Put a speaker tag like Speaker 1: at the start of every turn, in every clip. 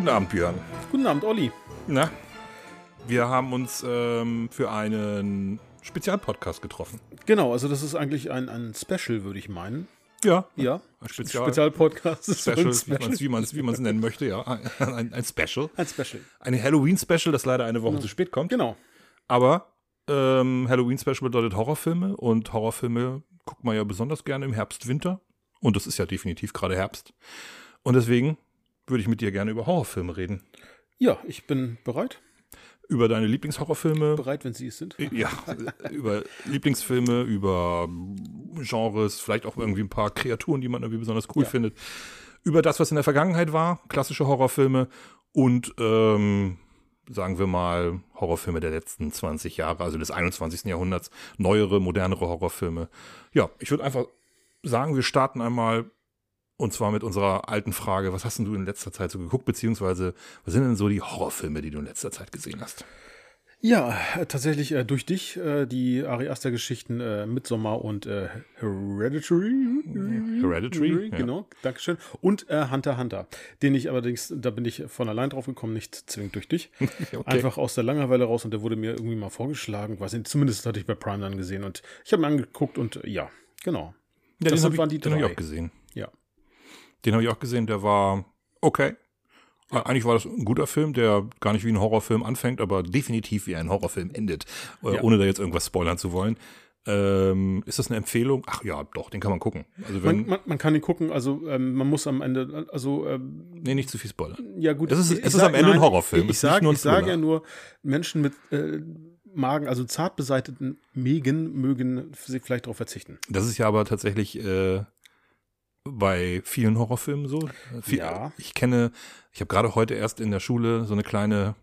Speaker 1: Guten Abend, Björn.
Speaker 2: Guten Abend, Olli.
Speaker 1: Na, wir haben uns ähm, für einen Spezialpodcast getroffen.
Speaker 2: Genau, also das ist eigentlich ein, ein Special, würde ich meinen.
Speaker 1: Ja,
Speaker 2: Ja,
Speaker 1: ein Spezial
Speaker 2: Spezialpodcast
Speaker 1: Special,
Speaker 2: Special.
Speaker 1: wie man es wie man's nennen möchte, ja. Ein, ein Special.
Speaker 2: Ein Special.
Speaker 1: Eine Halloween-Special, das leider eine Woche zu spät kommt.
Speaker 2: Genau.
Speaker 1: Aber ähm, Halloween-Special bedeutet Horrorfilme und Horrorfilme guckt man ja besonders gerne im Herbst, Winter. Und das ist ja definitiv gerade Herbst. Und deswegen würde ich mit dir gerne über Horrorfilme reden.
Speaker 2: Ja, ich bin bereit.
Speaker 1: Über deine Lieblingshorrorfilme.
Speaker 2: Bereit, wenn Sie es sind.
Speaker 1: Ja, über Lieblingsfilme, über Genres, vielleicht auch irgendwie ein paar Kreaturen, die man irgendwie besonders cool
Speaker 2: Ja.
Speaker 1: findet. Über das, was in der Vergangenheit war, klassische Horrorfilme und ähm, sagen wir mal Horrorfilme der letzten 20 Jahre, also des 21. Jahrhunderts, neuere, modernere Horrorfilme. Ja, ich würde einfach sagen, wir starten einmal und zwar mit unserer alten Frage, was hast denn du in letzter Zeit so geguckt, beziehungsweise was sind denn so die Horrorfilme, die du in letzter Zeit gesehen hast?
Speaker 2: Ja, äh, tatsächlich äh, durch dich äh, die Ari Aster Geschichten äh, Midsommar und äh, Hereditary.
Speaker 1: Hereditary, ja.
Speaker 2: Genau, Dankeschön. Und äh, Hunter Hunter, den ich allerdings, da bin ich von allein drauf gekommen, nicht zwingend durch dich.
Speaker 1: Okay.
Speaker 2: Einfach aus der Langeweile raus und der wurde mir irgendwie mal vorgeschlagen. Weiß nicht, zumindest hatte ich bei Prime dann gesehen und ich habe mir angeguckt und ja, genau.
Speaker 1: Ja,
Speaker 2: Das
Speaker 1: den habe
Speaker 2: waren
Speaker 1: ich, hab ich auch gesehen. Den habe ich auch gesehen, der war okay. Äh, Eigentlich war das ein guter Film, der gar nicht wie ein Horrorfilm anfängt, aber definitiv wie ein Horrorfilm endet, äh,
Speaker 2: Ja.
Speaker 1: ohne da jetzt irgendwas spoilern zu wollen. Ähm, ist das eine Empfehlung? Ach ja, doch, den kann man gucken. Also wenn,
Speaker 2: Man, man, man kann ihn gucken, also ähm, man muss am Ende, also ähm,
Speaker 1: nee, nicht zu viel spoilern.
Speaker 2: ja gut.
Speaker 1: Es ist- es ist
Speaker 2: sag-
Speaker 1: am Ende ein
Speaker 2: nein,
Speaker 1: Horrorfilm,
Speaker 2: Ich, ich
Speaker 1: ein
Speaker 2: ich sage ja nur, Menschen mit äh, Magen, also zart beseiteten Mägen, mögen sich vielleicht darauf verzichten.
Speaker 1: Das ist ja aber tatsächlich äh, bei vielen Horrorfilmen so.
Speaker 2: Ja.
Speaker 1: Ich kenne, ich habe gerade heute erst in der Schule so eine kleine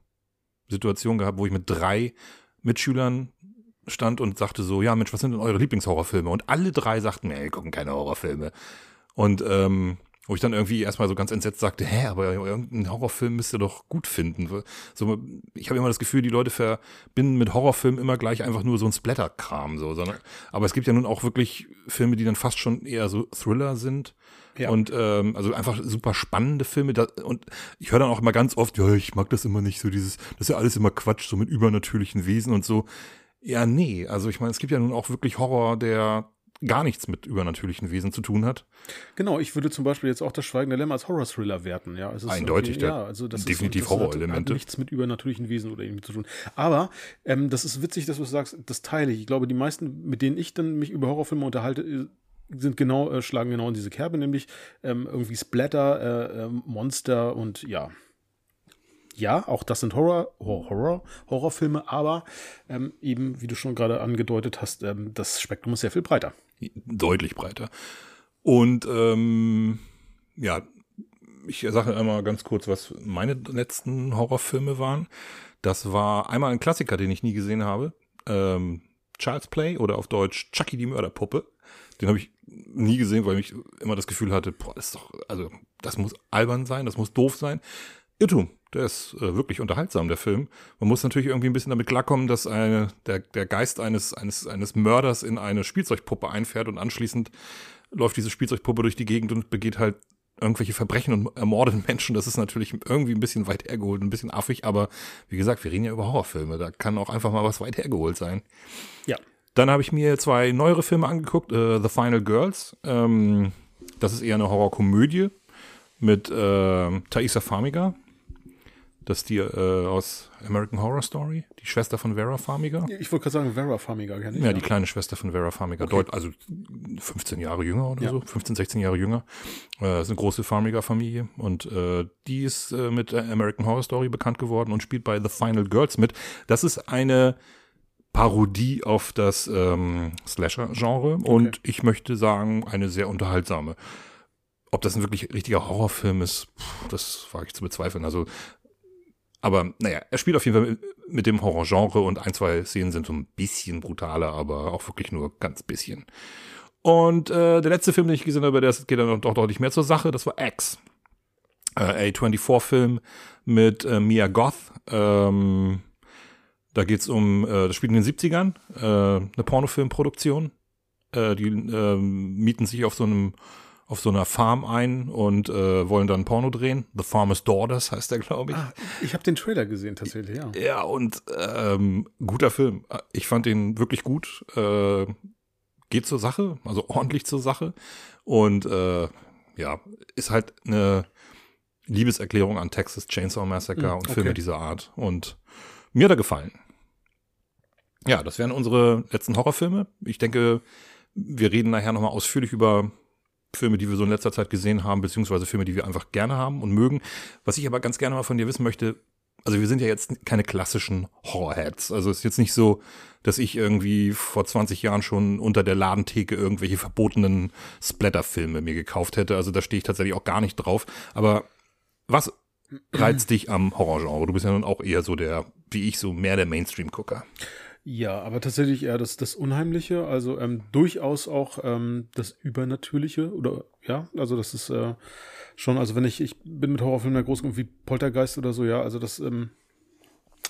Speaker 1: Situation gehabt, wo ich mit drei Mitschülern stand und sagte so, ja Mensch, was sind denn eure Lieblingshorrorfilme? Und alle drei sagten, nee, wir gucken keine Horrorfilme. Und ähm, wo ich dann irgendwie erstmal so ganz entsetzt sagte, hä, aber irgendeinen Horrorfilm müsst ihr doch gut finden. So, ich habe immer das Gefühl, die Leute verbinden mit Horrorfilmen immer gleich einfach nur so ein Splatter-Kram. So, sondern, aber es gibt ja nun auch wirklich Filme, die dann fast schon eher so Thriller sind.
Speaker 2: Ja.
Speaker 1: Und ähm, also einfach super spannende Filme. Da, und ich höre dann auch immer ganz oft, ja, ich mag das immer nicht, so dieses, das ist ja alles immer Quatsch, so mit übernatürlichen Wesen und so. Ja, nee. Also ich meine, es gibt ja nun auch wirklich Horror, der gar nichts mit übernatürlichen Wesen zu tun hat.
Speaker 2: Genau, ich würde zum Beispiel jetzt auch das Schweigende Lämmer als Horror-Thriller werten. Ja, es ist
Speaker 1: Eindeutig, der-
Speaker 2: ja, also das
Speaker 1: definitiv
Speaker 2: ist, das hat-
Speaker 1: Horrorelemente.
Speaker 2: Hat nichts mit übernatürlichen Wesen oder irgendwie zu tun. Aber ähm, das ist witzig, dass du sagst, das teile ich. Ich glaube, die meisten, mit denen ich dann mich über Horrorfilme unterhalte, äh, sind genau, äh, schlagen genau in diese Kerbe, nämlich ähm, irgendwie Splatter, äh, ähm, Monster und ja. Ja, auch das sind Horror, Horror, Horror Horrorfilme, aber ähm, eben, wie du schon gerade angedeutet hast, ähm, das Spektrum ist sehr viel breiter.
Speaker 1: Deutlich breiter. Und ähm, ja, ich sage einmal ganz kurz, was meine letzten Horrorfilme waren. Das war einmal ein Klassiker, den ich nie gesehen habe. Ähm, Child's Play oder auf Deutsch Chucky die Mörderpuppe. Den habe ich nie gesehen, weil ich immer das Gefühl hatte, boah, das ist doch, also das muss albern sein, das muss doof sein. Irrtum, der ist äh, wirklich unterhaltsam, der Film. Man muss natürlich irgendwie ein bisschen damit klarkommen, dass eine, der, der Geist eines, eines, eines Mörders in eine Spielzeugpuppe einfährt und anschließend läuft diese Spielzeugpuppe durch die Gegend und begeht halt irgendwelche Verbrechen und ermordet Menschen. Das ist natürlich irgendwie ein bisschen weit hergeholt, ein bisschen affig, aber wie gesagt, wir reden ja über Horrorfilme. Da kann auch einfach mal was weit hergeholt sein.
Speaker 2: Ja.
Speaker 1: Dann habe ich mir zwei neuere Filme angeguckt. Äh, The Final Girls. Ähm, das ist eher eine Horrorkomödie mit äh, Thaisa Farmiga. Das ist die äh, aus American Horror Story, die Schwester von Vera Farmiga.
Speaker 2: Ich wollte gerade sagen, Vera Farmiga kenne ich.
Speaker 1: Ja, die kleine Schwester von Vera Farmiga, Deut also 15 Jahre jünger oder
Speaker 2: Ja.
Speaker 1: so, 15, 16 Jahre jünger. Äh, ist eine große Farmiga-Familie und äh, die ist äh, mit äh, American Horror Story bekannt geworden und spielt bei The Final Girls mit. Das ist eine Parodie auf das ähm, Slasher-Genre und ich möchte sagen, eine sehr unterhaltsame. Ob das ein wirklich richtiger Horrorfilm ist, pff, das wage ich zu bezweifeln. Also aber naja, er spielt auf jeden Fall mit dem Horrorgenre und ein, zwei Szenen sind so ein bisschen brutaler, aber auch wirklich nur ganz bisschen. Und äh, der letzte Film, den ich gesehen habe, der geht dann doch deutlich mehr zur Sache, das war X. Äh, A24-Film mit äh, Mia Goth. Ähm, da geht's um, äh, das spielt in den 70ern, äh, eine Pornofilmproduktion. Äh, die äh, mieten sich auf so einem auf so einer Farm ein und äh, wollen dann Porno drehen. The Farmer's Daughters heißt der, glaube ich. Ah,
Speaker 2: ich habe den Trailer gesehen tatsächlich, ja.
Speaker 1: Ja, und ähm, guter Film. Ich fand den wirklich gut. Äh, geht zur Sache, also ordentlich zur Sache. Und äh, ja, ist halt eine Liebeserklärung an Texas Chainsaw Massacre mm, und Filme okay. dieser Art. Und mir hat er gefallen. Ja, das wären unsere letzten Horrorfilme. Ich denke, wir reden nachher nochmal ausführlich über Filme, die wir so in letzter Zeit gesehen haben, beziehungsweise Filme, die wir einfach gerne haben und mögen. Was ich aber ganz gerne mal von dir wissen möchte, also wir sind ja jetzt keine klassischen Horrorheads. Also es ist jetzt nicht so, dass ich irgendwie vor 20 Jahren schon unter der Ladentheke irgendwelche verbotenen Splatter-Filme mir gekauft hätte. Also da stehe ich tatsächlich auch gar nicht drauf. Aber was reizt dich am Horrorgenre? Du bist ja nun auch eher so der, wie ich, so mehr der Mainstream-Gucker.
Speaker 2: Ja, aber tatsächlich eher das, das Unheimliche, also ähm, durchaus auch ähm, das Übernatürliche oder ja, also das ist äh, schon, also wenn ich, ich bin mit Horrorfilmen ja groß wie Poltergeist oder so, ja, also das, ähm,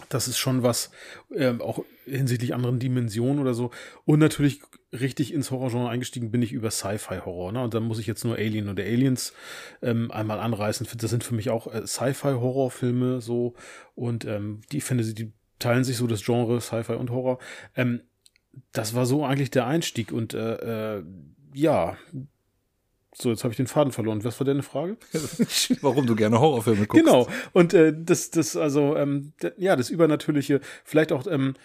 Speaker 2: das ist schon was, ähm, auch hinsichtlich anderen Dimensionen oder so. Und natürlich richtig ins Horrorgenre eingestiegen bin ich über Sci-Fi-Horror. Ne? Und dann muss ich jetzt nur Alien oder Aliens ähm, einmal anreißen. Das sind für mich auch äh, Sci-Fi-Horrorfilme so. Und ähm, die ich, die teilen sich so das Genre Sci-Fi und Horror. Ähm, das war so eigentlich der Einstieg und äh, äh, ja. So, jetzt habe ich den Faden verloren. Was war deine Frage?
Speaker 1: Warum du gerne Horrorfilme guckst.
Speaker 2: Genau. Und äh, das, das, also, ähm, ja, das Übernatürliche, vielleicht auch ähm,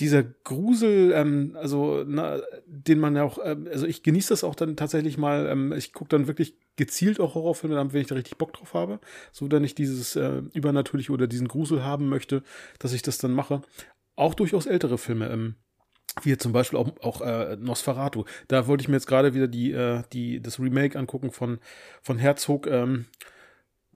Speaker 2: dieser Grusel, ähm, also na, den man ja auch, ähm, also ich genieße das auch dann tatsächlich mal, ähm, ich gucke dann wirklich gezielt auch Horrorfilme, wenn ich da richtig Bock drauf habe, so dann ich dieses äh, Übernatürliche oder diesen Grusel haben möchte, dass ich das dann mache. Auch durchaus ältere Filme, ähm, wie zum Beispiel auch, auch äh, Nosferatu. Da wollte ich mir jetzt gerade wieder die, äh, die, das Remake angucken von, von Herzog, ähm,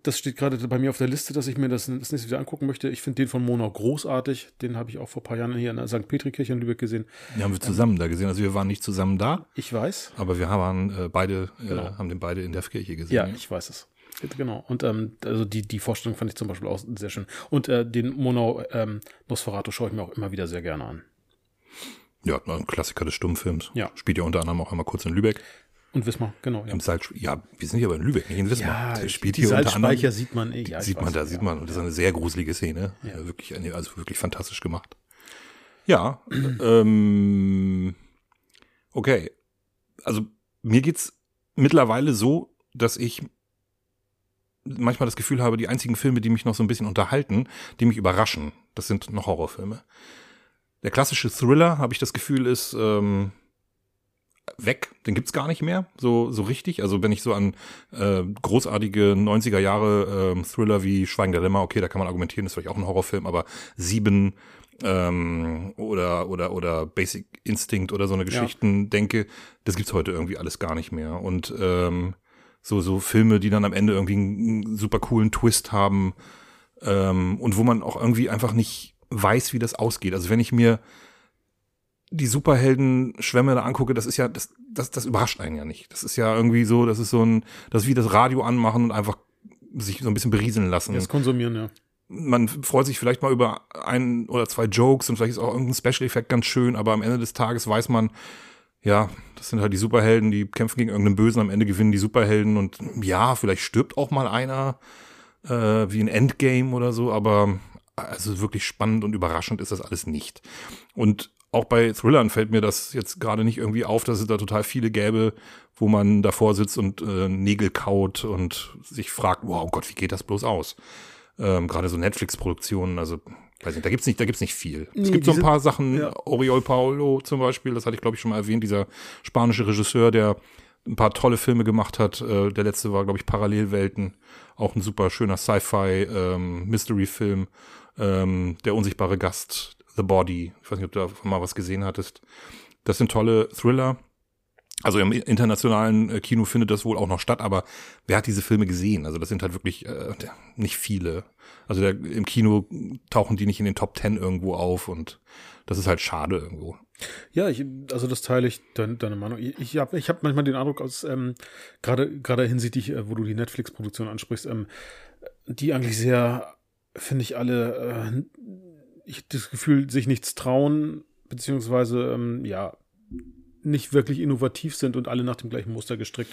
Speaker 2: das steht gerade bei mir auf der Liste, dass ich mir das, das nächste wieder angucken möchte. Ich finde den von Monau großartig. Den habe ich auch vor ein paar Jahren hier in der St. Petri-Kirche in Lübeck gesehen.
Speaker 1: Den haben wir zusammen ähm, da gesehen. Also wir waren nicht zusammen da.
Speaker 2: Ich weiß.
Speaker 1: Aber wir haben äh, beide, äh, genau. äh, haben den beide in der Kirche gesehen.
Speaker 2: Ja, ich weiß es. Genau. Und ähm, also die, die Vorstellung fand ich zum Beispiel auch sehr schön. Und äh, den Monau ähm, Nosferatu schaue ich mir auch immer wieder sehr gerne an.
Speaker 1: Ja, ein Klassiker des Stummfilms.
Speaker 2: Ja.
Speaker 1: Spielt ja unter anderem auch einmal kurz in Lübeck.
Speaker 2: Und Wismar, genau.
Speaker 1: Ja. Im Salz, ja, wir sind hier aber in Lübeck, nicht in Wismar.
Speaker 2: Ja, spielt die hier unter anderem, sieht man, ja,
Speaker 1: sieht man, da sieht man, und das ist eine sehr gruselige Szene. Ja. Wirklich, also wirklich fantastisch gemacht. Ja, ähm, okay. Also, mir geht's mittlerweile so, dass ich manchmal das Gefühl habe, die einzigen Filme, die mich noch so ein bisschen unterhalten, die mich überraschen, das sind noch Horrorfilme. Der klassische Thriller, habe ich das Gefühl, ist, ähm, weg, den gibt's gar nicht mehr, so, so richtig. Also wenn ich so an äh, großartige 90er Jahre äh, Thriller wie Schweigen der Lämmer, okay, da kann man argumentieren, ist vielleicht auch ein Horrorfilm, aber Sieben ähm, oder, oder, oder Basic Instinct oder so eine Geschichten ja. denke, das gibt's heute irgendwie alles gar nicht mehr. Und ähm, so, so Filme, die dann am Ende irgendwie einen super coolen Twist haben ähm, und wo man auch irgendwie einfach nicht weiß, wie das ausgeht. Also wenn ich mir die Superhelden-Schwämme da angucke, das ist ja, das, das, das überrascht einen ja nicht. Das ist ja irgendwie so, das ist so ein, das ist wie das Radio anmachen und einfach sich so ein bisschen berieseln lassen.
Speaker 2: Das konsumieren, ja.
Speaker 1: Man freut sich vielleicht mal über ein oder zwei Jokes und vielleicht ist auch irgendein Special-Effekt ganz schön, aber am Ende des Tages weiß man, ja, das sind halt die Superhelden, die kämpfen gegen irgendeinen Bösen, am Ende gewinnen die Superhelden und ja, vielleicht stirbt auch mal einer, äh, wie ein Endgame oder so, aber also wirklich spannend und überraschend ist das alles nicht. Und auch bei Thrillern fällt mir das jetzt gerade nicht irgendwie auf, dass es da total viele gäbe, wo man davor sitzt und äh, Nägel kaut und sich fragt, wow Gott, wie geht das bloß aus? Ähm, gerade so Netflix-Produktionen, also weiß nicht, da gibt's nicht, da gibt's nicht viel. Nee, es gibt so ein paar Sachen, ja. Oriol Paulo zum Beispiel, das hatte ich glaube ich schon mal erwähnt, dieser spanische Regisseur, der ein paar tolle Filme gemacht hat. Äh, der letzte war glaube ich Parallelwelten, auch ein super schöner Sci-Fi ähm, Mystery-Film. Ähm, der unsichtbare Gast, The Body. Ich weiß nicht, ob du da mal was gesehen hattest. Das sind tolle Thriller. Also im internationalen äh, Kino findet das wohl auch noch statt, aber wer hat diese Filme gesehen? Also das sind halt wirklich äh, nicht viele. Also der, im Kino tauchen die nicht in den Top Ten irgendwo auf und das ist halt schade irgendwo.
Speaker 2: Ja, ich, also das teile ich deine, deine Meinung. Ich, ich habe ich hab manchmal den Eindruck, aus ähm, gerade gerade hinsichtlich, äh, wo du die Netflix-Produktion ansprichst, ähm, die eigentlich sehr, finde ich alle, äh, ich das Gefühl, sich nichts trauen, beziehungsweise ähm, ja nicht wirklich innovativ sind und alle nach dem gleichen Muster gestrickt.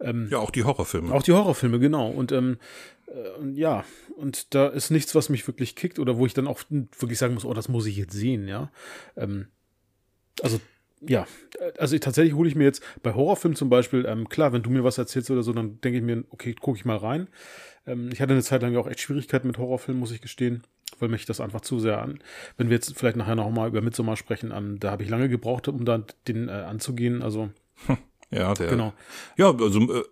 Speaker 1: Ähm, ja, auch die Horrorfilme.
Speaker 2: Auch die Horrorfilme, genau. Und ähm, äh, ja, und da ist nichts, was mich wirklich kickt oder wo ich dann auch wirklich sagen muss, oh, das muss ich jetzt sehen, ja. Ähm, also ja, also ich, tatsächlich hole ich mir jetzt bei Horrorfilmen zum Beispiel, ähm, klar, wenn du mir was erzählst oder so, dann denke ich mir, okay, gucke ich mal rein. Ähm, ich hatte eine Zeit lang auch echt Schwierigkeiten mit Horrorfilmen, muss ich gestehen weil mich das einfach zu sehr an. Wenn wir jetzt vielleicht nachher noch mal über Midsommar sprechen, an, da habe ich lange gebraucht, um da den äh, anzugehen. Also
Speaker 1: ja, der, genau. Ja, also äh,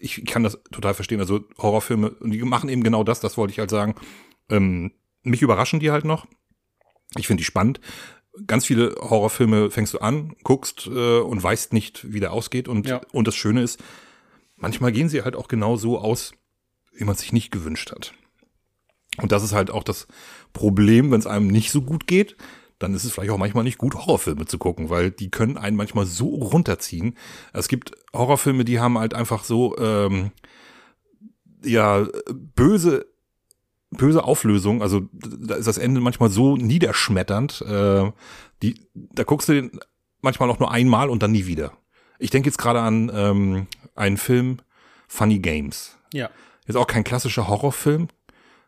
Speaker 1: ich, ich kann das total verstehen. Also Horrorfilme, und die machen eben genau das. Das wollte ich halt sagen. Ähm, mich überraschen die halt noch. Ich finde die spannend. Ganz viele Horrorfilme fängst du an, guckst äh, und weißt nicht, wie der ausgeht. Und, ja. und das Schöne ist, manchmal gehen sie halt auch genau so aus, wie man sich nicht gewünscht hat. Und das ist halt auch das Problem, wenn es einem nicht so gut geht, dann ist es vielleicht auch manchmal nicht gut, Horrorfilme zu gucken, weil die können einen manchmal so runterziehen. Es gibt Horrorfilme, die haben halt einfach so ähm, ja böse böse Auflösung. Also da ist das Ende manchmal so niederschmetternd. Äh, die, da guckst du den manchmal auch nur einmal und dann nie wieder. Ich denke jetzt gerade an ähm, einen Film Funny Games.
Speaker 2: Ja.
Speaker 1: Ist auch kein klassischer Horrorfilm,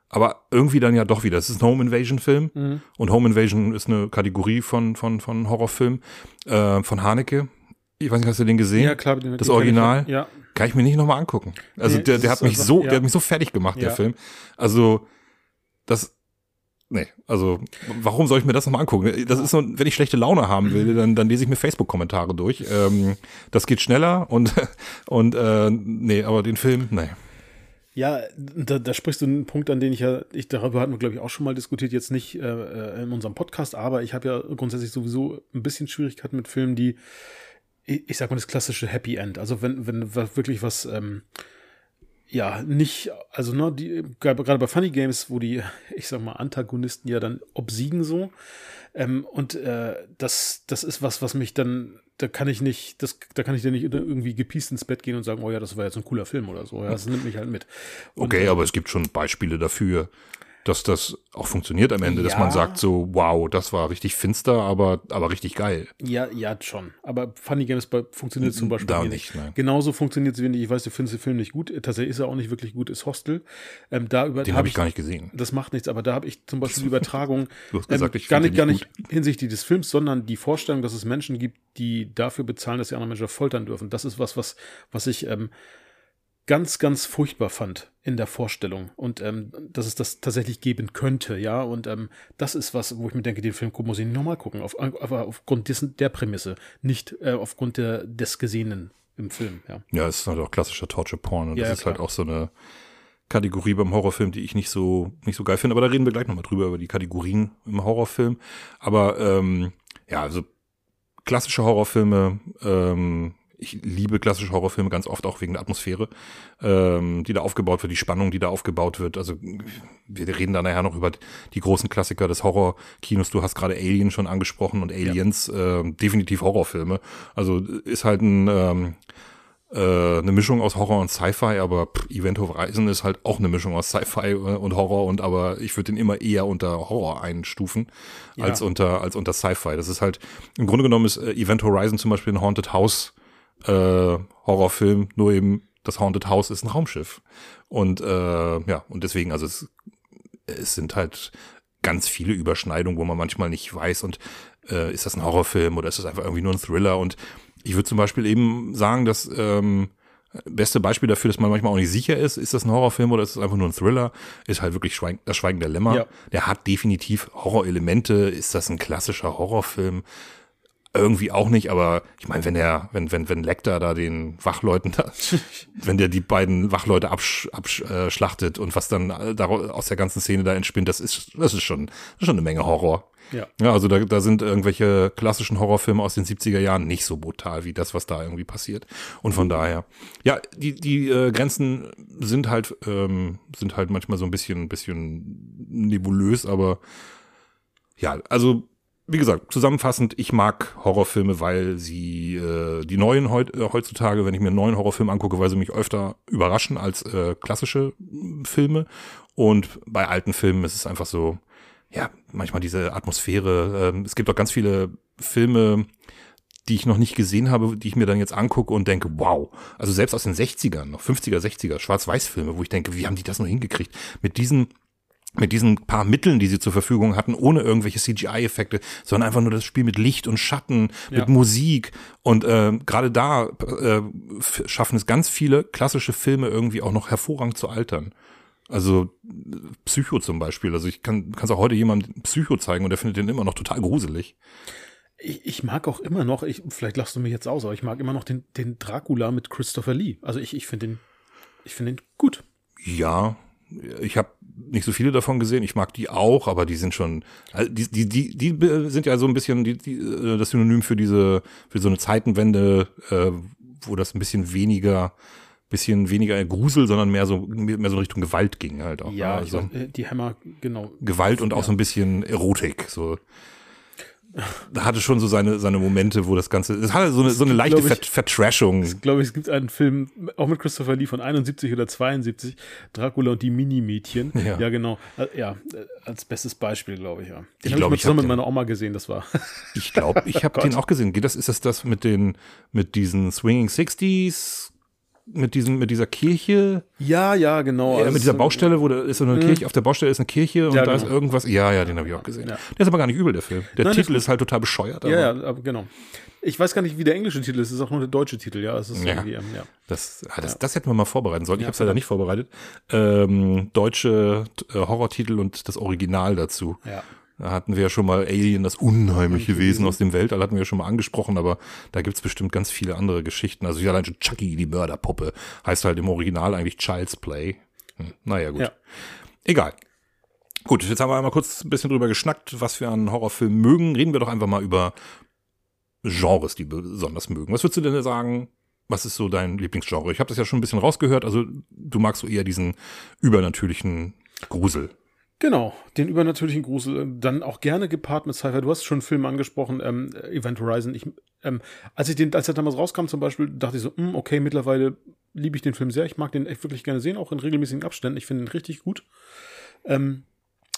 Speaker 1: aber irgendwie dann ja doch wieder. Es ist ein Home Invasion Film mhm. und Home Invasion ist eine Kategorie von von von Horrorfilm äh, von Haneke. Ich weiß nicht, hast du den gesehen?
Speaker 2: Ja, klar.
Speaker 1: Den, das den Original?
Speaker 2: Ich, ja.
Speaker 1: Kann ich mir nicht nochmal angucken. Also nee, der, der hat mich so, ja. der hat mich so fertig gemacht, der ja. Film. Also das, nee, also warum soll ich mir das nochmal angucken? Das ist so, wenn ich schlechte Laune haben will, dann, dann lese ich mir Facebook-Kommentare durch. Ähm, das geht schneller und und äh, nee, aber den Film, nee.
Speaker 2: Ja, da, da sprichst du einen Punkt, an den ich ja, ich darüber hatten wir, glaube ich, auch schon mal diskutiert, jetzt nicht äh, äh in unserem Podcast, aber ich habe ja grundsätzlich sowieso ein bisschen Schwierigkeiten mit Filmen, die, ich, ich sag mal, das klassische Happy End. Also wenn, wenn wirklich was, ähm, ja, nicht, also ne, die, gerade bei Funny Games, wo die, ich sag mal, Antagonisten ja dann obsiegen so. Ähm, und äh, das, das ist was, was mich dann da kann ich nicht, das, da kann ich dir nicht irgendwie gepiest ins Bett gehen und sagen, oh ja, das war jetzt ein cooler Film oder so. Ja, das nimmt mich halt mit.
Speaker 1: Und, okay, aber es gibt schon Beispiele dafür, dass das auch funktioniert am Ende, ja. dass man sagt so, wow, das war richtig finster, aber, aber richtig geil.
Speaker 2: Ja, ja, schon. Aber Funny Games funktioniert zum Beispiel
Speaker 1: da nicht.
Speaker 2: Nein. Genauso funktioniert es, wenn ich, ich weiß, du findest den Film nicht gut. Tatsächlich ist er auch nicht wirklich gut, ist Hostel. Ähm, da über,
Speaker 1: den habe hab ich gar nicht gesehen.
Speaker 2: Das macht nichts, aber da habe ich zum Beispiel die Übertragung du hast gesagt, ähm, ich gar nicht, gar nicht hinsichtlich des Films, sondern die Vorstellung, dass es Menschen gibt, die dafür bezahlen, dass sie andere Menschen foltern dürfen. Das ist was, was, was ich ähm, ganz, ganz furchtbar fand in der Vorstellung und ähm, dass es das tatsächlich geben könnte, ja. Und ähm, das ist was, wo ich mir denke, den Film muss ich nochmal gucken, auf, aber aufgrund dessen, der Prämisse, nicht äh, aufgrund der, des Gesehenen im Film, ja.
Speaker 1: Ja, es ist halt auch klassischer Torture Porn und ja, das ja, ist halt auch so eine Kategorie beim Horrorfilm, die ich nicht so nicht so geil finde, aber da reden wir gleich nochmal drüber, über die Kategorien im Horrorfilm. Aber ähm, ja, also klassische Horrorfilme, ähm, ich liebe klassische Horrorfilme ganz oft auch wegen der Atmosphäre, ähm, die da aufgebaut wird, die Spannung, die da aufgebaut wird. Also wir reden da nachher noch über die großen Klassiker des Horrorkinos. Du hast gerade Alien schon angesprochen und Aliens, ja. äh, definitiv Horrorfilme. Also ist halt ein ähm, äh, eine Mischung aus Horror und Sci-Fi, aber pff, Event Horizon ist halt auch eine Mischung aus Sci-Fi und Horror und aber ich würde den immer eher unter Horror einstufen ja. als unter als unter Sci-Fi. Das ist halt im Grunde genommen ist äh, Event Horizon zum Beispiel ein Haunted House äh, Horrorfilm, nur eben das Haunted House ist ein Raumschiff. Und äh, ja, und deswegen, also es, es sind halt ganz viele Überschneidungen, wo man manchmal nicht weiß, und äh, ist das ein Horrorfilm oder ist das einfach irgendwie nur ein Thriller? Und ich würde zum Beispiel eben sagen, dass ähm, beste Beispiel dafür, dass man manchmal auch nicht sicher ist, ist das ein Horrorfilm oder ist das einfach nur ein Thriller, ist halt wirklich Schweig das Schweigen der Lämmer. Ja. Der hat definitiv Horrorelemente. Ist das ein klassischer Horrorfilm? Irgendwie auch nicht, aber ich meine, wenn der, wenn, wenn, wenn Lecter da den Wachleuten da, wenn der die beiden Wachleute absch, abschlachtet und was dann aus der ganzen Szene da entspinnt, das ist, das ist schon, das ist schon eine Menge Horror.
Speaker 2: Ja.
Speaker 1: Ja, also da, da sind irgendwelche klassischen Horrorfilme aus den 70er Jahren nicht so brutal wie das, was da irgendwie passiert. Und von daher, ja, die, die äh, Grenzen sind halt, ähm, sind halt manchmal so ein bisschen, ein bisschen nebulös, aber ja, also wie gesagt, zusammenfassend, ich mag Horrorfilme, weil sie äh, die neuen heut, äh, heutzutage, wenn ich mir einen neuen Horrorfilm angucke, weil sie mich öfter überraschen als äh, klassische mm, Filme. Und bei alten Filmen ist es einfach so, ja, manchmal diese Atmosphäre. Ähm, es gibt auch ganz viele Filme, die ich noch nicht gesehen habe, die ich mir dann jetzt angucke und denke, wow. Also selbst aus den 60ern, noch 50er, 60er, Schwarz-Weiß-Filme, wo ich denke, wie haben die das noch hingekriegt? Mit diesen mit diesen paar Mitteln, die sie zur Verfügung hatten, ohne irgendwelche CGI-Effekte, sondern einfach nur das Spiel mit Licht und Schatten,
Speaker 2: Ja.
Speaker 1: mit Musik. Und äh, gerade da äh, schaffen es ganz viele klassische Filme irgendwie auch noch hervorragend zu altern. Also äh, Psycho zum Beispiel. Also ich kann kann's auch heute jemandem Psycho zeigen und der findet den immer noch total gruselig.
Speaker 2: Ich, ich mag auch immer noch, ich, vielleicht lachst du mich jetzt aus, aber ich mag immer noch den, den Dracula mit Christopher Lee. Also ich, ich finde den, ich finde den gut.
Speaker 1: Ja, ich habe nicht so viele davon gesehen. Ich mag die auch, aber die sind schon, also die, die, die, die sind ja so ein bisschen die, die, äh, das Synonym für diese, für so eine Zeitenwende, äh, wo das ein bisschen weniger, bisschen weniger Grusel, sondern mehr so, mehr so in Richtung Gewalt ging halt auch.
Speaker 2: Ja,
Speaker 1: ne? also
Speaker 2: weiß, äh, die Hammer, genau.
Speaker 1: Gewalt und auch so ein bisschen Erotik, so. Da hatte schon so seine, seine Momente, wo das Ganze, es hatte so eine, so eine leichte
Speaker 2: glaub ich-
Speaker 1: Ver Vertrashung.
Speaker 2: Ich glaube, es gibt einen Film, auch mit Christopher Lee von 71 oder 72, Dracula und die Mini-Mädchen.
Speaker 1: Ja.
Speaker 2: Ja, genau. Äh, Ja, äh, als bestes Beispiel, glaube ich, ja. Den
Speaker 1: Ich
Speaker 2: habe
Speaker 1: glaub,
Speaker 2: ich
Speaker 1: ich
Speaker 2: mal zusammen
Speaker 1: hab
Speaker 2: mit meiner Oma gesehen, das war.
Speaker 1: Ich glaube, ich habe den auch gesehen. Geht das, ist das das mit den, mit diesen Swinging Sixties, mit diesem, mit dieser Kirche,
Speaker 2: Ja, ja, genau.
Speaker 1: ja,
Speaker 2: Also
Speaker 1: mit dieser
Speaker 2: so-
Speaker 1: Baustelle, wo da ist so eine Kirche, auf der Baustelle ist eine Kirche und
Speaker 2: Ja,
Speaker 1: da ist
Speaker 2: genau.
Speaker 1: irgendwas. Ja, ja, den habe ich auch gesehen.
Speaker 2: Ja.
Speaker 1: Der ist aber gar nicht übel, der Film. Der
Speaker 2: Nein,
Speaker 1: Titel ist halt total bescheuert, aber
Speaker 2: Ja, ja, aber genau. Ich weiß gar nicht, wie der englische Titel ist. Es ist auch nur der deutsche Titel, ja. Es ist
Speaker 1: Ja.
Speaker 2: ähm, ja.
Speaker 1: das, ah, das, das hätten wir mal vorbereiten sollen. Ich
Speaker 2: Ja,
Speaker 1: habe es leider nicht vorbereitet. Ähm, deutsche äh, Horrortitel und das Original dazu.
Speaker 2: Ja.
Speaker 1: Da hatten wir ja schon mal Alien, das unheimliche Wesen aus dem Weltall, hatten wir ja schon mal angesprochen, aber da gibt's bestimmt ganz viele andere Geschichten. Also ja, allein schon Chucky, die Mörderpuppe, heißt halt im Original eigentlich Child's Play. Hm, naja, gut.
Speaker 2: Ja.
Speaker 1: Egal. Gut, jetzt haben wir einmal kurz ein bisschen drüber geschnackt, was wir an Horrorfilmen mögen. Reden wir doch einfach mal über Genres, die besonders mögen. Was würdest du denn sagen? Was ist so dein Lieblingsgenre? Ich habe das ja schon ein bisschen rausgehört. Also du magst so eher diesen übernatürlichen Grusel.
Speaker 2: Genau, den übernatürlichen Grusel, äh, dann auch gerne gepaart mit Sci-Fi. Du hast schon einen Film angesprochen, ähm, Event Horizon. Ich, ähm, als ich den, als er damals rauskam zum Beispiel, dachte ich so, hm, okay, mittlerweile liebe ich den Film sehr. Ich mag den echt wirklich gerne sehen, auch in regelmäßigen Abständen. Ich finde ihn richtig gut. Ähm,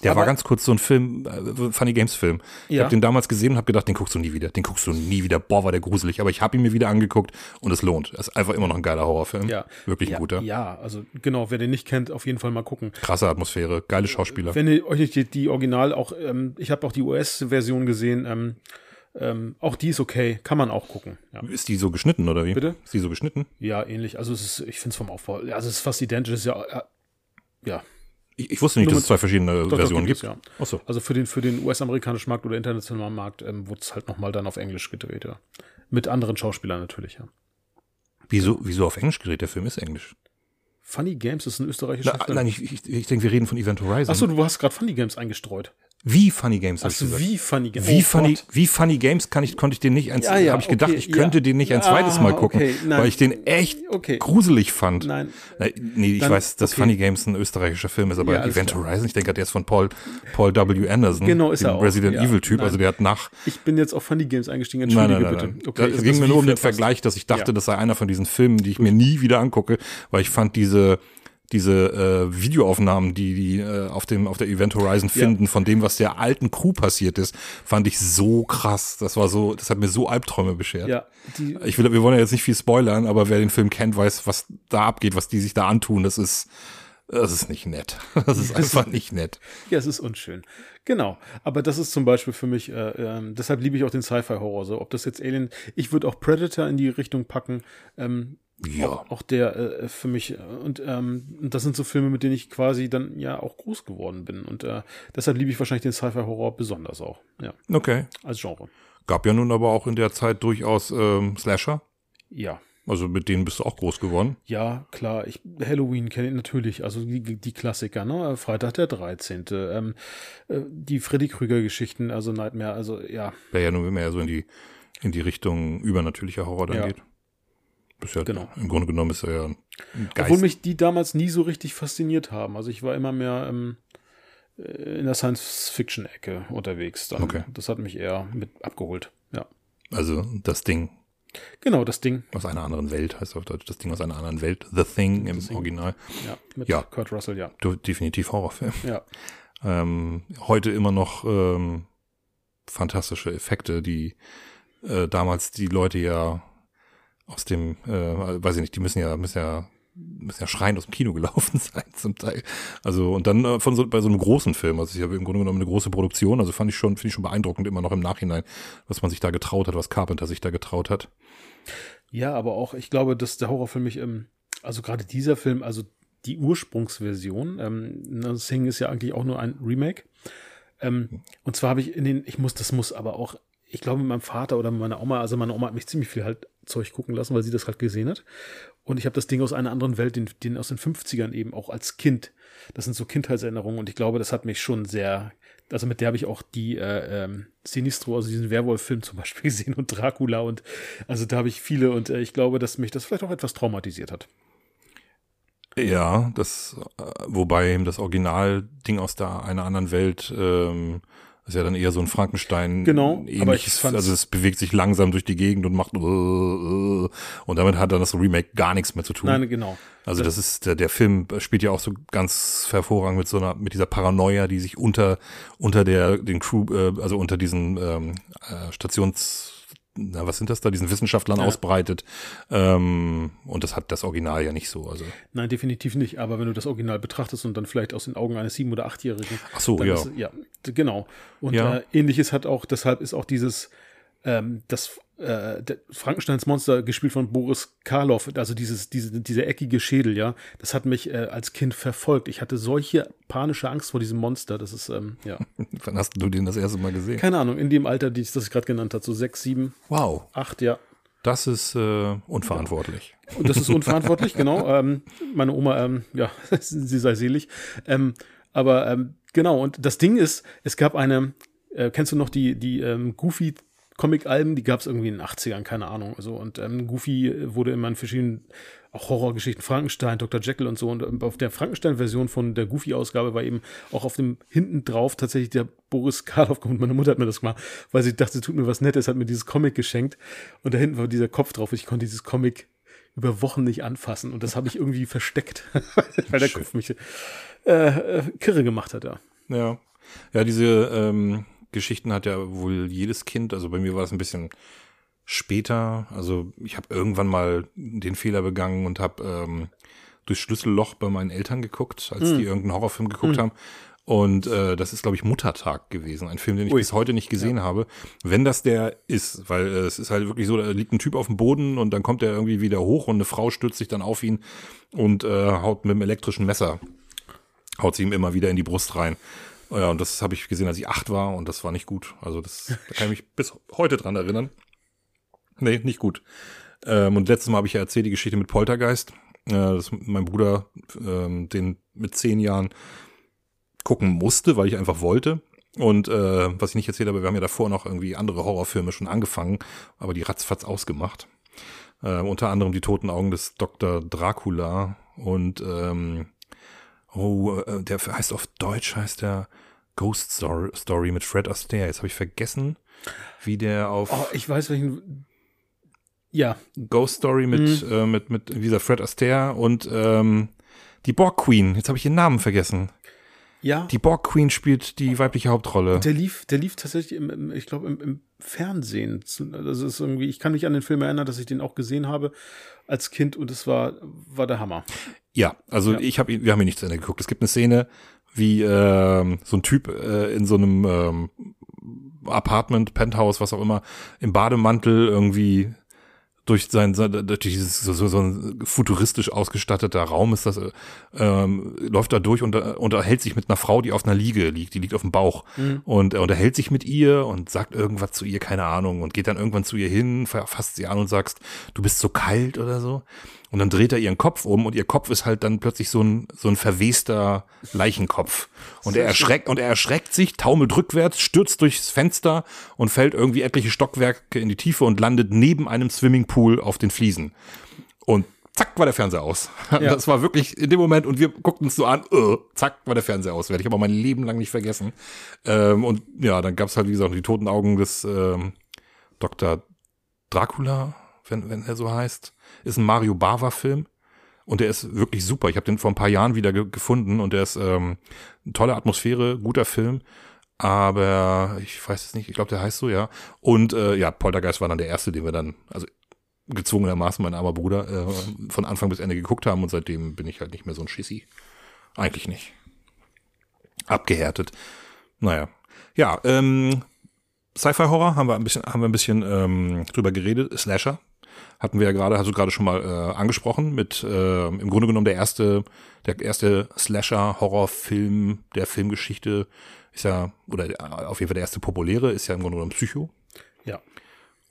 Speaker 1: Der
Speaker 2: Aber-
Speaker 1: war ganz kurz so ein Film, äh, Funny Games Film. Ich
Speaker 2: Ja.
Speaker 1: habe den damals gesehen und habe gedacht, den guckst du nie wieder. Den guckst du nie wieder. Boah, war der gruselig. Aber ich habe ihn mir wieder angeguckt und es lohnt. Es ist einfach immer noch ein geiler Horrorfilm.
Speaker 2: ja.
Speaker 1: Wirklich ein
Speaker 2: ja,
Speaker 1: guter.
Speaker 2: Ja, also genau, wer den nicht kennt, auf jeden Fall mal gucken.
Speaker 1: Krasse Atmosphäre, geile Schauspieler.
Speaker 2: Wenn ihr euch nicht die, die Original auch, ähm, ich habe auch die US-Version gesehen, ähm, ähm, auch die ist okay, kann man auch gucken. Ja,
Speaker 1: Ist die so geschnitten oder wie?
Speaker 2: Bitte?
Speaker 1: Ist die so geschnitten?
Speaker 2: ja ähnlich. Also es ist, ich finde es vom Aufbau, also es ist fast identisch, ist ja, äh, ja,
Speaker 1: Ich, ich wusste nicht, dass es zwei verschiedene
Speaker 2: doch,
Speaker 1: Versionen
Speaker 2: gibt
Speaker 1: gibt.
Speaker 2: es, ja.
Speaker 1: Ach so.
Speaker 2: Also für den, für den US-amerikanischen Markt oder internationalen Markt ähm, wurde es halt nochmal dann auf Englisch gedreht, ja. Mit anderen Schauspielern natürlich, ja.
Speaker 1: Wieso, wieso auf Englisch gedreht? Der Film ist Englisch.
Speaker 2: Funny Games ist ein österreichischer
Speaker 1: Na,
Speaker 2: Film.
Speaker 1: nein, ich, ich, ich denke, wir reden von Event Horizon.
Speaker 2: Achso, du hast gerade Funny Games eingestreut.
Speaker 1: Wie Funny Games
Speaker 2: Achso,
Speaker 1: gesagt.
Speaker 2: wie Funny Games?
Speaker 1: Wie
Speaker 2: Oh
Speaker 1: funny,
Speaker 2: Gott.
Speaker 1: wie funny Games kann ich, konnte ich den nicht eins,
Speaker 2: Ja, ja,
Speaker 1: habe ich gedacht,
Speaker 2: okay,
Speaker 1: ich könnte
Speaker 2: ja.
Speaker 1: den nicht ein
Speaker 2: Ah,
Speaker 1: zweites Mal gucken,
Speaker 2: okay,
Speaker 1: weil ich den echt
Speaker 2: Okay.
Speaker 1: gruselig fand.
Speaker 2: Nein.
Speaker 1: Nee, ich
Speaker 2: Dann-
Speaker 1: weiß, dass. Funny Games ein österreichischer Film ist, aber Event
Speaker 2: klar.
Speaker 1: Horizon, ich denke, der ist von Paul, Paul W. Anderson,
Speaker 2: Genau, ist
Speaker 1: dem
Speaker 2: er auch,
Speaker 1: Resident. Evil Typ,
Speaker 2: Nein.
Speaker 1: also der hat nach,
Speaker 2: Ich bin jetzt auf Funny Games eingestiegen, entschuldige
Speaker 1: nein, nein,
Speaker 2: bitte. Okay,
Speaker 1: es ging mir nur um den. Vergleich, dass ich dachte, das sei einer von diesen Filmen, die ich mir nie wieder angucke, weil ich fand diese, diese äh, Videoaufnahmen, die die äh, auf dem auf der Event Horizon
Speaker 2: Ja.
Speaker 1: finden, von dem, was der alten Crew passiert ist, fand ich so krass. Das war so, das hat mir so Albträume beschert.
Speaker 2: Ja,
Speaker 1: Ich will, wir wollen ja jetzt nicht viel spoilern, aber wer den Film kennt, weiß, was da abgeht, was die sich da antun. Das ist, das ist nicht nett. Das ist einfach nicht nett.
Speaker 2: ja, es ist unschön. Genau. Aber das ist zum Beispiel für mich, äh, ähm, deshalb liebe ich auch den Sci-Fi-Horror. So, ob das jetzt Alien, ich würde auch Predator in die Richtung packen. Ähm,
Speaker 1: Ja.
Speaker 2: Auch, auch der äh, für mich, äh, und ähm, das sind so Filme, mit denen ich quasi dann ja auch groß geworden bin. Und äh, deshalb liebe ich wahrscheinlich den Sci-Fi-Horror besonders auch. Ja,
Speaker 1: Okay.
Speaker 2: als Genre.
Speaker 1: Gab ja nun aber auch in der Zeit durchaus ähm, Slasher.
Speaker 2: Ja.
Speaker 1: Also mit denen bist du auch groß geworden.
Speaker 2: Ja, klar. Ich, Halloween kenne ich natürlich, also die, die Klassiker, ne? Freitag der 13. Ähm, äh, die Freddy Krüger-Geschichten, also Nightmare, also ja.
Speaker 1: Wäre ja nur mehr so in die, in die Richtung übernatürlicher Horror dann
Speaker 2: Ja.
Speaker 1: geht. Ist ja,
Speaker 2: Genau.
Speaker 1: Im Grunde genommen ist er ja ein Geist.
Speaker 2: Obwohl mich die damals nie so richtig fasziniert haben. Also ich war immer mehr ähm, äh, in der Science-Fiction-Ecke unterwegs. Dann.
Speaker 1: Okay.
Speaker 2: Das hat mich eher mit abgeholt. Ja.
Speaker 1: also das Ding
Speaker 2: Genau, das Ding.
Speaker 1: aus einer anderen Welt heißt auf Deutsch. Das Ding aus einer anderen Welt. The Thing im
Speaker 2: Thing.
Speaker 1: Original.
Speaker 2: Ja, mit
Speaker 1: Ja.
Speaker 2: Kurt Russell, ja.
Speaker 1: Definitiv Horrorfilm.
Speaker 2: Ja.
Speaker 1: Ähm, heute immer noch ähm, fantastische Effekte, die äh, damals die Leute ja aus dem, äh, weiß ich nicht, die müssen ja, müssen ja, müssen ja schreiend aus dem Kino gelaufen sein zum Teil. Also und dann äh, von so bei so einem großen Film, also ich habe im Grunde genommen eine große Produktion, also fand ich schon, finde ich schon beeindruckend immer noch im Nachhinein, was man sich da getraut hat, was Carpenter sich da getraut hat.
Speaker 2: Ja, aber auch, ich glaube, dass der Horrorfilm mich, ähm, also gerade dieser Film, also die Ursprungsversion, ähm, das Thing ist ja eigentlich auch nur ein Remake. Ähm, und zwar habe ich in den, ich muss, das muss aber auch, ich glaube, mit meinem Vater oder mit meiner Oma, also meine Oma hat mich ziemlich viel halt Zeug gucken lassen, weil sie das halt gesehen hat. Und ich habe das Ding aus einer anderen Welt, den, den aus den 50ern eben auch als Kind. Das sind so Kindheitserinnerungen und ich glaube, das hat mich schon sehr, also mit der habe ich auch die äh, ähm, Sinistro, also diesen Werwolf-Film zum Beispiel gesehen und Dracula und also da habe ich viele und äh, ich glaube, dass mich das vielleicht auch etwas traumatisiert hat.
Speaker 1: Ja, das, äh, wobei eben das Original-Ding aus der einer anderen Welt ähm, ist ja dann eher so ein Frankenstein.
Speaker 2: Genau, aber ich fand's-
Speaker 1: Also es bewegt sich langsam durch die Gegend und macht äh, äh, und damit hat dann das Remake gar nichts mehr zu tun.
Speaker 2: Nein, genau.
Speaker 1: also das ist der, der Film spielt ja auch so ganz hervorragend mit so einer mit dieser Paranoia, die sich unter unter der den Crew äh, also unter diesen ähm, äh, Stations na, was sind das da, diesen Wissenschaftlern
Speaker 2: Ja.
Speaker 1: ausbreitet. Ähm, und das hat das Original ja nicht so. Also
Speaker 2: Nein, definitiv nicht. Aber wenn du das Original betrachtest und dann vielleicht aus den Augen eines sieben- oder achtjährigen,
Speaker 1: Ach so, ja.
Speaker 2: Ist, ja, genau. Und
Speaker 1: Ja.
Speaker 2: äh, ähnliches hat auch, deshalb ist auch dieses, ähm, das äh, Frankensteins Monster gespielt von Boris Karloff, also dieses, diese, dieser eckige Schädel, ja, das hat mich äh, als Kind verfolgt. Ich hatte solche panische Angst vor diesem Monster. Das ist, ähm, ja,
Speaker 1: Wann hast du den das erste Mal gesehen?
Speaker 2: keine Ahnung, in dem Alter, die ich, das ich gerade genannt habe, so sechs, sieben,
Speaker 1: Wow,
Speaker 2: acht, ja.
Speaker 1: das ist äh, unverantwortlich.
Speaker 2: Und das ist unverantwortlich, genau. Ähm, meine Oma, ähm, ja, sie sei selig. Ähm, aber ähm, genau, und das Ding ist, es gab eine, äh, kennst du noch die, die ähm, Goofy Comic-Alben, die gab es irgendwie in den 80ern, keine Ahnung. Also, und ähm, Goofy wurde immer in verschiedenen auch Horrorgeschichten, Frankenstein, Dr. Jekyll und so. Und ähm, auf der Frankenstein-Version von der Goofy-Ausgabe war eben auch auf dem hinten drauf tatsächlich der Boris Karloff und meine Mutter hat mir das gemacht, weil sie dachte, sie tut mir was Nettes, hat mir dieses Comic geschenkt. Und da hinten war dieser Kopf drauf ich konnte dieses Comic über Wochen nicht anfassen. Und das habe ich irgendwie versteckt, weil der
Speaker 1: Schön.
Speaker 2: Kopf mich äh, äh, kirre gemacht hat. Ja.
Speaker 1: Ja. Ja, diese ähm, Geschichten hat ja wohl jedes Kind, also bei mir war es ein bisschen später. Also ich habe irgendwann mal den Fehler begangen und habe ähm, durchs Schlüsselloch bei meinen Eltern geguckt, als die irgendeinen Horrorfilm geguckt haben. Und äh, das ist, glaube ich, Muttertag gewesen. Ein Film, den ich
Speaker 2: Ui.
Speaker 1: bis heute nicht gesehen habe. Wenn das der ist, weil äh, es ist halt wirklich so, da liegt ein Typ auf dem Boden und dann kommt er irgendwie wieder hoch und eine Frau stürzt sich dann auf ihn und äh, haut mit dem elektrischen Messer, haut sie ihm immer wieder in die Brust rein. Ja, und das habe ich gesehen, als ich acht war und das war nicht gut. Also das da kann ich mich bis heute dran erinnern. Nee, nicht gut. Ähm, und letztes Mal habe ich ja erzählt die Geschichte mit Poltergeist. Äh, dass mein Bruder ähm, den mit zehn Jahren gucken musste, weil ich einfach wollte. Und äh, was ich nicht erzählt habe, wir haben ja davor noch irgendwie andere Horrorfilme schon angefangen, aber die ratzfatz ausgemacht. Äh, unter anderem die toten Augen des Dr. Dracula und ähm, oh, äh, der heißt auf Deutsch heißt der Ghost Story, mit Fred Astaire. Jetzt habe ich vergessen, wie der auf
Speaker 2: Oh, ich weiß welchen. Ja,
Speaker 1: Ghost Story mit,
Speaker 2: Mhm.
Speaker 1: äh, mit, mit dieser Fred Astaire und ähm, die Borg Queen. Jetzt habe ich ihren Namen vergessen.
Speaker 2: ja.
Speaker 1: Die Borg Queen spielt die weibliche Hauptrolle.
Speaker 2: Der lief, der lief tatsächlich im, im ich glaube, im, im Fernsehen. Das ist irgendwie, ich kann mich an den Film erinnern, dass ich den auch gesehen habe als Kind und es war, war der Hammer.
Speaker 1: Ja, also
Speaker 2: Ja.
Speaker 1: ich habe, wir haben ihn nicht zu Ende geguckt. Es gibt eine Szene, wie ähm, so ein Typ äh, in so einem ähm, Apartment, Penthouse, was auch immer, im Bademantel irgendwie durch sein, durch dieses, so, so ein futuristisch ausgestatteter Raum ist das, ähm, läuft da durch und unterhält sich mit einer Frau, die auf einer Liege liegt, die liegt auf dem Bauch mhm. und er unterhält sich mit ihr und sagt irgendwas zu ihr, keine Ahnung, und geht dann irgendwann zu ihr hin, fasst sie an und sagst, du bist so kalt oder so. Und dann dreht er ihren Kopf um und ihr Kopf ist halt dann plötzlich so ein, so ein verwester Leichenkopf. Und er erschreckt, und er erschreckt sich, taumelt rückwärts, stürzt durchs Fenster und fällt irgendwie etliche Stockwerke in die Tiefe und landet neben einem Swimmingpool auf den Fliesen. Und zack war der Fernseher aus. Ja. Das war wirklich in dem Moment und wir guckten uns so an, uh, zack war der Fernseher aus. Werde ich aber mein Leben lang nicht vergessen. Ähm, und ja, dann gab's halt, wie gesagt, die toten Augen des ähm, Dr. Dracula, wenn, wenn er so heißt. Ist ein Mario Bava-Film. Und der ist wirklich super. Ich habe den vor ein paar Jahren wieder ge gefunden und der ist ähm, tolle Atmosphäre, guter Film. Aber ich weiß es nicht, ich glaube, der heißt so, ja. Und äh, ja, Poltergeist war dann der erste, den wir dann, also gezwungenermaßen mein armer Bruder, äh, von Anfang bis Ende geguckt haben und seitdem bin ich halt nicht mehr so ein Schissi. Eigentlich nicht. Abgehärtet. Naja. Ja, ähm, Sci-Fi-Horror haben wir ein bisschen, haben wir ein bisschen ähm, drüber geredet. Slasher hatten wir ja gerade, hast du gerade schon mal äh, angesprochen, mit äh, im Grunde genommen der erste, der erste Slasher-Horrorfilm der Filmgeschichte ist ja, oder auf jeden Fall der erste populäre, ist ja im Grunde genommen Psycho.
Speaker 2: Ja.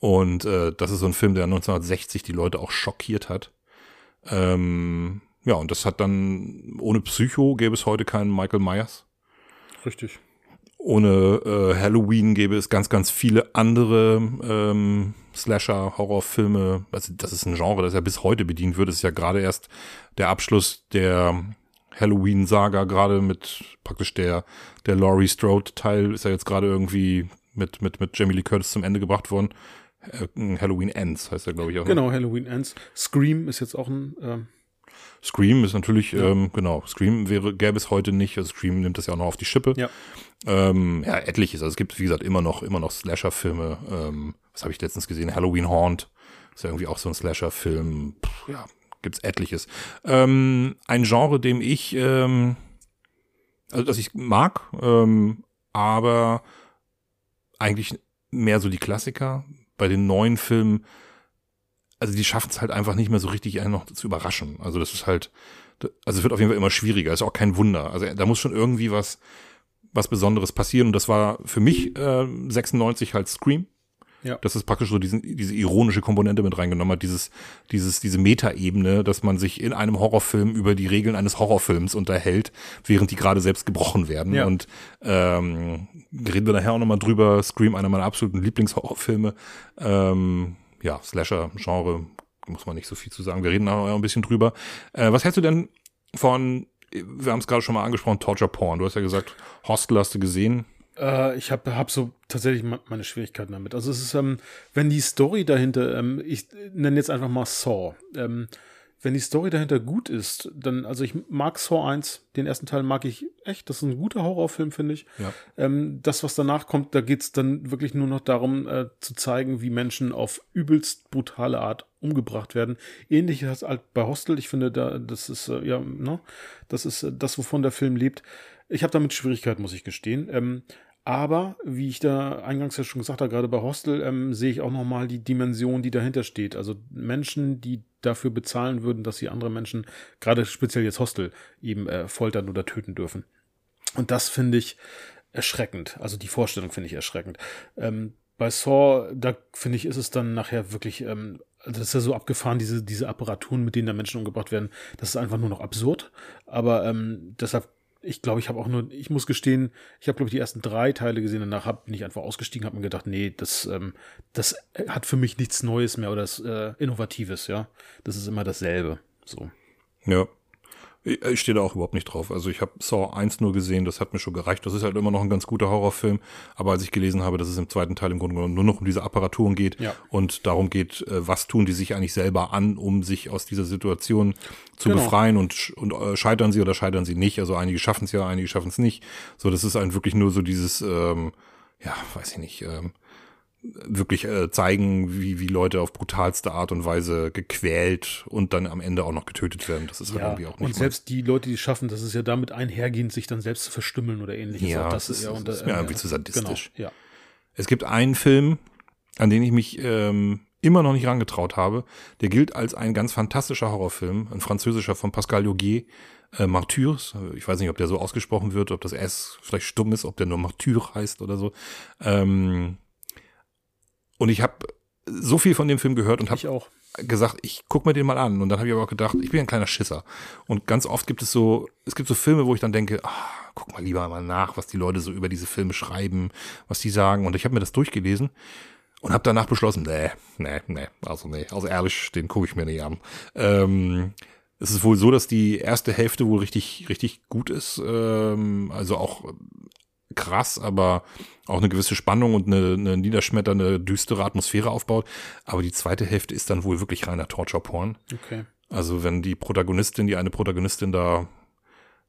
Speaker 1: Und äh, das ist so ein Film, der 1960 die Leute auch schockiert hat. Ähm, ja, und das hat dann, ohne Psycho gäbe es heute keinen Michael Myers.
Speaker 2: Richtig
Speaker 1: ohne äh, Halloween gäbe es ganz, ganz viele andere ähm, Slasher-Horrorfilme. Also das ist ein Genre, das ja bis heute bedient wird. Das ist ja gerade erst der Abschluss der Halloween-Saga, gerade mit praktisch der, der Laurie Strode-Teil ist ja jetzt gerade irgendwie mit, mit, mit Jamie Lee Curtis zum Ende gebracht worden. Äh, Halloween Ends heißt er, glaube ich, auch.
Speaker 2: Ne? Genau, Halloween Ends. Scream ist jetzt auch ein ähm
Speaker 1: Scream ist natürlich, ja. ähm, genau, Scream wäre, gäbe es heute nicht. Also Scream nimmt das ja auch noch auf die Schippe.
Speaker 2: Ja.
Speaker 1: Ähm, ja, etliches. Also es gibt, wie gesagt, immer noch, immer noch Slasher-Filme. Ähm, was habe ich letztens gesehen? Halloween Haunt. Ist ja irgendwie auch so ein Slasher-Film. Ja, gibt's etliches. Ähm, ein Genre, dem ich, ähm, also das ich mag, ähm, aber eigentlich mehr so die Klassiker. Bei den neuen Filmen also die schaffen es halt einfach nicht mehr so richtig einen noch zu überraschen. Also das ist halt, also es wird auf jeden Fall immer schwieriger, ist auch kein Wunder. Also da muss schon irgendwie was, was Besonderes passieren. Und das war für mich äh, 96 halt Scream. Ja. Das ist praktisch so diesen, diese ironische Komponente mit reingenommen hat, dieses, dieses, diese Metaebene, dass man sich in einem Horrorfilm über die Regeln eines Horrorfilms unterhält, während die gerade selbst gebrochen werden. Ja. Und ähm, reden wir nachher auch nochmal drüber. Scream, einer meiner absoluten Lieblingshorrorfilme. Ähm, ja, Slasher-Genre, muss man nicht so viel zu sagen. Wir reden noch ein bisschen drüber. Äh, was hältst du denn von, wir haben es gerade schon mal angesprochen, Torture Porn. Du hast ja gesagt, Hostel hast du gesehen.
Speaker 2: Äh, ich habe hab so tatsächlich meine Schwierigkeiten damit. Also es ist, ähm, wenn die Story dahinter, ähm, ich nenne jetzt einfach mal Saw, ähm, wenn die Story dahinter gut ist, dann, also ich mag Saw 1, den ersten Teil mag ich echt, das ist ein guter Horrorfilm, finde ich.
Speaker 1: Ja.
Speaker 2: Ähm, das, was danach kommt, da geht's dann wirklich nur noch darum, äh, zu zeigen, wie Menschen auf übelst brutale Art umgebracht werden. Ähnlich als halt bei Hostel, ich finde, da, das ist, äh, ja, ne, das ist äh, das, wovon der Film lebt. Ich habe damit Schwierigkeiten, muss ich gestehen. Ähm, aber, wie ich da eingangs ja schon gesagt habe, gerade bei Hostel, ähm, sehe ich auch nochmal die Dimension, die dahinter steht. Also Menschen, die dafür bezahlen würden, dass sie andere Menschen, gerade speziell jetzt Hostel, eben äh, foltern oder töten dürfen. Und das finde ich erschreckend. Also die Vorstellung finde ich erschreckend. Ähm, bei Saw, da finde ich, ist es dann nachher wirklich, ähm, also das ist ja so abgefahren, diese, diese Apparaturen, mit denen da Menschen umgebracht werden, das ist einfach nur noch absurd. Aber ähm, deshalb ich glaube, ich habe auch nur, ich muss gestehen, ich habe, glaube ich, die ersten drei Teile gesehen, danach bin ich einfach ausgestiegen, habe mir gedacht, nee, das, ähm, das hat für mich nichts Neues mehr oder das äh, Innovatives, ja. Das ist immer dasselbe. So.
Speaker 1: Ja. Ich stehe da auch überhaupt nicht drauf. Also ich habe Saw 1 nur gesehen, das hat mir schon gereicht. Das ist halt immer noch ein ganz guter Horrorfilm. Aber als ich gelesen habe, dass es im zweiten Teil im Grunde genommen nur noch um diese Apparaturen geht
Speaker 2: ja.
Speaker 1: und darum geht, äh, was tun die sich eigentlich selber an, um sich aus dieser Situation zu genau. befreien und, und äh, scheitern sie oder scheitern sie nicht. Also einige schaffen es ja, einige schaffen es nicht. So, das ist halt wirklich nur so dieses, ähm, ja, weiß ich nicht, ähm, wirklich äh, zeigen, wie, wie Leute auf brutalste Art und Weise gequält und dann am Ende auch noch getötet werden. Das ist halt
Speaker 2: ja,
Speaker 1: irgendwie auch nicht.
Speaker 2: Und selbst die Leute, die es schaffen, das ist ja damit einhergehend, sich dann selbst zu verstümmeln oder ähnliches.
Speaker 1: Ja,
Speaker 2: das,
Speaker 1: ist,
Speaker 2: ja,
Speaker 1: das ist mir äh, irgendwie zu sadistisch.
Speaker 2: Genau, ja.
Speaker 1: Es gibt einen Film, an den ich mich ähm, immer noch nicht rangetraut habe. Der gilt als ein ganz fantastischer Horrorfilm, ein französischer von Pascal Joguet, äh, Martyrs. Ich weiß nicht, ob der so ausgesprochen wird, ob das S vielleicht stumm ist, ob der nur Martyr heißt oder so. Ähm, und ich habe so viel von dem Film gehört und habe gesagt, ich guck mir den mal an. Und dann habe ich aber auch gedacht, ich bin ein kleiner Schisser. Und ganz oft gibt es so, es gibt so Filme, wo ich dann denke, ah, guck mal lieber mal nach, was die Leute so über diese Filme schreiben, was die sagen. Und ich habe mir das durchgelesen und habe danach beschlossen, nee, nee, nee, also nee, also ehrlich, den gucke ich mir nicht an. Ähm, es ist wohl so, dass die erste Hälfte wohl richtig, richtig gut ist, ähm, also auch krass, aber auch eine gewisse Spannung und eine, eine niederschmetternde, düstere Atmosphäre aufbaut. Aber die zweite Hälfte ist dann wohl wirklich reiner Torture-Porn.
Speaker 2: Okay.
Speaker 1: Also wenn die Protagonistin, die eine Protagonistin da,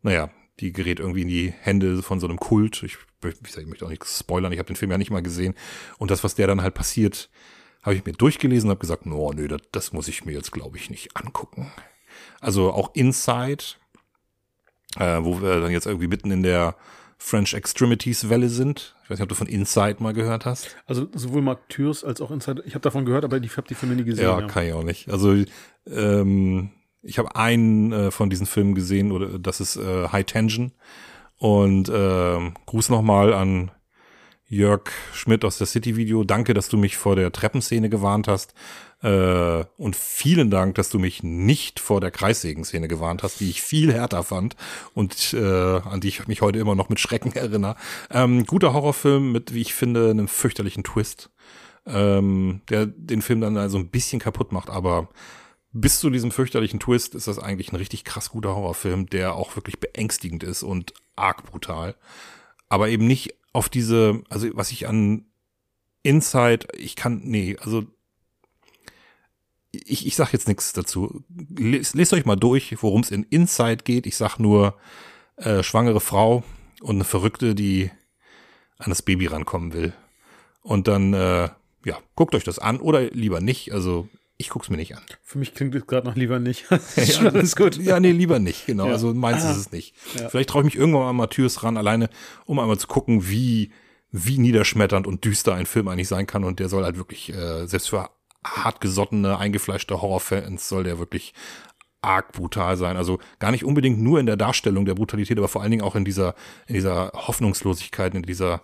Speaker 1: naja, die gerät irgendwie in die Hände von so einem Kult. Ich, gesagt, ich möchte auch nicht spoilern, ich habe den Film ja nicht mal gesehen. Und das, was der dann halt passiert, habe ich mir durchgelesen und habe gesagt, no, nö, das, das muss ich mir jetzt, glaube ich, nicht angucken. Also auch Inside, äh, wo wir dann jetzt irgendwie mitten in der French Extremities Welle sind. Ich weiß nicht, ob du von Inside mal gehört hast.
Speaker 2: Also sowohl Martyrs als auch Inside. Ich habe davon gehört, aber ich habe die Filme nie gesehen.
Speaker 1: Ja, ja, kann ich auch nicht. Also ähm, ich habe einen äh, von diesen Filmen gesehen, oder das ist äh, High Tension. Und äh, Gruß nochmal an Jörg Schmidt aus der City Video. Danke, dass du mich vor der Treppenszene gewarnt hast. Äh, und vielen Dank, dass du mich nicht vor der Kreissägen-Szene gewarnt hast, die ich viel härter fand und äh, an die ich mich heute immer noch mit Schrecken erinnere. Ähm, guter Horrorfilm mit, wie ich finde, einem fürchterlichen Twist, ähm, der den Film dann also ein bisschen kaputt macht, aber bis zu diesem fürchterlichen Twist ist das eigentlich ein richtig krass guter Horrorfilm, der auch wirklich beängstigend ist und arg brutal. Aber eben nicht auf diese, also was ich an Inside, ich kann, nee, also ich, ich sag jetzt nichts dazu. Lest, lest euch mal durch, worum es in Inside geht. Ich sag nur äh, schwangere Frau und eine Verrückte, die an das Baby rankommen will. Und dann, äh, ja, guckt euch das an oder lieber nicht. Also ich guck's mir nicht an.
Speaker 2: Für mich klingt es gerade noch lieber nicht.
Speaker 1: schon alles gut. Ja, nee, lieber nicht, genau. Ja. Also meins ah. ist es nicht. Ja. Vielleicht traue ich mich irgendwann mal Matthäus ran, alleine, um einmal zu gucken, wie, wie niederschmetternd und düster ein Film eigentlich sein kann. Und der soll halt wirklich, äh, selbst für hartgesottene, eingefleischte Horrorfans soll der wirklich arg brutal sein. Also gar nicht unbedingt nur in der Darstellung der Brutalität, aber vor allen Dingen auch in dieser, in dieser Hoffnungslosigkeit, in dieser,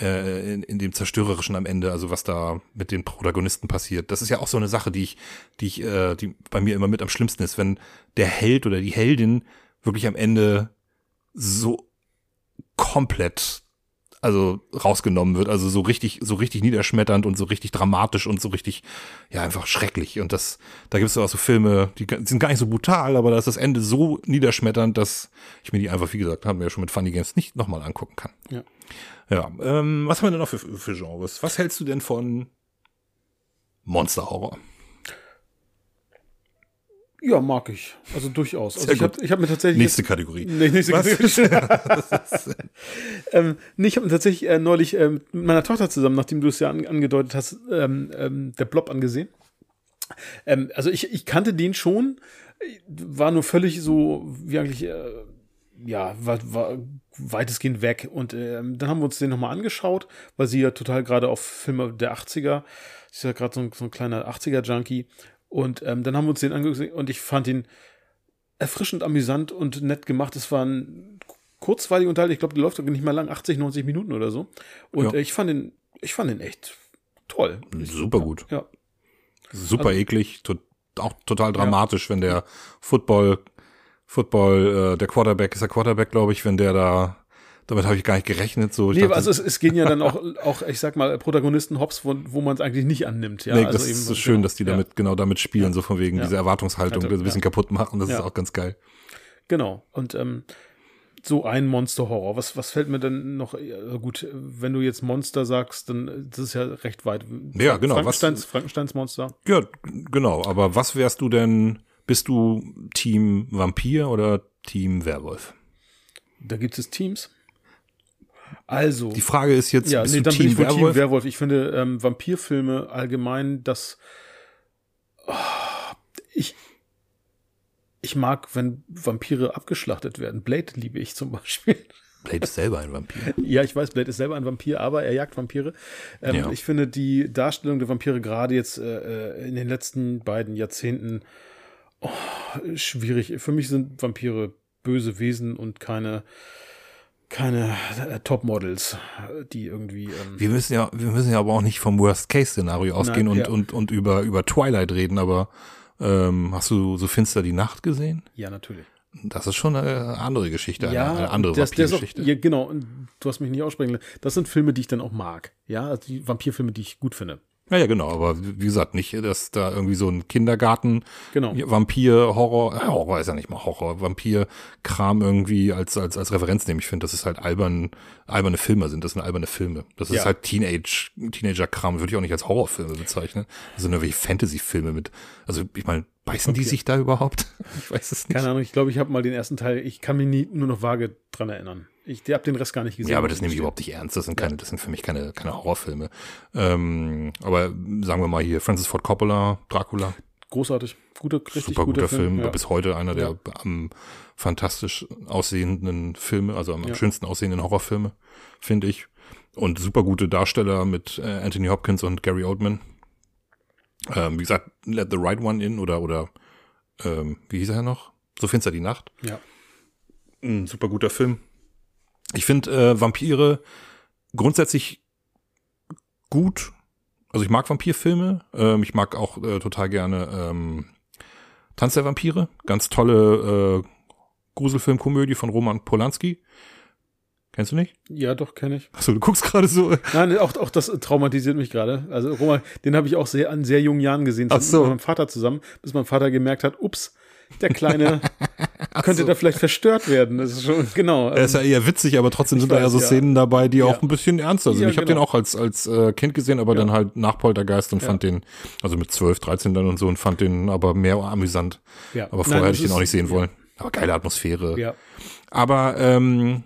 Speaker 1: äh, in, in dem zerstörerischen am Ende, also was da mit den Protagonisten passiert. Das ist ja auch so eine Sache, die ich, die ich, äh, die bei mir immer mit am schlimmsten ist, wenn der Held oder die Heldin wirklich am Ende so komplett also rausgenommen wird, also so richtig, so richtig niederschmetternd und so richtig dramatisch und so richtig, ja, einfach schrecklich. Und das, da gibt es auch so Filme, die sind gar nicht so brutal, aber da ist das Ende so niederschmetternd, dass ich mir die einfach, wie gesagt, haben wir ja schon mit Funny Games nicht nochmal angucken kann.
Speaker 2: Ja.
Speaker 1: Ja, ähm, was haben wir denn noch für, für Genres? Was hältst du denn von Monster Horror?
Speaker 2: Ja, mag ich. Also durchaus. Also ich habe hab mir tatsächlich.
Speaker 1: Nächste jetzt, Kategorie.
Speaker 2: Nee, nächste Was? Kategorie. ähm, nee, ich habe mir tatsächlich äh, neulich äh, mit meiner Tochter zusammen, nachdem du es ja an, angedeutet hast, ähm, ähm, der Blob angesehen. Ähm, also ich, ich kannte den schon, war nur völlig so, wie eigentlich, äh, ja, war, war weitestgehend weg. Und ähm, dann haben wir uns den nochmal angeschaut, weil sie ja total gerade auf Filme der 80er, sie ist ja gerade so, ein, so ein kleiner 80er-Junkie und ähm, dann haben wir uns den angeguckt und ich fand ihn erfrischend amüsant und nett gemacht. Es war ein kurzweiliger Unterhalt. Ich glaube, der läuft nicht mal lang, 80, 90 Minuten oder so. Und ja. ich fand ihn, ich fand ihn echt toll.
Speaker 1: Super gut.
Speaker 2: Ja.
Speaker 1: Super also, eklig, to auch total dramatisch, ja. wenn der Football, Football, äh, der Quarterback ist der Quarterback, glaube ich, wenn der da damit habe ich gar nicht gerechnet. So.
Speaker 2: Ich nee, dachte, also es, es gehen ja dann auch, auch, ich sag mal, Protagonisten hops, wo, wo man es eigentlich nicht annimmt. Ja?
Speaker 1: Nee,
Speaker 2: also
Speaker 1: das ist so schön, dass die damit, ja. genau damit spielen, ja. so von wegen ja. diese Erwartungshaltung, halt, ein bisschen kaputt machen. Das ist auch ganz geil.
Speaker 2: Genau. Und ähm, so ein Monster-Horror. Was, was fällt mir denn noch? Ja, gut, wenn du jetzt Monster sagst, dann das ist ja recht weit.
Speaker 1: Ja, genau.
Speaker 2: Frankensteins, was, Frankensteins Monster.
Speaker 1: Ja, genau. Aber was wärst du denn? Bist du Team Vampir oder Team Werwolf?
Speaker 2: Da gibt es Teams. Also.
Speaker 1: Die Frage ist jetzt,
Speaker 2: ja, bist nee, du dann Team bin ich wohl Werwolf? Team Werwolf. Ich finde ähm, Vampirfilme allgemein, das oh, ich ich mag, wenn Vampire abgeschlachtet werden. Blade liebe ich zum Beispiel.
Speaker 1: Blade ist selber ein Vampir.
Speaker 2: Ja, ich weiß, Blade ist selber ein Vampir, aber er jagt Vampire. Ähm,
Speaker 1: Ja.
Speaker 2: Ich finde die Darstellung der Vampire gerade jetzt äh, äh, in den letzten beiden Jahrzehnten oh, schwierig. Für mich sind Vampire böse Wesen und keine keine äh, Topmodels, äh, die irgendwie ähm,
Speaker 1: Wir müssen ja, wir müssen ja aber auch nicht vom Worst-Case-Szenario ausgehen und,
Speaker 2: ja.
Speaker 1: und, und über, über Twilight reden, aber ähm, hast du so finster die Nacht gesehen?
Speaker 2: ja natürlich.
Speaker 1: Das ist schon eine andere Geschichte, eine,
Speaker 2: Ja,
Speaker 1: eine andere
Speaker 2: das, auch,
Speaker 1: Vampirgeschichte.
Speaker 2: ja, genau. Du hast mich nicht aussprechen lassen. Das sind Filme, die ich dann auch mag. Ja, also die Vampirfilme, die ich gut finde.
Speaker 1: Ja, ja, genau, aber wie gesagt, nicht, dass da irgendwie so ein Kindergarten
Speaker 2: Genau.
Speaker 1: Vampir, Horror, äh, Horror ist ja nicht mal Horror, Vampir-Kram irgendwie als, als, als Referenz nehmen. Ich finde, das ist halt albern, alberne Filme sind, das sind alberne Filme. Das ist
Speaker 2: Ja.
Speaker 1: halt Teenage, Teenager-Kram, würde ich auch nicht als Horrorfilme bezeichnen. Das sind irgendwelche Fantasy-Filme mit, also ich meine, beißen die
Speaker 2: Okay.
Speaker 1: sich da überhaupt? Ich weiß es nicht.
Speaker 2: Keine Ahnung, ich glaube, ich habe mal den ersten Teil, ich kann mich nie, nur noch vage dran erinnern. Ich habe den Rest gar nicht gesehen.
Speaker 1: Ja, aber das nehme ich überhaupt nicht ernst. Das sind keine, das sind für mich keine, keine Horrorfilme. Ähm, aber sagen wir mal hier, Francis Ford Coppola, Dracula,
Speaker 2: Großartig. Guter, richtig
Speaker 1: super guter Film.
Speaker 2: Ja.
Speaker 1: Bis heute einer der
Speaker 2: Ja.
Speaker 1: am fantastisch aussehenden Filme, also am, am
Speaker 2: Ja.
Speaker 1: schönsten aussehenden Horrorfilme, finde ich. Und super gute Darsteller mit äh, Anthony Hopkins und Gary Oldman. Ähm, wie gesagt, Let the Right One In oder, oder ähm, wie hieß er noch? So finster die Nacht.
Speaker 2: Ja.
Speaker 1: Ein super guter Film. Ich finde äh, Vampire grundsätzlich gut. Also ich mag Vampirfilme. Ähm, ich mag auch äh, total gerne ähm, Tanz der Vampire. Ganz tolle äh, Gruselfilmkomödie von Roman Polanski. Kennst du nicht?
Speaker 2: Ja, doch, kenne ich.
Speaker 1: Achso, du guckst gerade so.
Speaker 2: Nein, auch, auch das traumatisiert mich gerade. Also, Roman, den habe ich auch sehr, an sehr jungen Jahren gesehen,
Speaker 1: Ach so.
Speaker 2: mit meinem Vater zusammen, bis mein Vater gemerkt hat, ups, der Kleine könnte
Speaker 1: so.
Speaker 2: da vielleicht verstört werden. Das ist schon, genau.
Speaker 1: Er ist ja eher witzig, aber trotzdem sind da ja
Speaker 2: weiß,
Speaker 1: so. Szenen dabei, die auch
Speaker 2: Ja.
Speaker 1: ein bisschen ernster sind.
Speaker 2: Ja,
Speaker 1: ich habe
Speaker 2: genau.
Speaker 1: den auch als, als äh, Kind gesehen, aber
Speaker 2: Ja.
Speaker 1: dann halt nach Poltergeist und fand den, also mit 12, 13 dann und so und fand den aber mehr amüsant.
Speaker 2: ja.
Speaker 1: Aber vorher
Speaker 2: Nein,
Speaker 1: hätte ich den auch nicht sehen wollen. Aber geile Atmosphäre.
Speaker 2: Ja.
Speaker 1: Aber ähm,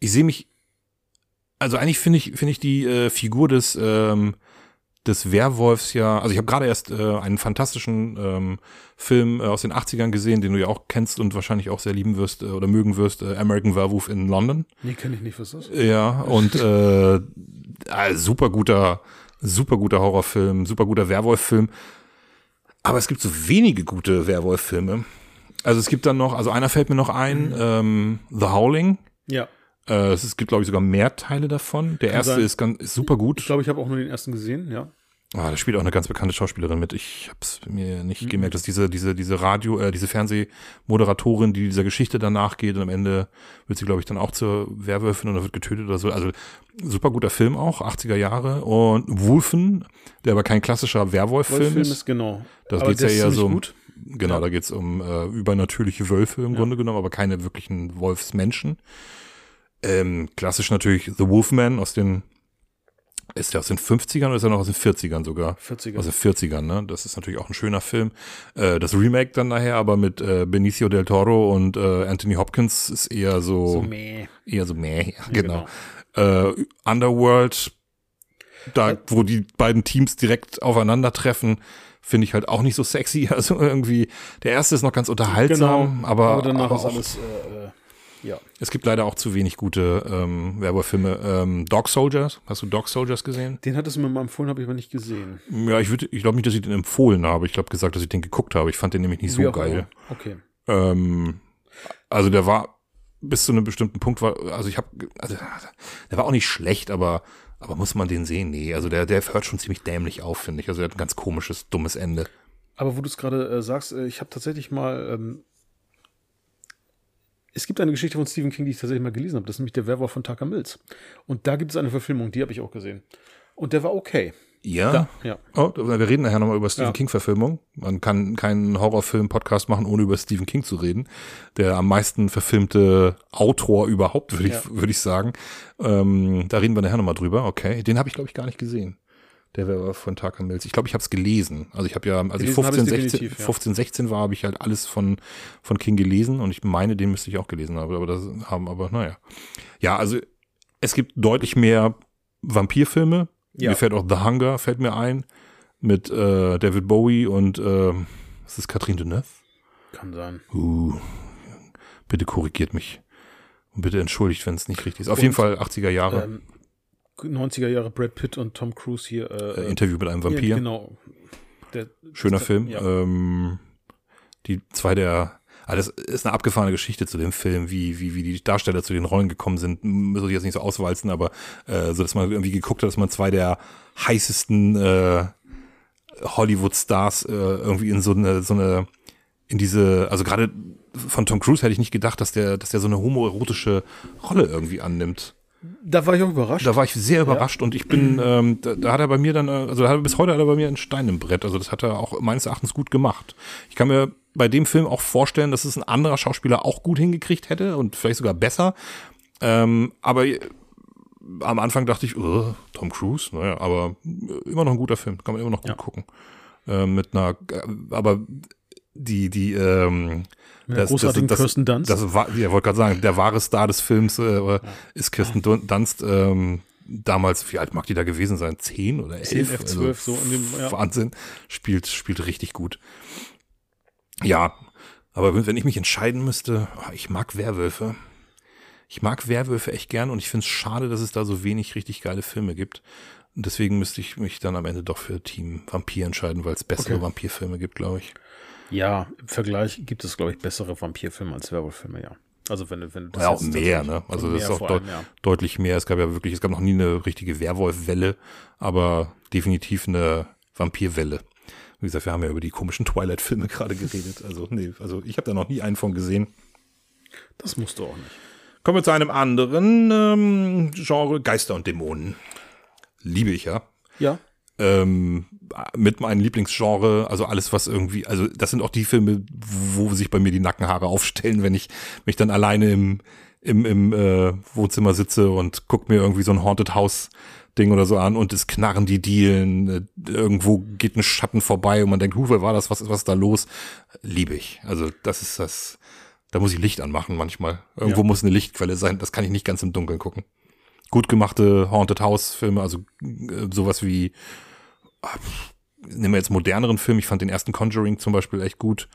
Speaker 1: ich sehe mich, also eigentlich finde ich, finde ich die äh, Figur des ähm, des Werwolfs ja, also ich habe gerade erst äh, einen fantastischen ähm, Film äh, aus den 80ern gesehen, den du ja auch kennst und wahrscheinlich auch sehr lieben wirst äh, oder mögen wirst, äh, American Werewolf in London.
Speaker 2: Nee, kenne ich nicht, was ist das?
Speaker 1: Ja, und äh, äh, super guter, super guter Horrorfilm, super guter Werwolffilm. Aber es gibt so wenige gute Werwolf-Filme. Also es gibt dann noch, also einer fällt mir noch ein, ähm, The Howling.
Speaker 2: Ja.
Speaker 1: Äh, es gibt, glaube ich, sogar mehr Teile davon. Der
Speaker 2: Kann
Speaker 1: erste
Speaker 2: sein.
Speaker 1: ist, ganz, ist super gut.
Speaker 2: Ich glaube, ich habe auch nur den ersten gesehen, ja.
Speaker 1: Ah, da spielt auch eine ganz bekannte Schauspielerin mit. Ich habe es mir nicht
Speaker 2: Mhm.
Speaker 1: gemerkt, dass diese diese diese Radio, äh, diese Fernsehmoderatorin, die dieser Geschichte danach geht und am Ende wird sie, glaube ich, dann auch zur Werwölfin oder wird getötet oder so. Also super guter Film auch, 80er Jahre und Wolfen, der aber kein klassischer Werwolf-Film
Speaker 2: Wolf-Film
Speaker 1: ist.
Speaker 2: ist genau.
Speaker 1: Das
Speaker 2: Aber
Speaker 1: geht's ja eher so.
Speaker 2: gut.
Speaker 1: Genau,
Speaker 2: Ja.
Speaker 1: da geht's um äh, übernatürliche Wölfe im
Speaker 2: Ja.
Speaker 1: Grunde genommen, aber keine wirklichen Wolfsmenschen. Ähm, klassisch natürlich The Wolfman aus den ist der aus den 50ern oder ist er noch aus den 40ern sogar?
Speaker 2: 40er.
Speaker 1: Aus den 40ern, ne? Das ist natürlich auch ein schöner Film. Äh, das Remake dann nachher, aber mit äh, Benicio del Toro und äh, Anthony Hopkins ist eher so,
Speaker 2: so meh.
Speaker 1: eher so meh, ja,
Speaker 2: Ja,
Speaker 1: genau. Äh, Underworld, da, wo die beiden Teams direkt aufeinandertreffen, finde ich halt auch nicht so sexy. Also irgendwie, der erste ist noch ganz unterhaltsam,
Speaker 2: Genau,
Speaker 1: aber,
Speaker 2: aber danach
Speaker 1: aber
Speaker 2: ist alles, äh, ja.
Speaker 1: es gibt leider auch zu wenig gute ähm, Werwolf-Filme. Ähm, Dog Soldiers, hast du Dog Soldiers gesehen?
Speaker 2: Den hattest du mir mal empfohlen, habe ich aber nicht gesehen.
Speaker 1: Ja, ich ich glaube nicht, dass ich den empfohlen habe. Ich glaube gesagt, dass ich den geguckt habe. Ich fand den nämlich nicht
Speaker 2: Wie
Speaker 1: so
Speaker 2: auch
Speaker 1: geil.
Speaker 2: immer. Okay.
Speaker 1: Ähm, also der war bis zu einem bestimmten Punkt war, also ich habe, also der war auch nicht schlecht, aber aber muss man den sehen? Nee, also der der hört schon ziemlich dämlich auf, finde ich. Also der hat ein ganz komisches, dummes Ende.
Speaker 2: Aber wo du es gerade äh, sagst, äh, ich habe tatsächlich mal. Ähm, es gibt eine Geschichte von Stephen King, die ich tatsächlich mal gelesen habe. Das ist nämlich der Werwolf von Tucker Mills. Und da gibt es eine Verfilmung, die habe ich auch gesehen. Und der war okay.
Speaker 1: Ja.
Speaker 2: Da, ja.
Speaker 1: Oh, wir reden nachher nochmal über Stephen
Speaker 2: Ja.
Speaker 1: King-Verfilmung. Man kann keinen Horrorfilm-Podcast machen, ohne über Stephen King zu reden. Der am meisten verfilmte Autor überhaupt, würde
Speaker 2: Ja.
Speaker 1: ich, würde ich sagen. Ähm, da reden wir nachher nochmal drüber. Okay, den habe ich, glaube ich, gar nicht gesehen. Der wäre von Tucker Mills. Ich glaube, ich habe es gelesen. Also ich habe ja, als ich
Speaker 2: Gelesen habe
Speaker 1: 15,
Speaker 2: ich's
Speaker 1: 16,
Speaker 2: definitiv, ja.
Speaker 1: 15, 16 war, habe ich halt alles von, von King gelesen und ich meine, den müsste ich auch gelesen haben, aber das haben, aber naja. Ja, also es gibt deutlich mehr Vampirfilme.
Speaker 2: Ja.
Speaker 1: Mir fällt auch The Hunger, fällt mir ein, mit äh, David Bowie und äh, ist das Catherine Deneuve?
Speaker 2: Kann sein.
Speaker 1: Uh, bitte korrigiert mich. Und bitte entschuldigt, wenn es nicht richtig ist. Auf
Speaker 2: Und,
Speaker 1: jeden Fall 80er Jahre.
Speaker 2: Ähm, 90er Jahre Brad Pitt und Tom Cruise hier. Äh,
Speaker 1: äh, Interview mit einem
Speaker 2: ja,
Speaker 1: Vampir.
Speaker 2: genau. Der,
Speaker 1: Schöner
Speaker 2: der-
Speaker 1: Film.
Speaker 2: Ja.
Speaker 1: Ähm, die zwei der, ah, das ist eine abgefahrene Geschichte zu dem Film, wie, wie, wie die Darsteller zu den Rollen gekommen sind. Muss ich jetzt nicht so auswalzen, aber äh, so, dass man irgendwie geguckt hat, dass man zwei der heißesten äh, Hollywood-Stars äh, irgendwie in so eine, so eine, in diese, also gerade von Tom Cruise hätte ich nicht gedacht, dass der, dass der so eine homoerotische Rolle irgendwie annimmt.
Speaker 2: Da war ich auch überrascht.
Speaker 1: Da war ich sehr überrascht und ich bin, ähm, da, da hat er bei mir dann, äh, also da hat er, bis heute hat er bei mir einen Stein im Brett. Also das hat er auch meines Erachtens gut gemacht. Ich kann mir bei dem Film auch vorstellen, dass es ein anderer Schauspieler auch gut hingekriegt hätte und vielleicht sogar besser. Ähm, aber äh, am Anfang dachte ich, uh, Tom Cruise, naja, aber äh, immer noch ein guter Film, kann man immer noch gut
Speaker 2: Ja.
Speaker 1: gucken. Ähm, mit einer, äh, aber die, die, ähm,
Speaker 2: Mit der großartigen Kirsten Dunst.
Speaker 1: Das war, ja, wollte gerade sagen, der wahre Star des Films äh, ist Kirsten Dun- Dunst. Ähm, damals, wie alt mag die da gewesen sein? Zehn oder elf?
Speaker 2: 10, F12, so in dem, ja.
Speaker 1: Wahnsinn. Spielt, spielt richtig gut. Ja, aber wenn, wenn ich mich entscheiden müsste, oh, ich mag Werwölfe. Ich mag Werwölfe echt gern und ich finde es schade, dass es da so wenig richtig geile Filme gibt. Und deswegen müsste ich mich dann am Ende doch für Team Vampir entscheiden, weil es bessere
Speaker 2: Okay.
Speaker 1: Vampirfilme gibt, glaube ich.
Speaker 2: Ja, im Vergleich gibt es, glaube ich, bessere Vampirfilme als Werwolffilme, ja. Also wenn du, wenn du das
Speaker 1: ja, auch
Speaker 2: jetzt
Speaker 1: mehr, ne? Also das ist auch deut
Speaker 2: allem, ja.
Speaker 1: deutlich mehr. Es gab ja wirklich, es gab noch nie eine richtige Werwolf-Welle, aber definitiv eine Vampirwelle. Wie gesagt, wir haben ja über die komischen Twilight-Filme gerade geredet. Also, nee, also ich habe da noch nie einen von gesehen.
Speaker 2: Das musst du auch nicht.
Speaker 1: Kommen wir zu einem anderen ähm, Genre, Geister und Dämonen. Liebe ich ja.
Speaker 2: Ja.
Speaker 1: Ähm, mit meinem Lieblingsgenre, also alles, was irgendwie, also das sind auch die Filme, wo sich bei mir die Nackenhaare aufstellen, wenn ich mich dann alleine im, im, im äh, Wohnzimmer sitze und guck mir irgendwie so ein Haunted House Ding oder so an und es knarren die Dielen, äh, irgendwo geht ein Schatten vorbei und man denkt, hu, wer war das, was ist was ist da los? Liebe ich. Also das ist das, da muss ich Licht anmachen manchmal. Irgendwo
Speaker 2: Ja.
Speaker 1: muss eine Lichtquelle sein, das kann ich nicht ganz im Dunkeln gucken. Gut gemachte Haunted House Filme, also äh, sowas wie nehmen wir jetzt moderneren Film, ich fand den ersten Conjuring zum Beispiel echt gut.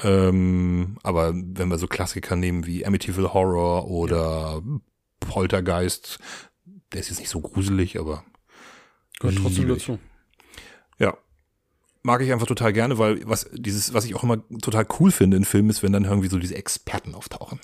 Speaker 1: Ähm, aber wenn wir so Klassiker nehmen wie Amityville Horror oder Poltergeist, der ist jetzt nicht so gruselig, aber
Speaker 2: Gehört trotzdem dazu.
Speaker 1: ja. Mag ich einfach total gerne, weil was dieses, was ich auch immer total cool finde in Filmen, ist, wenn dann irgendwie so diese Experten auftauchen.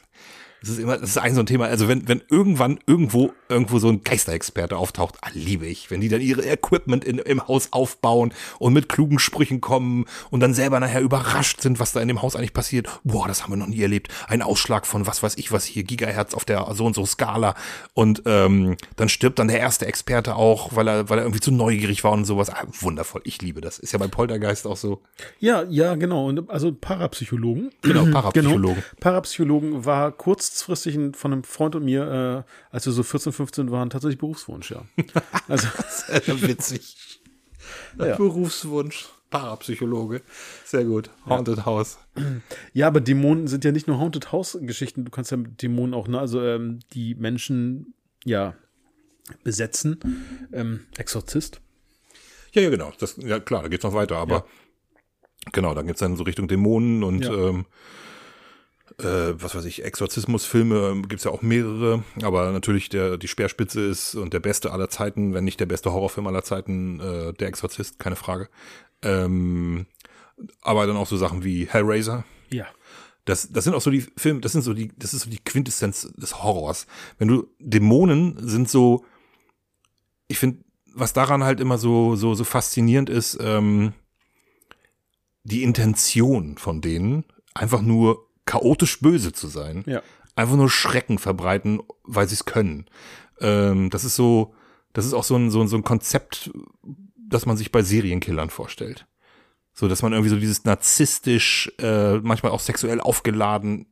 Speaker 1: Das ist immer, das ist ein so ein Thema. Also wenn, wenn irgendwann irgendwo, irgendwo so ein Geisterexperte auftaucht, ah, liebe ich. Wenn die dann ihre Equipment in, im Haus aufbauen und mit klugen Sprüchen kommen und dann selber nachher überrascht sind, was da in dem Haus eigentlich passiert. Boah, das haben wir noch nie erlebt. Ein Ausschlag von was weiß ich was hier, Gigahertz auf der so und so Skala. Und ähm, dann stirbt dann der erste Experte auch, weil er, weil er irgendwie zu neugierig war und sowas. Ah, wundervoll. Ich liebe das. Ist ja bei Poltergeist auch so.
Speaker 2: Ja, ja, genau. Und also Parapsychologen.
Speaker 1: Genau, Parapsychologen.
Speaker 2: Genau. Parapsychologen war kurzfristig von einem Freund und mir, äh, als wir so 14, 15 waren, tatsächlich Berufswunsch, ja. Also,
Speaker 1: Witzig.
Speaker 2: Ja.
Speaker 1: Berufswunsch. Parapsychologe. Sehr gut. Haunted House.
Speaker 2: ja, aber Dämonen sind ja nicht nur Haunted House-Geschichten. Du kannst ja mit Dämonen auch, ne, also ähm, die Menschen, ja, besetzen. Ähm, Exorzist.
Speaker 1: Ja, ja, genau. Das, ja, klar, da geht's noch weiter, aber genau, dann geht's dann so Richtung Dämonen und
Speaker 2: Ja.
Speaker 1: ähm, äh, was weiß ich, Exorzismusfilme ähm, gibt's ja auch mehrere, aber natürlich der die Speerspitze ist und der beste aller Zeiten, wenn nicht der beste Horrorfilm aller Zeiten, äh, der Exorzist, keine Frage. Ähm, aber dann auch so Sachen wie Hellraiser,
Speaker 2: Ja.
Speaker 1: Das, das sind auch so die Filme, das sind so die, das ist so die Quintessenz des Horrors. Wenn du Dämonen sind so, ich finde, was daran halt immer so so so faszinierend ist, ähm, die Intention von denen, einfach nur chaotisch böse zu sein,
Speaker 2: Ja.
Speaker 1: einfach nur Schrecken verbreiten, weil sie es können. Ähm, das ist so, das ist auch so ein so ein so ein Konzept, das man sich bei Serienkillern vorstellt. So, dass man irgendwie so dieses narzisstisch, äh, manchmal auch sexuell aufgeladen,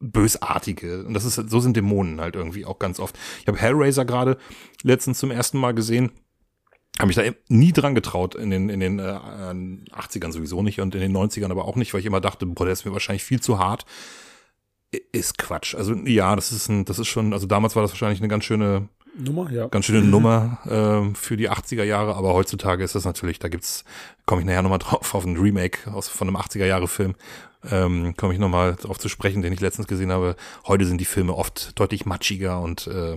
Speaker 1: bösartige. Und das ist, so sind Dämonen halt irgendwie auch ganz oft. Ich habe Hellraiser gerade letztens zum ersten Mal gesehen. Habe mich da eben nie dran getraut, in den, in den äh, 80ern sowieso nicht und in den 90ern aber auch nicht, weil ich immer dachte, boah, der ist mir wahrscheinlich viel zu hart. Ist Quatsch. Also ja, das ist ein, das ist schon, also damals war das wahrscheinlich eine ganz schöne
Speaker 2: Nummer, ja.
Speaker 1: ganz schöne Nummer ähm, für die 80er Jahre, aber heutzutage ist das natürlich, da gibt's, komme ich nachher nochmal drauf, auf ein Remake aus von einem 80er Jahre Film, ähm, komme ich nochmal darauf zu sprechen, den ich letztens gesehen habe. Heute sind die Filme oft deutlich matschiger und äh,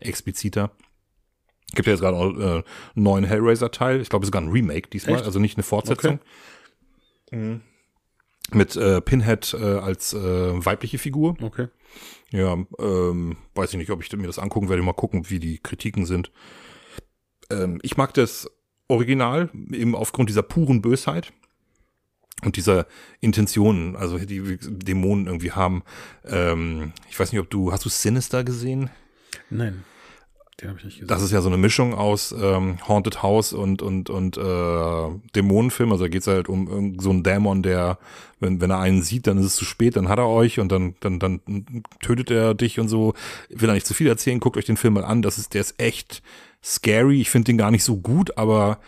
Speaker 1: expliziter. Gibt ja jetzt gerade auch äh, einen neuen Hellraiser-Teil. Ich glaube, sogar ein Remake diesmal,
Speaker 2: Echt?
Speaker 1: also nicht eine Fortsetzung. Mhm. Mit äh, Pinhead äh, als äh, weibliche Figur.
Speaker 2: Okay.
Speaker 1: Ja, ähm, weiß ich nicht, ob ich mir das angucken werde. Mal gucken, wie die Kritiken sind. Ähm, ich mag das Original eben aufgrund dieser puren Bösheit und dieser Intentionen, also die Dämonen irgendwie haben. Ähm, ich weiß nicht, ob du, hast du Sinister gesehen?
Speaker 2: Nein. Den habe ich nicht gesehen.
Speaker 1: Das ist ja so eine Mischung aus ähm, Haunted House und und und äh, Dämonenfilm. Also da geht's halt um so einen Dämon, der, wenn wenn er einen sieht, dann ist es zu spät, dann hat er euch und dann dann dann tötet er dich und so. Ich will da nicht zu viel erzählen. Guckt euch den Film mal an. Das ist der ist echt scary. Ich finde den gar nicht so gut, aber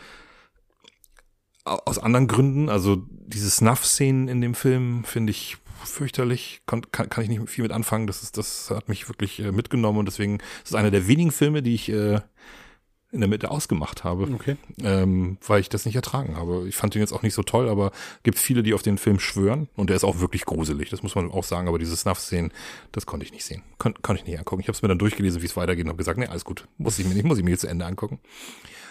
Speaker 1: aus anderen Gründen. Also diese Snuff-Szenen in dem Film finde ich fürchterlich, kann, kann, kann ich nicht viel mit anfangen. Das ist, das hat mich wirklich äh, mitgenommen und deswegen ist es einer der wenigen Filme, die ich äh, in der Mitte ausgemacht habe,
Speaker 2: Okay.
Speaker 1: ähm, weil ich das nicht ertragen habe. Ich fand ihn jetzt auch nicht so toll, aber gibt viele, die auf den Film schwören und der ist auch wirklich gruselig, das muss man auch sagen, aber diese Snuff-Szenen, das konnte ich nicht sehen. Kon konnte ich nicht angucken. Ich habe es mir dann durchgelesen, wie es weitergeht und habe gesagt, nee, alles gut, muss ich mir nicht, muss ich mir jetzt zu Ende angucken.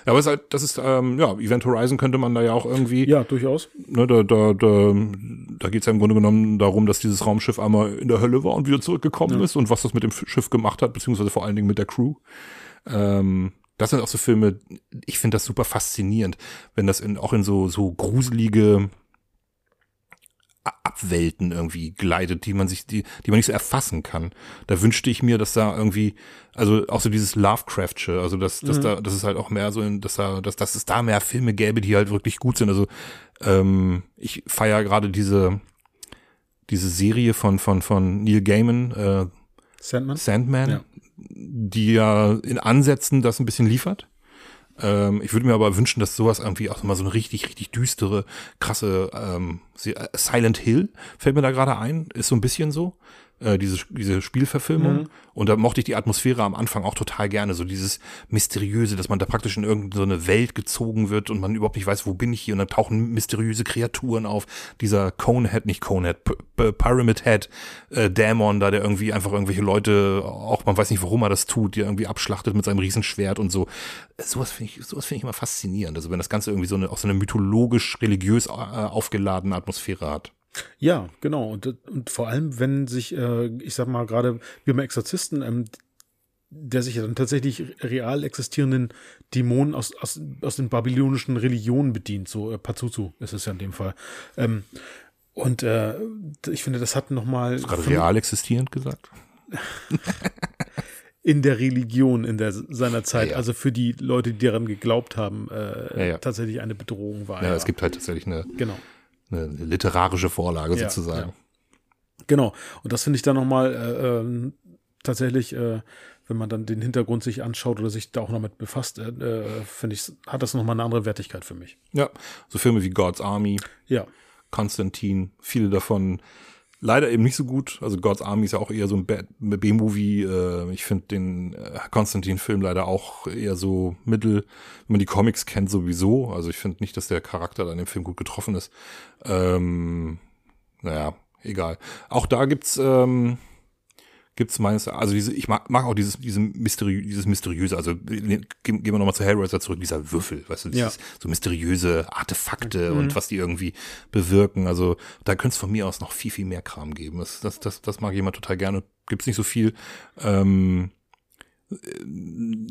Speaker 1: Ja, aber es ist halt, das ist, ähm, ja, Event Horizon könnte man da ja auch irgendwie
Speaker 2: Ja, durchaus.
Speaker 1: ne, da, da, da, da geht es ja im Grunde genommen darum, dass dieses Raumschiff einmal in der Hölle war und wieder zurückgekommen ist und was das mit dem Schiff gemacht hat, beziehungsweise vor allen Dingen mit der Crew. Ähm, das sind auch so Filme, ich finde das super faszinierend, wenn das in, auch in so, so gruselige Abwelten irgendwie gleitet, die man sich, die, die man nicht so erfassen kann. Da wünschte ich mir, dass da irgendwie, also auch so dieses Lovecraftsche, also dass, dass da, dass es halt auch mehr so in, dass da, dass, dass es da mehr Filme gäbe, die halt wirklich gut sind. Also ähm, ich feiere gerade diese, diese Serie von, von, von Neil Gaiman, äh,
Speaker 2: Sandman?
Speaker 1: Sandman,
Speaker 2: Ja.
Speaker 1: die ja in Ansätzen das ein bisschen liefert. Ähm, ich würde mir aber wünschen, dass sowas irgendwie auch mal so eine richtig, richtig düstere, krasse ähm, äh, Silent Hill fällt mir da gerade ein, ist so ein bisschen so. Äh, diese, diese Spielverfilmung.
Speaker 2: Mhm.
Speaker 1: Und da mochte ich die Atmosphäre am Anfang auch total gerne. So dieses Mysteriöse, dass man da praktisch in irgendeine Welt gezogen wird und man überhaupt nicht weiß, wo bin ich hier. Und dann tauchen mysteriöse Kreaturen auf. Dieser Conehead, nicht Conehead, P P Pyramid Head, äh, Dämon da, der irgendwie einfach irgendwelche Leute, auch man weiß nicht, warum er das tut, die irgendwie abschlachtet mit seinem Riesenschwert und so. Äh, Sowas finde ich, sowas finde ich immer faszinierend. Also wenn das Ganze irgendwie so eine, auch so eine mythologisch-religiös äh, aufgeladene Atmosphäre hat.
Speaker 2: Ja, genau. Und, und vor allem, wenn sich, äh, ich sag mal, gerade wie beim Exorzisten, ähm, der sich ja dann tatsächlich real existierenden Dämonen aus, aus, aus den babylonischen Religionen bedient, so äh, Pazuzu ist es ja in dem Fall. Ähm, und äh, ich finde, das hat nochmal
Speaker 1: Gerade real existierend gesagt.
Speaker 2: in der Religion in der seiner Zeit,
Speaker 1: Ja, ja.
Speaker 2: also für die Leute, die daran geglaubt haben, äh,
Speaker 1: ja.
Speaker 2: tatsächlich eine Bedrohung war.
Speaker 1: Ja, es gibt halt tatsächlich eine,
Speaker 2: genau.
Speaker 1: Eine literarische Vorlage
Speaker 2: Ja,
Speaker 1: sozusagen.
Speaker 2: ja. Genau. Und das finde ich dann nochmal äh, ähm, tatsächlich, äh, wenn man dann den Hintergrund sich anschaut oder sich da auch noch mit befasst, äh, äh, finde ich, hat das nochmal eine andere Wertigkeit für mich.
Speaker 1: Ja, so Filme wie God's Army,
Speaker 2: Ja.
Speaker 1: Konstantin, viele davon leider eben nicht so gut. Also God's Army ist ja auch eher so ein B-Movie. Äh, ich finde den äh, Konstantin-Film leider auch eher so mittel, wenn man die Comics kennt sowieso. Also ich finde nicht, dass der Charakter da in dem Film gut getroffen ist. Ähm, naja, egal. Auch da gibt's ähm, gibt's meines, also diese, ich mag, mag auch dieses, diese Mysteriö dieses mysteriöse, also gehen, gehen wir nochmal zu Hellraiser zurück, dieser Würfel, weißt du, dieses, so mysteriöse Artefakte und was die irgendwie bewirken. Also da könnte es von mir aus noch viel, viel mehr Kram geben. Das, das, das, das mag ich immer total gerne. Gibt's nicht so viel. Ähm, äh,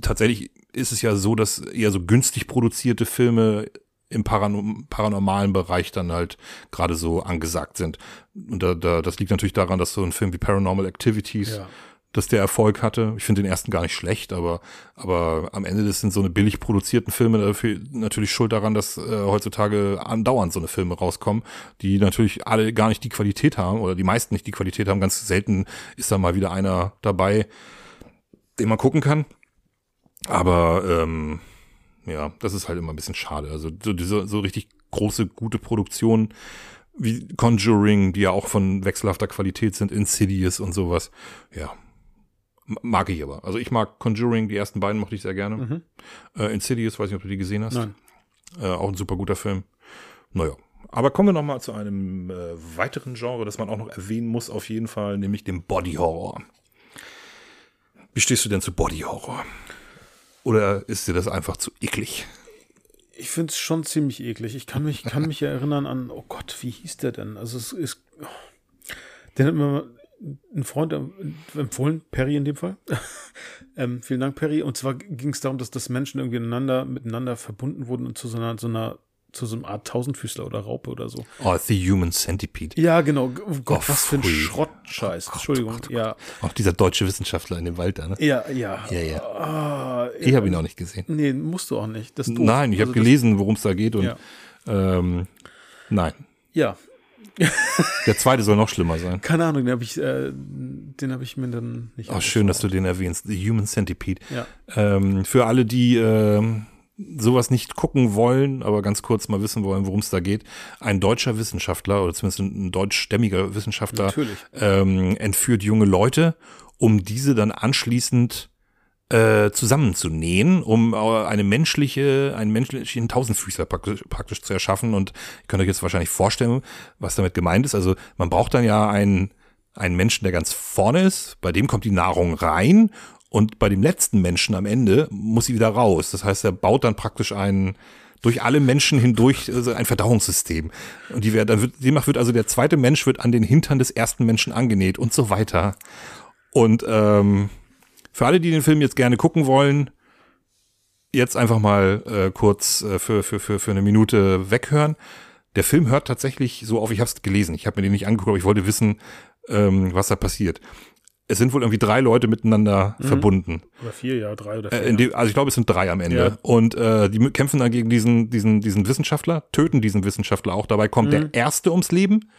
Speaker 1: tatsächlich ist es ja so, dass eher so günstig produzierte Filme im Paranorm paranormalen Bereich dann halt gerade so angesagt sind. Und da, da, das liegt natürlich daran, dass so ein Film wie Paranormal Activities,
Speaker 2: Ja.
Speaker 1: dass der Erfolg hatte. Ich finde den ersten gar nicht schlecht, aber, aber am Ende das sind so eine billig produzierten Filme dafür natürlich schuld daran, dass äh, heutzutage andauernd so eine Filme rauskommen, die natürlich alle gar nicht die Qualität haben oder die meisten nicht die Qualität haben. Ganz selten ist da mal wieder einer dabei, den man gucken kann. Aber ähm, ja, das ist halt immer ein bisschen schade. Also so, diese, so richtig große, gute Produktionen wie Conjuring, die ja auch von wechselhafter Qualität sind, Insidious und sowas. Ja, mag ich aber. Also ich mag Conjuring, die ersten beiden mochte ich sehr gerne. Äh, Insidious, weiß nicht, ob du die gesehen hast.
Speaker 2: Nein.
Speaker 1: Äh, auch ein super guter Film. Naja, Aber kommen wir noch mal zu einem äh, weiteren Genre, das man auch noch erwähnen muss, auf jeden Fall, nämlich dem Body Horror. Wie stehst du denn zu Body Horror? Oder ist dir das einfach zu eklig?
Speaker 2: Ich finde es schon ziemlich eklig. Ich kann mich, kann mich erinnern an, oh Gott, wie hieß der denn? Also es ist, oh, den hat mir ein Freund empfohlen, Perry in dem Fall. ähm, vielen Dank, Perry. Und zwar ging es darum, dass das Menschen irgendwie miteinander, miteinander verbunden wurden und zu so einer, so einer zu so einer Art Tausendfüßler oder Raupe oder so.
Speaker 1: Oh, The Human Centipede.
Speaker 2: Ja, genau. Oh Gott, oh, was für ein Schrottscheiß. Oh, Entschuldigung, Gott, ja.
Speaker 1: Auch dieser deutsche Wissenschaftler in dem Wald da, ne?
Speaker 2: Ja, ja.
Speaker 1: Ja, ja. Ah, ich habe ihn auch nicht gesehen.
Speaker 2: Nee, musst du auch nicht. Das
Speaker 1: Nein, ich habe also gelesen, worum es da geht und ja. ähm, nein.
Speaker 2: Ja.
Speaker 1: Der zweite soll noch schlimmer sein.
Speaker 2: Keine Ahnung, den habe ich, äh, den habe ich mir dann nicht.
Speaker 1: Oh, schön, dass du den erwähnst. The Human Centipede.
Speaker 2: Ja.
Speaker 1: Ähm, für alle, die äh, sowas nicht gucken wollen, aber ganz kurz mal wissen wollen, worum es da geht. Ein deutscher Wissenschaftler oder zumindest ein deutschstämmiger Wissenschaftler ähm, entführt junge Leute, um diese dann anschließend äh, zusammenzunähen, um eine menschliche, einen menschlichen Tausendfüßler praktisch, praktisch zu erschaffen. Und ihr könnt euch jetzt wahrscheinlich vorstellen, was damit gemeint ist. Also man braucht dann ja einen, einen Menschen, der ganz vorne ist, bei dem kommt die Nahrung rein und bei dem letzten Menschen am Ende muss sie wieder raus. Das heißt, er baut dann praktisch einen durch alle Menschen hindurch also ein Verdauungssystem. Und die wird, dann wird, demnach wird also der zweite Mensch wird an den Hintern des ersten Menschen angenäht und so weiter. Und ähm, für alle, die den Film jetzt gerne gucken wollen, jetzt einfach mal äh, kurz äh, für, für, für, für eine Minute weghören. Der Film hört tatsächlich so auf, ich habe es gelesen, ich habe mir den nicht angeguckt, aber ich wollte wissen, ähm, was da passiert es sind wohl irgendwie drei Leute miteinander mhm. verbunden.
Speaker 2: Oder vier, ja, drei oder vier.
Speaker 1: Äh, dem, also ich glaube, es sind drei am Ende. Ja. Und äh, die kämpfen dann gegen diesen, diesen, diesen Wissenschaftler, töten diesen Wissenschaftler auch. Dabei kommt mhm. der Erste ums Leben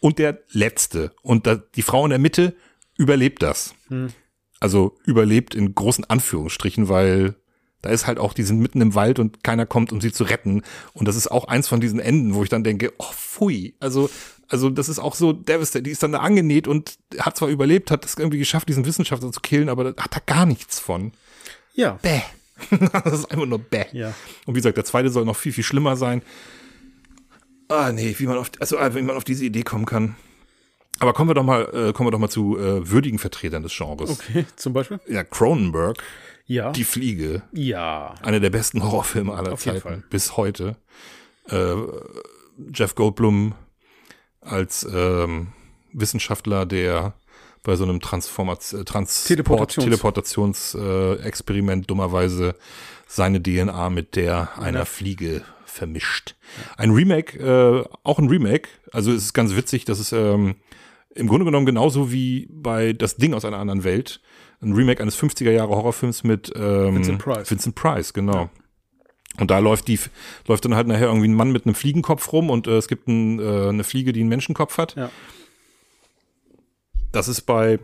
Speaker 1: und der Letzte. Und da, die Frau in der Mitte überlebt das. Mhm. Also überlebt in großen Anführungsstrichen, weil da ist halt auch, die sind mitten im Wald und keiner kommt, um sie zu retten. Und das ist auch eins von diesen Enden, wo ich dann denke, oh, pfui. Also also das ist auch so devastating. Die ist dann da angenäht und hat zwar überlebt, hat es irgendwie geschafft, diesen Wissenschaftler zu killen, aber da hat er gar nichts von.
Speaker 2: Ja.
Speaker 1: Bäh. das ist einfach nur bäh.
Speaker 2: Ja.
Speaker 1: Und wie gesagt, der zweite soll noch viel, viel schlimmer sein. Ah, nee, wie man auf, also wie man auf diese Idee kommen kann. Aber kommen wir doch mal, äh, kommen wir doch mal zu äh, würdigen Vertretern des Genres.
Speaker 2: Okay, zum Beispiel?
Speaker 1: Ja, Cronenberg.
Speaker 2: Ja.
Speaker 1: Die Fliege.
Speaker 2: Ja.
Speaker 1: Einer der besten Horrorfilme aller auf Zeiten. Bis heute. Äh, Jeff Goldblum als ähm, Wissenschaftler, der bei so einem Transformats äh, Transport Teleportationsexperiment äh, dummerweise seine DNA mit der einer ja. Fliege vermischt. Ein Remake, äh, auch ein Remake. Also es ist ganz witzig, dass es ähm, im Grunde genommen genauso wie bei Das Ding aus einer anderen Welt, ein Remake eines 50er Jahre Horrorfilms mit ähm,
Speaker 2: Vincent Price.
Speaker 1: Vincent Price, genau. Ja. Und da läuft die, läuft dann halt nachher irgendwie ein Mann mit einem Fliegenkopf rum und äh, es gibt ein, äh, eine Fliege, die einen Menschenkopf hat.
Speaker 2: Ja.
Speaker 1: Das ist bei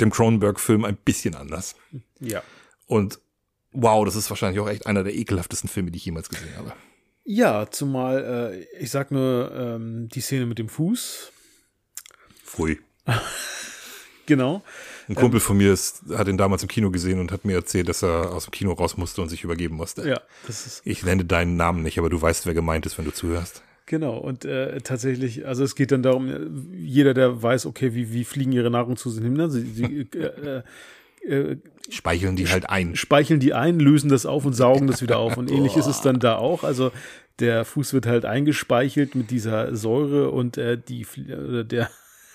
Speaker 1: dem Cronenberg-Film ein bisschen anders.
Speaker 2: Ja.
Speaker 1: Und wow, das ist wahrscheinlich auch echt einer der ekelhaftesten Filme, die ich jemals gesehen habe.
Speaker 2: Ja, zumal, äh, ich sag nur ähm, die Szene mit dem Fuß.
Speaker 1: Pfui.
Speaker 2: genau.
Speaker 1: Ein Kumpel ähm, von mir ist, hat ihn damals im Kino gesehen und hat mir erzählt, dass er aus dem Kino raus musste und sich übergeben musste.
Speaker 2: Ja, das ist.
Speaker 1: Ich nenne deinen Namen nicht, aber du weißt, wer gemeint ist, wenn du zuhörst.
Speaker 2: Genau, und äh, tatsächlich, also es geht dann darum, jeder, der weiß, okay, wie, wie fliegen ihre Nahrung zu sich hin, ne? sie, sie äh,
Speaker 1: äh, speicheln die halt ein.
Speaker 2: Speicheln die ein, lösen das auf und saugen das wieder auf. Und ähnlich ist es dann da auch. Also der Fuß wird halt eingespeichelt mit dieser Säure und äh, die, äh, der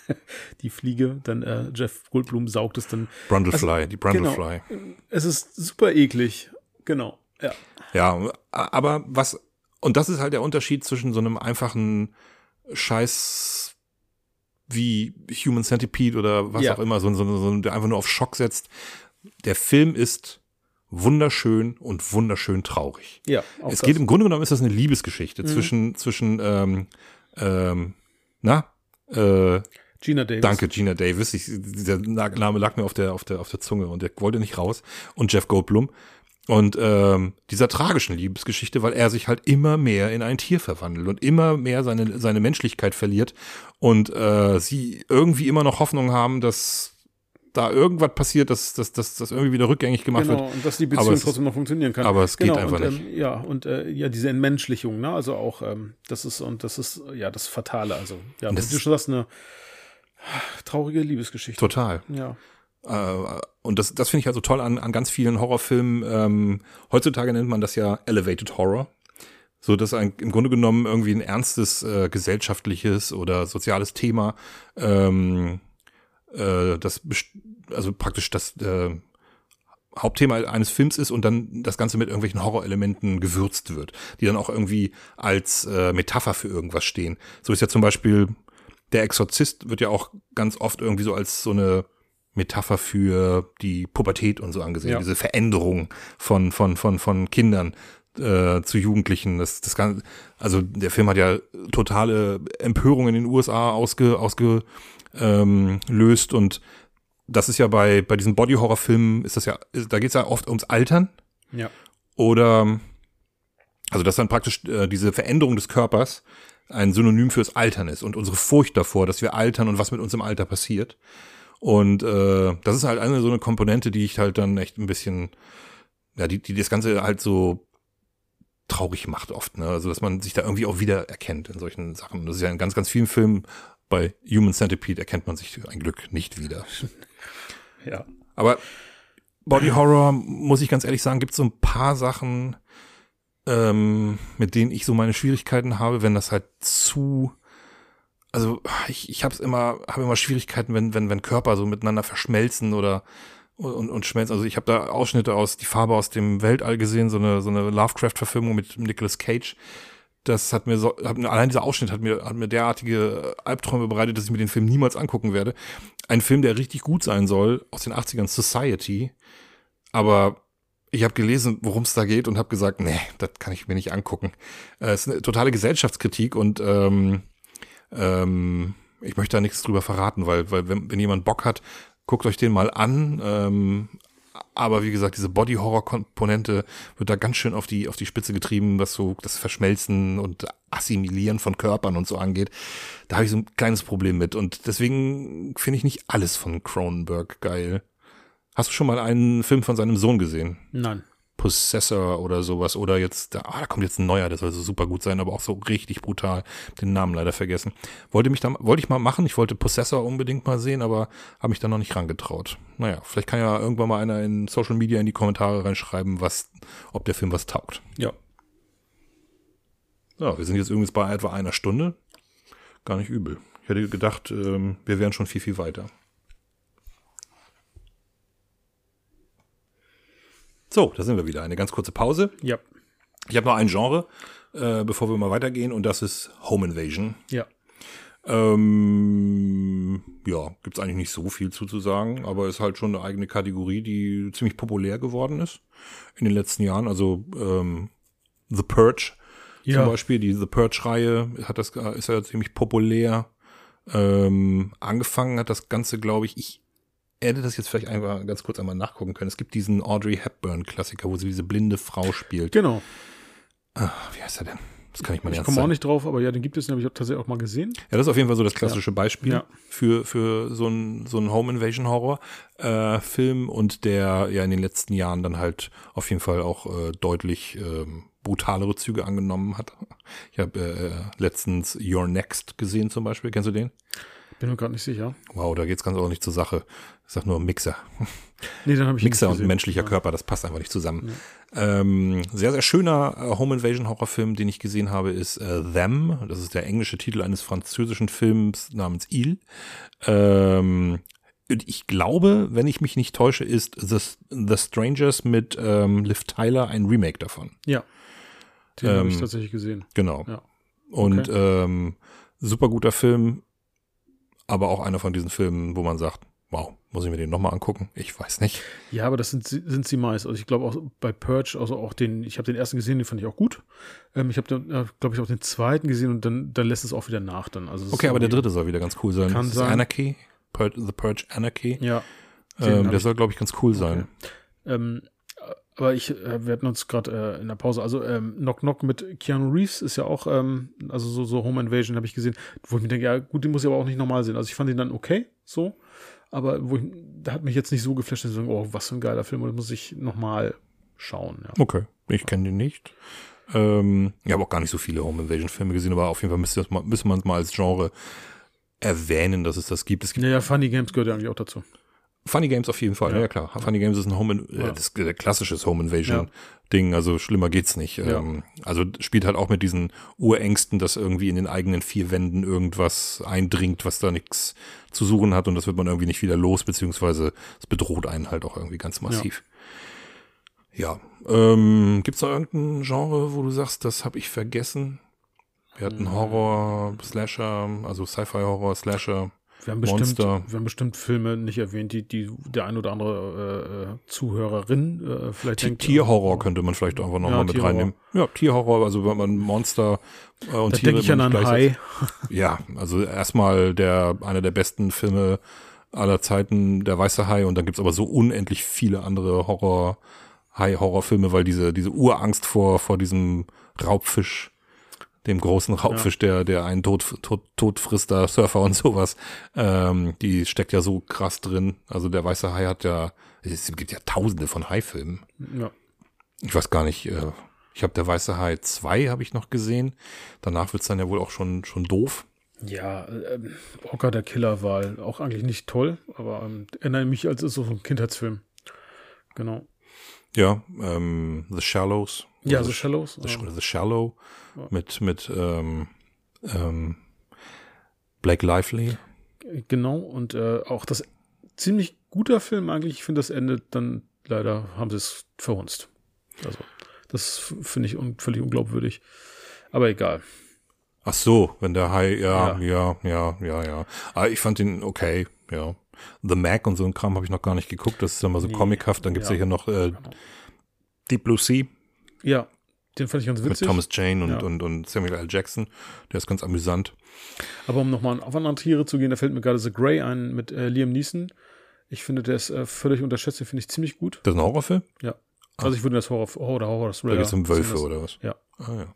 Speaker 2: die Fliege, dann äh, Jeff Goldblum saugt es dann.
Speaker 1: Brundlefly, also, die Brundlefly.
Speaker 2: Genau, es ist super eklig, genau, ja.
Speaker 1: Ja, aber was, und das ist halt der Unterschied zwischen so einem einfachen Scheiß wie Human Centipede oder was ja. auch immer, so, so, so, der einfach nur auf Schock setzt. Der Film ist wunderschön und wunderschön traurig.
Speaker 2: Ja.
Speaker 1: es das. geht im Grunde genommen ist das eine Liebesgeschichte mhm. zwischen zwischen ähm, ähm, na äh,
Speaker 2: Gina Davis.
Speaker 1: Danke, Gina Davis. Ich, der Name lag mir auf der, auf der, auf der Zunge und der wollte nicht raus. Und Jeff Goldblum. Und ähm, dieser tragischen Liebesgeschichte, weil er sich halt immer mehr in ein Tier verwandelt und immer mehr seine, seine Menschlichkeit verliert und äh, sie irgendwie immer noch Hoffnung haben, dass da irgendwas passiert, dass, dass, dass das irgendwie wieder rückgängig gemacht
Speaker 2: Genau,
Speaker 1: wird.
Speaker 2: und dass die Beziehung
Speaker 1: es-
Speaker 2: trotzdem noch funktionieren kann.
Speaker 1: aber es geht
Speaker 2: genau,
Speaker 1: einfach
Speaker 2: und,
Speaker 1: nicht.
Speaker 2: Ähm, ja, und äh, ja, diese Entmenschlichung, ne? Also auch, ähm, das ist, und das ist ja das Fatale. Also, ja,
Speaker 1: Das
Speaker 2: wie du schon sagst, eine traurige Liebesgeschichte.
Speaker 1: Total.
Speaker 2: Ja.
Speaker 1: Äh, und das, das finde ich also toll an, an ganz vielen Horrorfilmen. Ähm, heutzutage nennt man das ja Elevated Horror. So dass ein, im Grunde genommen irgendwie ein ernstes äh, gesellschaftliches oder soziales Thema, ähm, äh, das also praktisch das äh, Hauptthema eines Films ist und dann das Ganze mit irgendwelchen Horrorelementen gewürzt wird, die dann auch irgendwie als äh, Metapher für irgendwas stehen. So ist ja zum Beispiel der Exorzist wird ja auch ganz oft irgendwie so als so eine Metapher für die Pubertät und so angesehen,
Speaker 2: Ja.
Speaker 1: diese Veränderung von von von von Kindern äh, zu Jugendlichen. Das das kann also der Film hat ja totale Empörung in den USA ausge ausge ähm, löst und das ist ja bei bei diesen Body Horror Filmen ist das ja ist, da geht's ja oft ums Altern
Speaker 2: Ja.
Speaker 1: oder also dass dann praktisch äh, diese Veränderung des Körpers ein Synonym fürs Altern ist und unsere Furcht davor, dass wir altern und was mit uns im Alter passiert. Und äh, das ist halt eine so eine Komponente, die ich halt dann echt ein bisschen, ja, die, die das Ganze halt so traurig macht oft, ne? Also dass man sich da irgendwie auch wieder erkennt in solchen Sachen. Das ist ja in ganz, ganz vielen Filmen. Bei Human Centipede erkennt man sich ein Glück nicht wieder.
Speaker 2: Ja.
Speaker 1: Aber Body Horror, muss ich ganz ehrlich sagen, gibt so ein paar Sachen, ähm, mit denen ich so meine Schwierigkeiten habe, wenn das halt zu, also ich, ich habe es immer, habe immer Schwierigkeiten, wenn, wenn, wenn Körper so miteinander verschmelzen oder und, und schmelzen. Also ich habe da Ausschnitte aus Die Farbe aus dem Weltall gesehen, so eine, so eine Lovecraft-Verfilmung mit Nicolas Cage. Das hat mir so, hat allein dieser Ausschnitt hat mir, hat mir derartige Albträume bereitet, dass ich mir den Film niemals angucken werde. Ein Film, der richtig gut sein soll, aus den 80ern, Society. Aber ich habe gelesen, worum es da geht und habe gesagt, nee, das kann ich mir nicht angucken. Äh, Es ist eine totale Gesellschaftskritik und ähm, ähm, ich möchte da nichts drüber verraten, weil, weil wenn, wenn jemand Bock hat, guckt euch den mal an. Ähm, aber wie gesagt, diese Body-Horror-Komponente wird da ganz schön auf die, auf die Spitze getrieben, was so das Verschmelzen und Assimilieren von Körpern und so angeht. Da habe ich so ein kleines Problem mit. Und deswegen finde ich nicht alles von Cronenberg geil. Hast du schon mal einen Film von seinem Sohn gesehen?
Speaker 2: Nein.
Speaker 1: Possessor oder sowas. Oder jetzt, da, ah, da kommt jetzt ein neuer, der soll so super gut sein, aber auch so richtig brutal. Den Namen leider vergessen. Wollte mich da, wollte ich mal machen. Ich wollte Possessor unbedingt mal sehen, aber habe mich da noch nicht rangetraut. Naja, vielleicht kann ja irgendwann mal einer in Social Media in die Kommentare reinschreiben, was, ob der Film was taugt.
Speaker 2: Ja.
Speaker 1: Ja, wir sind jetzt übrigens bei etwa einer Stunde. Gar nicht übel. Ich hätte gedacht, ähm, wir wären schon viel, viel weiter. So, da sind wir wieder. Eine ganz kurze Pause.
Speaker 2: Ja.
Speaker 1: Ich habe noch ein Genre, äh, bevor wir mal weitergehen, und das ist Home Invasion.
Speaker 2: Ja.
Speaker 1: Ähm, ja, gibt's eigentlich nicht so viel zu, zu sagen, aber ist halt schon eine eigene Kategorie, die ziemlich populär geworden ist in den letzten Jahren. Also ähm, The Purge
Speaker 2: Ja.
Speaker 1: zum Beispiel, die The Purge-Reihe hat das ist ja ziemlich populär. Ähm, angefangen hat das Ganze, glaube ich, ich hätte das jetzt vielleicht einfach ganz kurz einmal nachgucken können. Es gibt diesen Audrey Hepburn-Klassiker, wo sie diese blinde Frau spielt.
Speaker 2: Genau.
Speaker 1: Ah, wie heißt er denn? Das kann ich mal
Speaker 2: Ich komme auch nicht drauf, aber ja, den gibt es, den habe ich tatsächlich auch mal gesehen.
Speaker 1: Ja, das ist auf jeden Fall so das klassische Beispiel
Speaker 2: Ja.
Speaker 1: für, für so ein, so ein Home Invasion Horror äh, Film und der ja in den letzten Jahren dann halt auf jeden Fall auch äh, deutlich ähm, brutalere Züge angenommen hat. Ich habe äh, letztens Your Next gesehen zum Beispiel. Kennst du den?
Speaker 2: Bin mir gerade nicht sicher.
Speaker 1: Wow, da geht's ganz ordentlich zur Sache. Ich sag nur Mixer.
Speaker 2: Nee, dann habe ich
Speaker 1: Mixer und menschlicher Körper, das passt einfach nicht zusammen. Ähm, sehr, sehr schöner äh, Home Invasion Horrorfilm, den ich gesehen habe, ist äh, Them. Das ist der englische Titel eines französischen Films namens Il. Ähm, ich glaube, wenn ich mich nicht täusche, ist The, The Strangers mit ähm, Liv Tyler ein Remake davon.
Speaker 2: Ja. Den habe ich
Speaker 1: Ähm,
Speaker 2: tatsächlich gesehen.
Speaker 1: Genau.
Speaker 2: Ja.
Speaker 1: Und ähm, super guter Film, aber auch einer von diesen Filmen, wo man sagt, wow, muss ich mir den nochmal angucken? Ich weiß nicht.
Speaker 2: Ja, aber das sind, sie- sind sie meist. Also ich glaube auch bei Purge, also auch den, ich habe den ersten gesehen, den fand ich auch gut. Ähm, ich habe dann, äh, glaube ich, auch den zweiten gesehen und dann, dann lässt es auch wieder nach dann. Also
Speaker 1: Okay, aber der dritte soll wieder ganz cool sein.
Speaker 2: Kann
Speaker 1: das ist
Speaker 2: sein.
Speaker 1: Anarchy, Pur The Purge Anarchy.
Speaker 2: Ja.
Speaker 1: Ähm, der soll, glaube ich, ganz cool sein.
Speaker 2: Ähm, aber ich, äh, wir hatten uns gerade äh, in der Pause, also ähm, Knock Knock mit Keanu Reeves ist ja auch, ähm, also so, so Home Invasion habe ich gesehen, wo ich mir denke, ja gut, den muss ich aber auch nicht normal sehen. Also ich fand ihn dann okay, so, aber wo ich, da hat mich jetzt nicht so geflasht, dass ich sage, oh, was für ein geiler Film, und das muss ich nochmal schauen. Ja.
Speaker 1: Okay, ich kenne den nicht. Ähm, ich habe auch gar nicht so viele Home Invasion Filme gesehen, aber auf jeden Fall müsste, mal, müsste man es mal als Genre erwähnen, dass es das gibt. Es gibt
Speaker 2: Ja, ja, Funny Games gehört ja eigentlich auch dazu.
Speaker 1: Funny Games auf jeden Fall, ja,
Speaker 2: Ja.
Speaker 1: klar. Funny Games ist ein Home, In- äh, das der klassisches Home Invasion Ding, also schlimmer geht's nicht.
Speaker 2: Ja.
Speaker 1: Ähm, also spielt halt auch mit diesen Urängsten, dass irgendwie in den eigenen vier Wänden irgendwas eindringt, was da nichts zu suchen hat und das wird man irgendwie nicht wieder los, beziehungsweise es bedroht einen halt auch irgendwie ganz massiv. Ja, ähm, gibt's da irgendein Genre, wo du sagst, das habe ich vergessen? Wir
Speaker 2: Hm.
Speaker 1: hatten Horror, Slasher, also Sci-Fi-Horror, Slasher.
Speaker 2: Wir haben bestimmt,
Speaker 1: Monster.
Speaker 2: wir haben bestimmt Filme nicht erwähnt, die, die der ein oder andere äh, äh, Zuhörerin äh, vielleicht
Speaker 1: Ti-
Speaker 2: denkt.
Speaker 1: Tierhorror könnte man vielleicht einfach nochmal
Speaker 2: Ja,
Speaker 1: mit
Speaker 2: Tierhorror.
Speaker 1: reinnehmen. Ja, Tierhorror, also wenn man Monster äh, und
Speaker 2: Da
Speaker 1: Tiere
Speaker 2: denke ich an einen Hai.
Speaker 1: Ja, also erstmal der einer der besten Filme aller Zeiten, der weiße Hai, und dann gibt's aber so unendlich viele andere Horror Hai-Horrorfilme, weil diese diese Urangst vor vor diesem Raubfisch, dem großen Raubfisch, der der einen tot frisst, da Surfer und sowas, ähm, die steckt ja so krass drin. Also der weiße Hai hat ja es gibt ja Tausende von Hai-Filmen
Speaker 2: Ja.
Speaker 1: ich weiß gar nicht, äh, ich habe der Weiße Hai 2 habe ich noch gesehen. Danach wird's dann ja wohl auch schon, schon doof.
Speaker 2: Ja, äh, Orca der Killer war auch eigentlich nicht toll, aber ähm, erinnere mich als ist so ein Kindheitsfilm. Genau.
Speaker 1: Ja, ähm, The Shallows.
Speaker 2: Ja, The Shallows.
Speaker 1: The,
Speaker 2: ähm,
Speaker 1: The Shallow
Speaker 2: Ja.
Speaker 1: mit, mit ähm, ähm, Blake Lively.
Speaker 2: Genau, und äh, auch das ziemlich guter Film eigentlich. Ich finde, das Ende dann leider haben sie es verhunzt. Also, das finde ich un völlig unglaubwürdig. Aber egal.
Speaker 1: Ach so, wenn der Hai, ja,
Speaker 2: Ja.
Speaker 1: ja, ja, ja. Aber ich fand ihn okay, ja. The Mac und so ein Kram habe ich noch gar nicht geguckt. Das ist mal so
Speaker 2: Nee,
Speaker 1: comichaft. Dann gibt's ja.
Speaker 2: ja.
Speaker 1: hier noch äh. Deep Blue Sea
Speaker 2: Ja, den fand ich ganz
Speaker 1: mit
Speaker 2: witzig.
Speaker 1: Thomas Jane und,
Speaker 2: Ja.
Speaker 1: und, und Samuel L. Jackson. Der ist ganz amüsant.
Speaker 2: Aber um nochmal auf andere Tiere zu gehen, da fällt mir gerade The Grey ein mit äh, Liam Neeson. Ich finde, der ist äh, völlig unterschätzt, den finde ich ziemlich gut.
Speaker 1: Das ist ein Horrorfilm?
Speaker 2: Ja. Also ich würde das Horror, Horror oder Horror
Speaker 1: Da
Speaker 2: Thriller.
Speaker 1: geht's um Wölfe
Speaker 2: das-
Speaker 1: oder was?
Speaker 2: Ja.
Speaker 1: Ah, ja.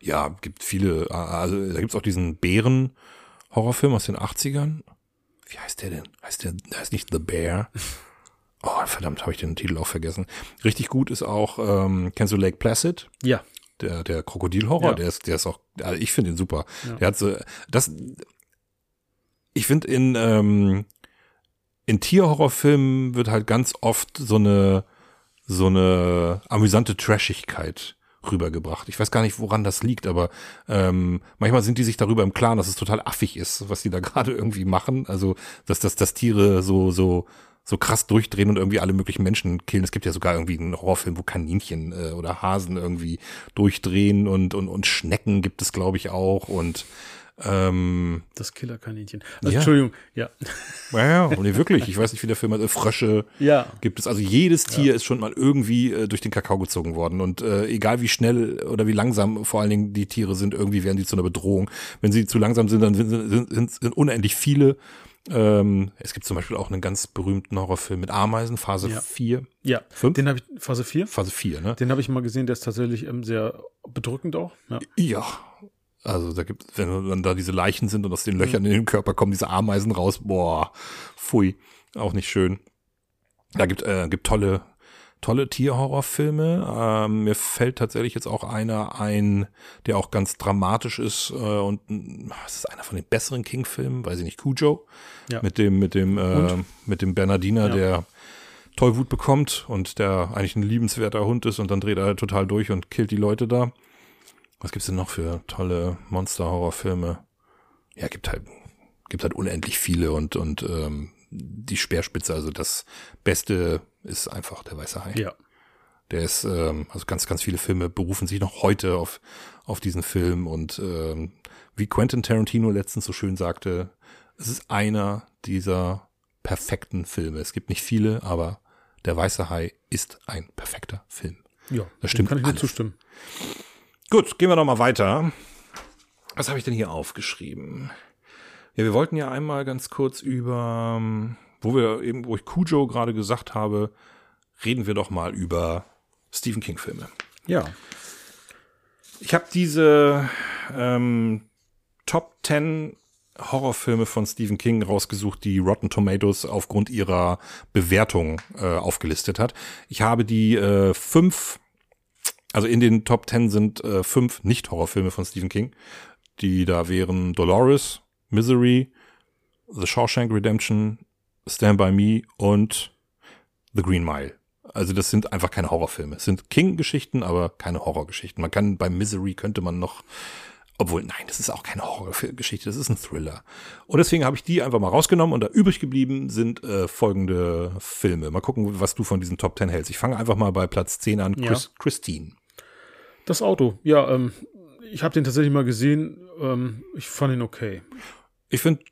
Speaker 1: ja, gibt viele, also da gibt's auch diesen Bären-Horrorfilm aus den 80ern. Wie heißt der denn? Heißt der heißt nicht The Bear. Oh, verdammt, habe ich den Titel auch vergessen. Richtig gut ist auch, ähm, kennst du Lake Placid?
Speaker 2: Ja.
Speaker 1: Der, der Krokodilhorror,
Speaker 2: Ja.
Speaker 1: der ist, der ist auch, also ich finde ihn super.
Speaker 2: Ja.
Speaker 1: Der hat so, das, ich finde in, ähm, in Tierhorrorfilmen wird halt ganz oft so eine, so eine amüsante Trashigkeit rübergebracht. Ich weiß gar nicht, woran das liegt, aber ähm, manchmal sind die sich darüber im Klaren, dass es total affig ist, was die da gerade irgendwie machen. Also, dass, dass, dass Tiere so, so, so krass durchdrehen und irgendwie alle möglichen Menschen killen. Es gibt ja sogar irgendwie einen Horrorfilm, wo Kaninchen äh, oder Hasen irgendwie durchdrehen und, und, und Schnecken gibt es, glaube ich, auch. Und ähm,
Speaker 2: Das Killerkaninchen. Also,
Speaker 1: Ja.
Speaker 2: Entschuldigung, ja.
Speaker 1: ja, ja, nee, wirklich. Ich weiß nicht, wie der Film hat. Äh, Frösche
Speaker 2: Ja.
Speaker 1: gibt es. Also jedes Tier ist schon mal irgendwie äh, durch den Kakao gezogen worden. Und äh, egal wie schnell oder wie langsam vor allen Dingen die Tiere sind, irgendwie werden die zu einer Bedrohung. Wenn sie zu langsam sind, dann sind, sind, sind, sind unendlich viele. Ähm, es gibt zum Beispiel auch einen ganz berühmten Horrorfilm mit Ameisen, Phase
Speaker 2: Ja.
Speaker 1: 4.
Speaker 2: Ja.
Speaker 1: Fünf?
Speaker 2: Den habe ich, Phase 4,
Speaker 1: Phase 4, ne?
Speaker 2: den habe ich mal gesehen, der ist tatsächlich ähm, sehr bedrückend auch. Ja.
Speaker 1: Ja. Also da gibt, wenn dann da diese Leichen sind und aus den Löchern in den Körper kommen diese Ameisen raus, boah, pfui, auch nicht schön. Da gibt, äh, gibt tolle, tolle Tierhorrorfilme. Ähm, mir fällt tatsächlich jetzt auch einer ein, der auch ganz dramatisch ist äh, und mm, es ist einer von den besseren King-Filmen, weiß ich nicht, Cujo,
Speaker 2: Ja.
Speaker 1: mit dem, mit dem, äh, mit dem Bernardiner,
Speaker 2: Ja.
Speaker 1: der Tollwut bekommt und der eigentlich ein liebenswerter Hund ist und dann dreht er total durch und killt die Leute da. Was gibt's denn noch für tolle Monster-Horrorfilme? Ja, gibt halt, gibt halt unendlich viele und, und ähm, die Speerspitze, also das Beste ist einfach der weiße Hai.
Speaker 2: ja.
Speaker 1: Der ist, ähm, also ganz, ganz viele Filme berufen sich noch heute auf, auf diesen Film und ähm, wie Quentin Tarantino letztens so schön sagte, es ist einer dieser perfekten Filme. Es gibt nicht viele, aber der weiße Hai ist ein perfekter Film.
Speaker 2: Ja,
Speaker 1: Das stimmt
Speaker 2: kann ich nur
Speaker 1: alles.
Speaker 2: zustimmen.
Speaker 1: Gut, gehen wir noch mal weiter. Was habe ich denn hier aufgeschrieben? Ja, wir wollten ja einmal ganz kurz über, ähm, wo wir eben, wo ich Cujo gerade gesagt habe, reden wir doch mal über Stephen King Filme.
Speaker 2: Ja.
Speaker 1: Ich habe diese ähm, Top 10 Horrorfilme von Stephen King rausgesucht, die Rotten Tomatoes aufgrund ihrer Bewertung äh, aufgelistet hat. Ich habe die äh, fünf, also in den Top Ten sind äh, fünf Nicht-Horrorfilme von Stephen King, die da wären Dolores, Misery, The Shawshank Redemption, Stand By Me und The Green Mile. Also das sind einfach keine Horrorfilme. Es sind King-Geschichten, aber keine Horrorgeschichten. Man kann bei Misery könnte man noch obwohl, nein, das ist auch keine Horrorgeschichte, das ist ein Thriller. Und deswegen habe ich die einfach mal rausgenommen und da übrig geblieben sind äh, folgende Filme. Mal gucken, was du von diesen Top 10 hältst. Ich fange einfach mal bei Platz 10 an. Chris, ja. Christine.
Speaker 2: Das Auto, ja, ähm, ich habe den tatsächlich mal gesehen. Ähm, ich fand ihn okay.
Speaker 1: Ich finde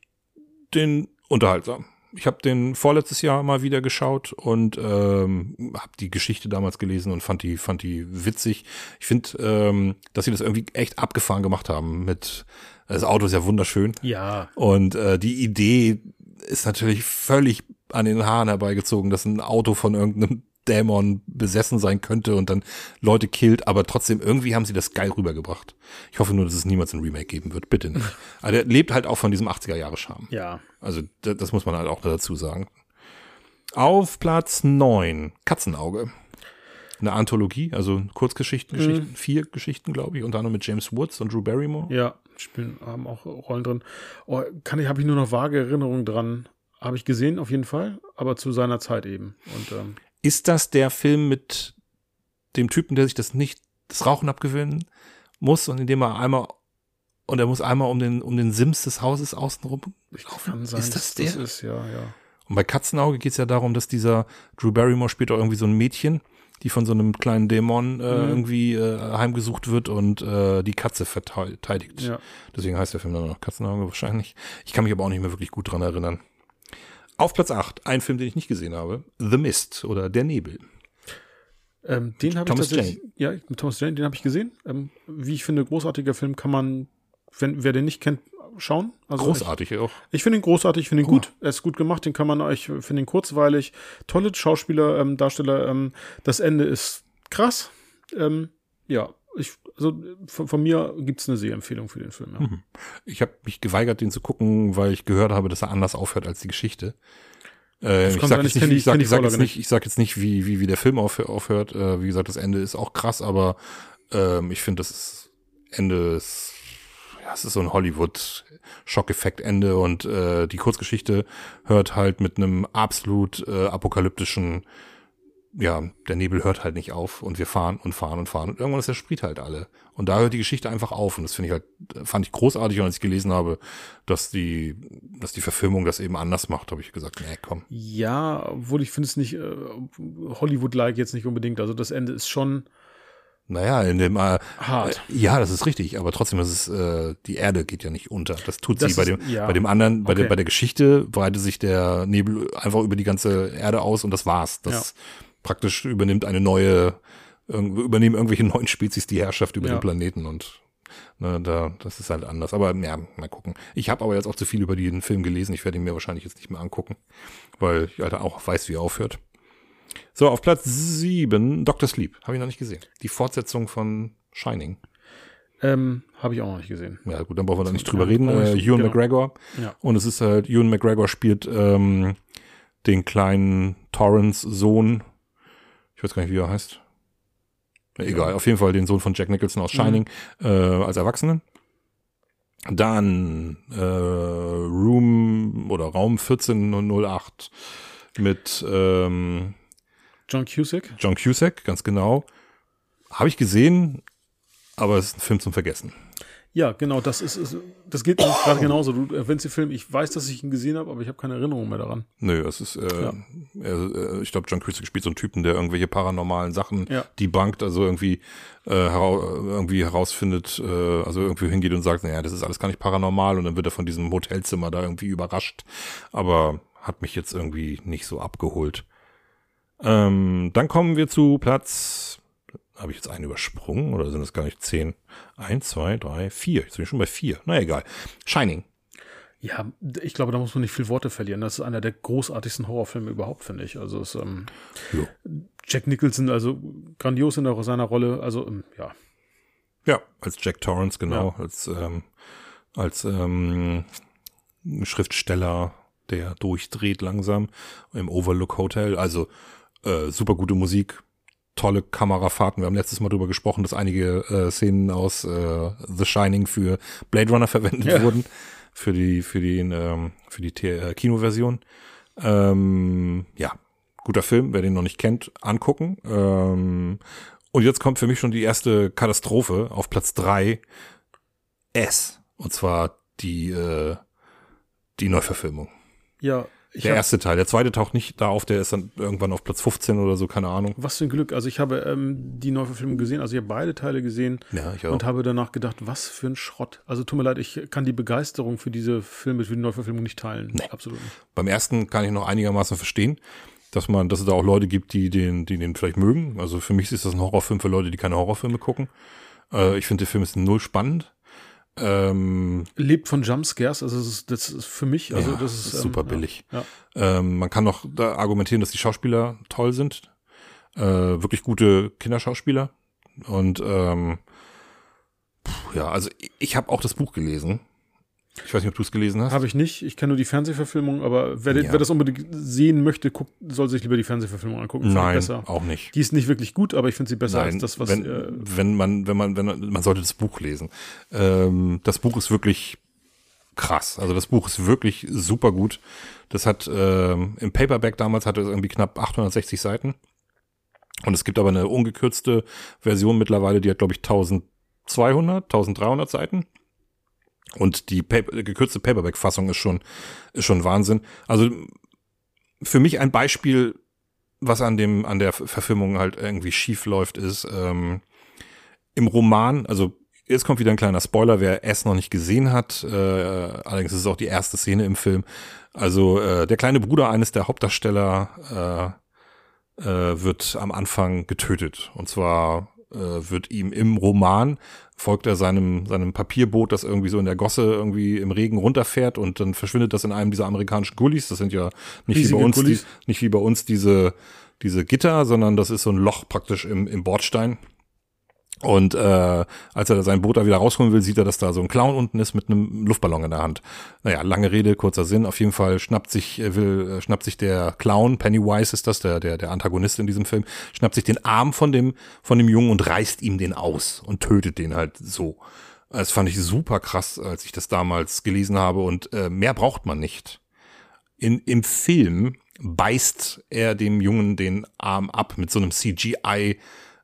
Speaker 1: den unterhaltsam ich habe den vorletztes Jahr mal wieder geschaut und ähm, habe die Geschichte damals gelesen und fand die fand die witzig. Ich finde, ähm, dass sie das irgendwie echt abgefahren gemacht haben. Mit das Auto ist ja wunderschön.
Speaker 2: Ja.
Speaker 1: Und äh, die Idee ist natürlich völlig an den Haaren herbeigezogen, dass ein Auto von irgendeinem Dämon besessen sein könnte und dann Leute killt, aber trotzdem irgendwie haben sie das geil rübergebracht. Ich hoffe nur, dass es niemals ein Remake geben wird. Bitte nicht. Aber der lebt halt auch von diesem 80er-Jahre-Charme.
Speaker 2: Ja.
Speaker 1: Also das, das muss man halt auch dazu sagen. Auf Platz neun Katzenauge. Eine Anthologie, also Kurzgeschichten, Geschichten, mhm. vier Geschichten, glaube ich, unter anderem mit James Woods und Drew Barrymore.
Speaker 2: Ja, spielen, haben auch Rollen drin. Oh, kann ich, habe ich nur noch vage Erinnerungen dran. Habe ich gesehen, auf jeden Fall, aber zu seiner Zeit eben. Und ähm,
Speaker 1: ist das der Film mit dem Typen, der sich das nicht, das Rauchen abgewöhnen muss und indem er einmal und er muss einmal um den, um den Sims des Hauses außenrum
Speaker 2: laufen? Sein, ist das der? Das ist, ja, ja.
Speaker 1: Und bei Katzenauge geht es ja darum, dass dieser Drew Barrymore spielt auch irgendwie so ein Mädchen, die von so einem kleinen Dämon äh, mhm. irgendwie äh, heimgesucht wird und äh, die Katze verteidigt. Ja. Deswegen heißt der Film dann noch Katzenauge wahrscheinlich. Ich kann mich aber auch nicht mehr wirklich gut dran erinnern. Auf Platz 8, ein Film, den ich nicht gesehen habe, The Mist oder Der Nebel.
Speaker 2: Ähm, den habe ich tatsächlich, Jane. ja, mit Thomas Jane, den habe ich gesehen. Ähm, wie ich finde, großartiger Film kann man, wenn wer den nicht kennt, schauen.
Speaker 1: Also großartig
Speaker 2: ich,
Speaker 1: auch.
Speaker 2: Ich finde ihn großartig, ich finde ihn gut. Er ist gut gemacht, den kann man, ich finde ihn kurzweilig. Tolle Schauspieler, ähm, Darsteller. Ähm, das Ende ist krass. Ähm, ja, ich, also von, von mir gibt es eine Sehempfehlung für den Film. Ja. Mhm.
Speaker 1: Ich habe mich geweigert, den zu gucken, weil ich gehört habe, dass er anders aufhört als die Geschichte. Äh, ich sage jetzt, nicht, ich sag, ich sag jetzt nicht, ich sag jetzt nicht, wie, wie, wie der Film auf, aufhört. Äh, wie gesagt, das Ende ist auch krass, aber ähm, ich finde, das Ende ist, ja, es ist so ein Hollywood-Schockeffekt-Ende und äh, die Kurzgeschichte hört halt mit einem absolut äh, apokalyptischen ja, der Nebel hört halt nicht auf und wir fahren und fahren und fahren und irgendwann ist der Sprit halt alle. Und da hört die Geschichte einfach auf und das finde ich halt, fand ich großartig und als ich gelesen habe, dass die, dass die Verfilmung das eben anders macht, habe ich gesagt, nee, komm.
Speaker 2: Ja, obwohl ich finde es nicht, äh, Hollywood-like jetzt nicht unbedingt, also das Ende ist schon,
Speaker 1: naja, in dem äh, hart. Äh, ja, das ist richtig, aber trotzdem ist es äh, die Erde geht ja nicht unter. Das tut das sie ist, bei dem ja. bei dem anderen bei okay. der bei der Geschichte breitet sich der Nebel einfach über die ganze Erde aus und das war's. Das ja praktisch übernimmt eine neue, übernehmen irgendwelche neuen Spezies die Herrschaft über ja. den Planeten und ne, da, das ist halt anders. Aber ja, mal gucken. Ich habe aber jetzt auch zu viel über den Film gelesen. Ich werde ihn mir wahrscheinlich jetzt nicht mehr angucken, weil ich halt auch weiß, wie er aufhört. So, auf Platz sieben Dr. Sleep. Habe ich noch nicht gesehen. Die Fortsetzung von Shining.
Speaker 2: Ähm, habe ich auch noch nicht gesehen.
Speaker 1: Ja, gut, dann brauchen wir da nicht drüber ja, reden. Äh, Ewan genau. McGregor. Ja. Und es ist halt, Ewan McGregor spielt ähm, den kleinen Torrance-Sohn ich weiß gar nicht, wie er heißt. Ja, egal, auf jeden Fall den Sohn von Jack Nicholson aus Shining mhm. äh, als Erwachsenen. Dann äh, Room oder Raum 1408 mit ähm,
Speaker 2: John Cusack.
Speaker 1: John Cusack, ganz genau. Habe ich gesehen, aber es ist ein Film zum Vergessen.
Speaker 2: Ja, genau, das ist, ist das geht gerade genauso. Du erwähnst den Film, ich weiß, dass ich ihn gesehen habe, aber ich habe keine Erinnerung mehr daran.
Speaker 1: Nö, es ist, äh, ja. äh, ich glaube, John Cusack spielt so einen Typen, der irgendwelche paranormalen Sachen ja. debunkt, also irgendwie, äh, hera irgendwie herausfindet, äh, also irgendwie hingeht und sagt, naja, das ist alles gar nicht paranormal und dann wird er von diesem Hotelzimmer da irgendwie überrascht, aber hat mich jetzt irgendwie nicht so abgeholt. Ähm, dann kommen wir zu Platz habe ich jetzt einen übersprungen oder sind es gar nicht zehn? Eins, zwei, drei, vier. Jetzt bin ich schon bei vier. Na egal. Shining.
Speaker 2: Ja, ich glaube, da muss man nicht viel Worte verlieren. Das ist einer der großartigsten Horrorfilme überhaupt, finde ich. Also es, ähm, Jack Nicholson, also grandios in seiner Rolle. Also ähm, ja.
Speaker 1: Ja, als Jack Torrance genau, ja. als ähm, als ähm, Schriftsteller, der durchdreht langsam im Overlook Hotel. Also äh, super gute Musik, tolle Kamerafahrten. Wir haben letztes Mal darüber gesprochen, dass einige äh, Szenen aus äh, The Shining für Blade Runner verwendet ja. wurden. Für die, für die, ähm, für die äh, Kinoversion. Ähm, ja, guter Film, wer den noch nicht kennt, angucken. Ähm, und jetzt kommt für mich schon die erste Katastrophe auf Platz drei. S. Und zwar die, äh, die Neuverfilmung.
Speaker 2: Ja,
Speaker 1: der erste Teil. Der zweite taucht nicht da auf, der ist dann irgendwann auf Platz 15 oder so, keine Ahnung.
Speaker 2: Was für ein Glück. Also ich habe ähm, die Neuverfilmung gesehen, also ich habe beide Teile gesehen
Speaker 1: ja, ich auch.
Speaker 2: und habe danach gedacht, was für ein Schrott. Also tut mir leid, ich kann die Begeisterung für diese Filme, für die Neuverfilmung nicht teilen.
Speaker 1: Nee. Absolut nicht. Beim ersten kann ich noch einigermaßen verstehen, dass man, dass es da auch Leute gibt, die den, die den vielleicht mögen. Also für mich ist das ein Horrorfilm für Leute, die keine Horrorfilme gucken. Äh, ich finde, der Film ist null spannend. Ähm,
Speaker 2: Lebt von Jumpscares, also das ist, das ist für mich, also
Speaker 1: ja,
Speaker 2: das ist,
Speaker 1: ist super ähm, billig.
Speaker 2: Ja.
Speaker 1: Ähm, man kann noch da argumentieren, dass die Schauspieler toll sind, äh, wirklich gute Kinderschauspieler und ähm, ja, also ich, ich habe auch das Buch gelesen ich weiß nicht, ob du es gelesen hast.
Speaker 2: Habe ich nicht. Ich kenne nur die Fernsehverfilmung, aber wer, ja. wer, das unbedingt sehen möchte, guckt, soll sich lieber die Fernsehverfilmung angucken.
Speaker 1: Nein, besser. auch nicht.
Speaker 2: Die ist nicht wirklich gut, aber ich finde sie besser Nein, als das, was.
Speaker 1: Wenn, äh, wenn man, wenn man, wenn man, man sollte das Buch lesen. Ähm, das Buch ist wirklich krass. Also das Buch ist wirklich super gut. Das hat ähm, im Paperback damals hatte es irgendwie knapp 860 Seiten. Und es gibt aber eine ungekürzte Version mittlerweile, die hat glaube ich 1200, 1300 Seiten. Und die Paper, gekürzte Paperback-Fassung ist schon, ist schon Wahnsinn. Also für mich ein Beispiel, was an dem, an der Verfilmung halt irgendwie schief läuft, ist ähm, im Roman, also jetzt kommt wieder ein kleiner Spoiler, wer es noch nicht gesehen hat, äh, allerdings ist es auch die erste Szene im Film. Also äh, der kleine Bruder eines der Hauptdarsteller äh, äh, wird am Anfang getötet. Und zwar äh, wird ihm im Roman folgt er seinem, seinem Papierboot, das irgendwie so in der Gosse irgendwie im Regen runterfährt und dann verschwindet das in einem dieser amerikanischen Gullis. Das sind ja nicht wie bei uns, die, nicht wie bei uns diese, diese Gitter, sondern das ist so ein Loch praktisch im, im Bordstein. Und äh, als er sein Boot da wieder rausholen will, sieht er, dass da so ein Clown unten ist mit einem Luftballon in der Hand. Naja, lange Rede, kurzer Sinn. Auf jeden Fall schnappt sich, äh, will, äh, schnappt sich der Clown, Pennywise ist das, der, der, der Antagonist in diesem Film, schnappt sich den Arm von dem, von dem Jungen und reißt ihm den aus und tötet den halt so. Das fand ich super krass, als ich das damals gelesen habe und äh, mehr braucht man nicht. In, Im Film beißt er dem Jungen den Arm ab mit so einem CGI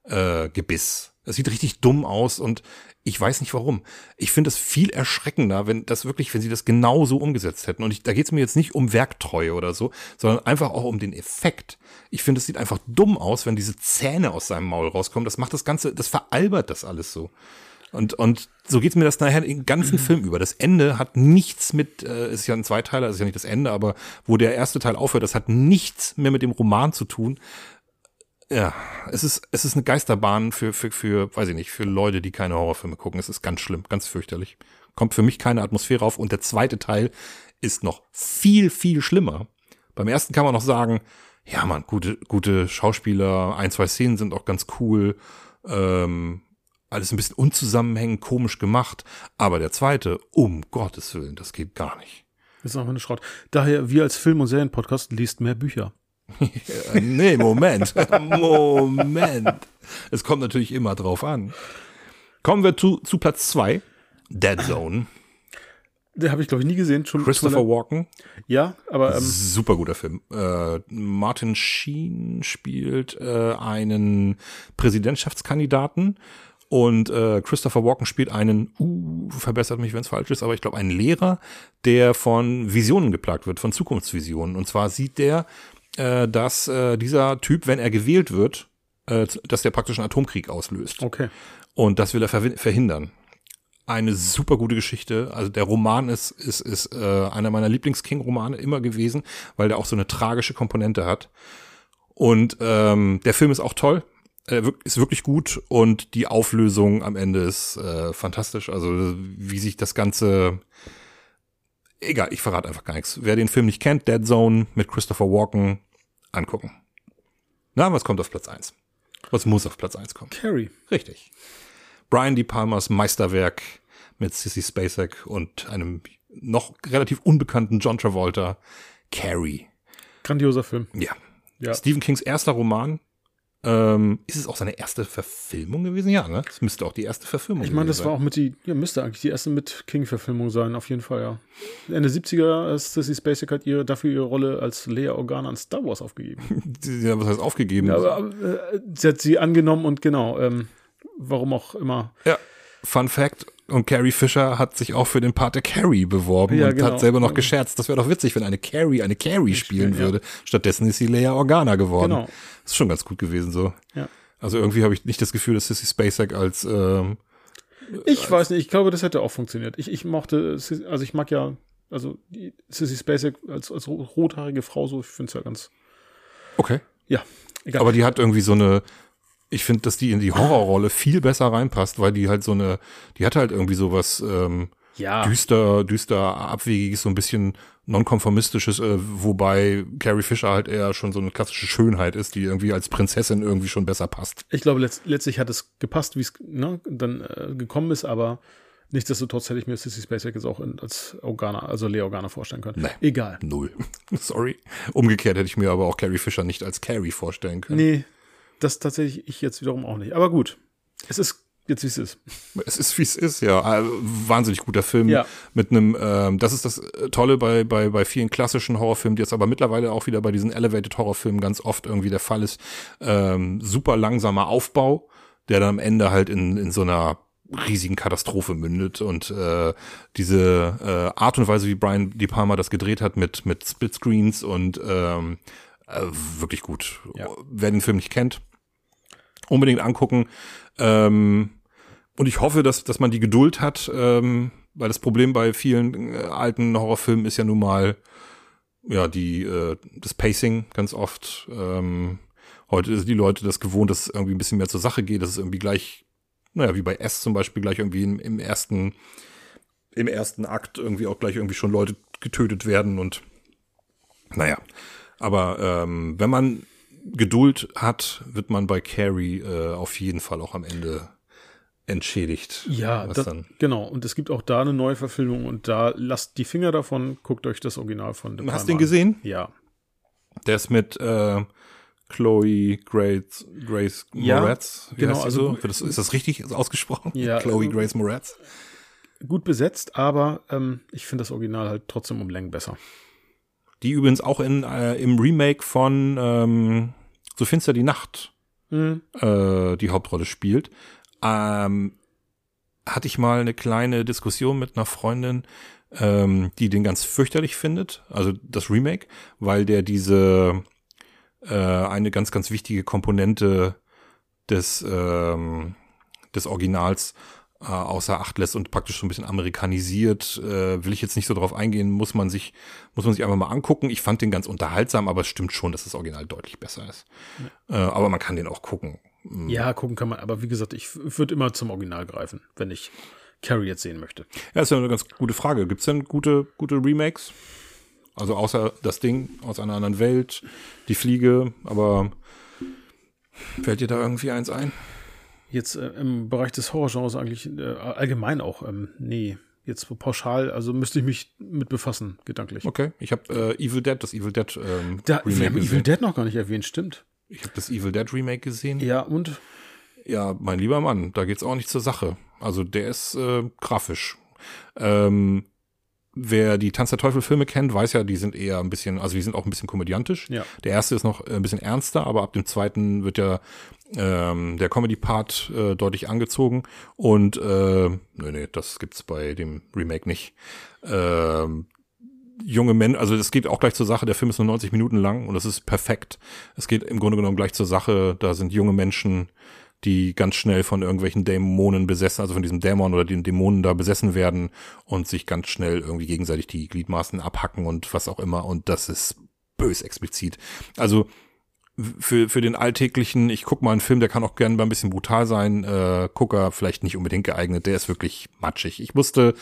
Speaker 1: äh, Gebiss das sieht richtig dumm aus und ich weiß nicht warum. Ich finde es viel erschreckender, wenn das wirklich, wenn sie das genau so umgesetzt hätten. Und ich, da geht es mir jetzt nicht um Werktreue oder so, sondern einfach auch um den Effekt. Ich finde, es sieht einfach dumm aus, wenn diese Zähne aus seinem Maul rauskommen. Das macht das Ganze, das veralbert das alles so. Und, und so geht's mir das nachher den ganzen Film über. Das Ende hat nichts mit, äh, ist ja ein Zweiteiler, ist ja nicht das Ende, aber wo der erste Teil aufhört, das hat nichts mehr mit dem Roman zu tun ja, es ist, es ist eine Geisterbahn für, für, für, weiß ich nicht, für Leute, die keine Horrorfilme gucken. Es ist ganz schlimm, ganz fürchterlich. Kommt für mich keine Atmosphäre auf. Und der zweite Teil ist noch viel, viel schlimmer. Beim ersten kann man noch sagen, ja, man, gute, gute Schauspieler, ein, zwei Szenen sind auch ganz cool, ähm, alles ein bisschen unzusammenhängend, komisch gemacht. Aber der zweite, um Gottes Willen, das geht gar nicht.
Speaker 2: Das ist einfach eine Schrott. Daher, wir als Film- und Serienpodcast liest mehr Bücher.
Speaker 1: Nee, Moment. Moment. Es kommt natürlich immer drauf an. Kommen wir zu, zu Platz zwei. Dead Zone.
Speaker 2: Den habe ich, glaube ich, nie gesehen.
Speaker 1: Schon Christopher Walken.
Speaker 2: Ja, aber.
Speaker 1: Ähm, Super guter Film. Äh, Martin Sheen spielt äh, einen Präsidentschaftskandidaten und äh, Christopher Walken spielt einen, uh, verbessert mich, wenn es falsch ist, aber ich glaube einen Lehrer, der von Visionen geplagt wird, von Zukunftsvisionen. Und zwar sieht der äh, dass äh, dieser Typ, wenn er gewählt wird, äh, dass der praktisch einen Atomkrieg auslöst.
Speaker 2: Okay.
Speaker 1: Und das will er verhindern. Eine super gute Geschichte. Also der Roman ist ist ist äh, einer meiner Lieblings-King-Romane immer gewesen, weil der auch so eine tragische Komponente hat. Und ähm, der Film ist auch toll, äh, ist wirklich gut und die Auflösung am Ende ist äh, fantastisch. Also wie sich das Ganze egal, ich verrate einfach gar nichts. Wer den Film nicht kennt, Dead Zone mit Christopher Walken, angucken. Na, was kommt auf Platz eins? Was muss auf Platz eins kommen?
Speaker 2: Carrie.
Speaker 1: Richtig. Brian De Palmas Meisterwerk mit Sissy Spacek und einem noch relativ unbekannten John Travolta, Carrie.
Speaker 2: Grandioser Film.
Speaker 1: Ja.
Speaker 2: Ja.
Speaker 1: Stephen Kings erster Roman. Ähm, ist es auch seine erste Verfilmung gewesen? Ja, ne? Es müsste auch die erste Verfilmung
Speaker 2: Ich meine, das
Speaker 1: gewesen
Speaker 2: war auch mit die, ja, müsste eigentlich die erste mit King-Verfilmung sein, auf jeden Fall, ja. Ende 70er, äh, Sissy Spacek hat ihre, dafür ihre Rolle als Lea Organa an Star Wars aufgegeben.
Speaker 1: sein. Ja, was heißt aufgegeben?
Speaker 2: Ja, aber äh, sie hat sie angenommen und genau, ähm, warum auch immer.
Speaker 1: Ja. Fun Fact, und Carrie Fisher hat sich auch für den Part der Carrie beworben
Speaker 2: Ja,
Speaker 1: und
Speaker 2: genau.
Speaker 1: hat selber noch gescherzt, das wäre doch witzig, wenn eine Carrie eine Carrie spielen
Speaker 2: ja.
Speaker 1: würde. Stattdessen ist sie Lea Organa geworden.
Speaker 2: Genau.
Speaker 1: Ist schon ganz gut gewesen so.
Speaker 2: Ja.
Speaker 1: Also irgendwie habe ich nicht das Gefühl, dass Sissy Spacek als ähm,
Speaker 2: Ich weiß nicht, ich glaube, das hätte auch funktioniert. Ich, ich mochte, also ich mag ja, also Sissy Spacek als, als rothaarige Frau so, ich finde es ja ganz,
Speaker 1: okay.
Speaker 2: ja, egal.
Speaker 1: Aber die hat irgendwie so eine, ich finde, dass die in die Horrorrolle viel besser reinpasst, weil die halt so eine, die hat halt irgendwie sowas ähm,
Speaker 2: ja,
Speaker 1: düster, düster, abwegiges, so ein bisschen nonkonformistisches, äh, wobei Carrie Fisher halt eher schon so eine klassische Schönheit ist, die irgendwie als Prinzessin irgendwie schon besser passt.
Speaker 2: ich glaube, letzt, letztlich hat es gepasst, wie es ne, dann äh, gekommen ist, aber nichtsdestotrotz hätte ich mir Sissy Spacek jetzt auch in, als Organa, also Lea Organa vorstellen können.
Speaker 1: Nee.
Speaker 2: Egal.
Speaker 1: Null. Sorry. Umgekehrt hätte ich mir aber auch Carrie Fisher nicht als Carrie vorstellen können.
Speaker 2: Nee, das tatsächlich ich jetzt wiederum auch nicht. Aber gut, es ist jetzt, wie es ist.
Speaker 1: Es ist, wie es ist, ja. Äh, Wahnsinnig guter Film.
Speaker 2: Ja.
Speaker 1: Mit einem, ähm, das ist das Tolle bei, bei, bei vielen klassischen Horrorfilmen, die jetzt aber mittlerweile auch wieder bei diesen Elevated Horrorfilmen ganz oft irgendwie der Fall ist. Ähm, super langsamer Aufbau, der dann am Ende halt in, in so einer riesigen Katastrophe mündet und äh, diese äh, Art und Weise, wie Brian De Palma das gedreht hat mit mit Splitscreens und ähm, äh, wirklich gut.
Speaker 2: Ja.
Speaker 1: Wer den Film nicht kennt, unbedingt angucken. Ähm, und ich hoffe, dass, dass man die Geduld hat, ähm, weil das Problem bei vielen äh, alten Horrorfilmen ist ja nun mal ja die äh, das Pacing ganz oft. Ähm, heute sind die Leute das gewohnt, dass es irgendwie ein bisschen mehr zur Sache geht, dass es irgendwie gleich, naja, wie bei S zum Beispiel gleich irgendwie im, im ersten im ersten Akt irgendwie auch gleich irgendwie schon Leute getötet werden und naja. Aber ähm, wenn man Geduld hat, wird man bei Carrie äh, auf jeden Fall auch am Ende entschädigt.
Speaker 2: Ja, das, genau. Und es gibt auch da eine neue Verfilmung und da lasst die Finger davon, guckt euch das Original von De
Speaker 1: Hast
Speaker 2: Palma
Speaker 1: du den gesehen?
Speaker 2: Ja.
Speaker 1: Der ist mit äh, Chloe Grace, Grace
Speaker 2: Ja,
Speaker 1: Moretz. Wie
Speaker 2: genau, also
Speaker 1: so? das, ist das richtig ausgesprochen?
Speaker 2: Ja,
Speaker 1: Chloe
Speaker 2: äh,
Speaker 1: Grace Moretz.
Speaker 2: Gut besetzt, aber ähm, ich finde das Original halt trotzdem um Längen besser.
Speaker 1: Die übrigens auch in, äh, im Remake von ähm, So finster die Nacht
Speaker 2: Mhm.
Speaker 1: äh, die Hauptrolle spielt. Ähm, hatte ich mal eine kleine Diskussion mit einer Freundin, ähm, die den ganz fürchterlich findet, also das Remake, weil der diese äh, eine ganz, ganz wichtige Komponente des, ähm, des Originals äh, außer Acht lässt und praktisch so ein bisschen amerikanisiert. Äh, will ich jetzt nicht so drauf eingehen, muss man sich, muss man sich einfach mal angucken. Ich fand den ganz unterhaltsam, aber es stimmt schon, dass das Original deutlich besser ist. Äh, aber man kann den auch gucken.
Speaker 2: Ja, gucken kann man, aber wie gesagt, ich würde immer zum Original greifen, wenn ich Carrie jetzt sehen möchte.
Speaker 1: Ja, ist ja eine ganz gute Frage. Gibt's denn gute, gute Remakes? Also außer das Ding aus einer anderen Welt, die Fliege, aber fällt dir da irgendwie eins ein?
Speaker 2: Jetzt äh, im Bereich des Horrorgenres eigentlich äh, allgemein auch, ähm, nee, jetzt pauschal, also müsste ich mich mit befassen, gedanklich.
Speaker 1: Okay, ich habe äh, Evil Dead, das Evil Dead ähm,
Speaker 2: Da, wir
Speaker 1: Remake
Speaker 2: haben Evil
Speaker 1: gesehen.
Speaker 2: Dead noch gar nicht erwähnt, stimmt.
Speaker 1: Ich habe das Evil Dead Remake gesehen.
Speaker 2: Ja, und?
Speaker 1: Ja, mein lieber Mann, da geht's auch nicht zur Sache. Also der ist äh, grafisch. Ähm, wer die Tanz der Teufel Filme kennt, weiß ja, die sind eher ein bisschen, also die sind auch ein bisschen komödiantisch.
Speaker 2: Ja.
Speaker 1: Der erste ist noch ein bisschen ernster, aber ab dem zweiten wird ja ähm, der Comedy-Part äh, deutlich angezogen. Und äh, nee, nee, das gibt's bei dem Remake nicht. Ähm, junge Männer, also es geht auch gleich zur Sache, der Film ist nur 90 Minuten lang und das ist perfekt. Es geht im Grunde genommen gleich zur Sache, da sind junge Menschen, die ganz schnell von irgendwelchen Dämonen besessen, also von diesem Dämon oder den Dämonen da besessen werden und sich ganz schnell irgendwie gegenseitig die Gliedmaßen abhacken und was auch immer und das ist bös explizit. Also für, für den alltäglichen, ich guck mal einen Film, der kann auch gerne mal ein bisschen brutal sein, äh, Gucker vielleicht nicht unbedingt geeignet, der ist wirklich matschig. Ich musste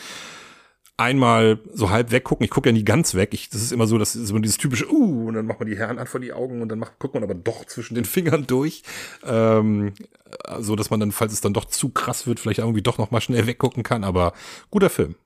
Speaker 1: einmal so halb weggucken. Ich gucke ja nie ganz weg. Ich, das ist immer so, das ist immer dieses typische, uh, und dann macht man die Herren an vor die Augen und dann macht, guckt man aber doch zwischen den Fingern durch. Ähm, so dass man dann, falls es dann doch zu krass wird, vielleicht irgendwie doch noch mal schnell weggucken kann. Aber guter Film.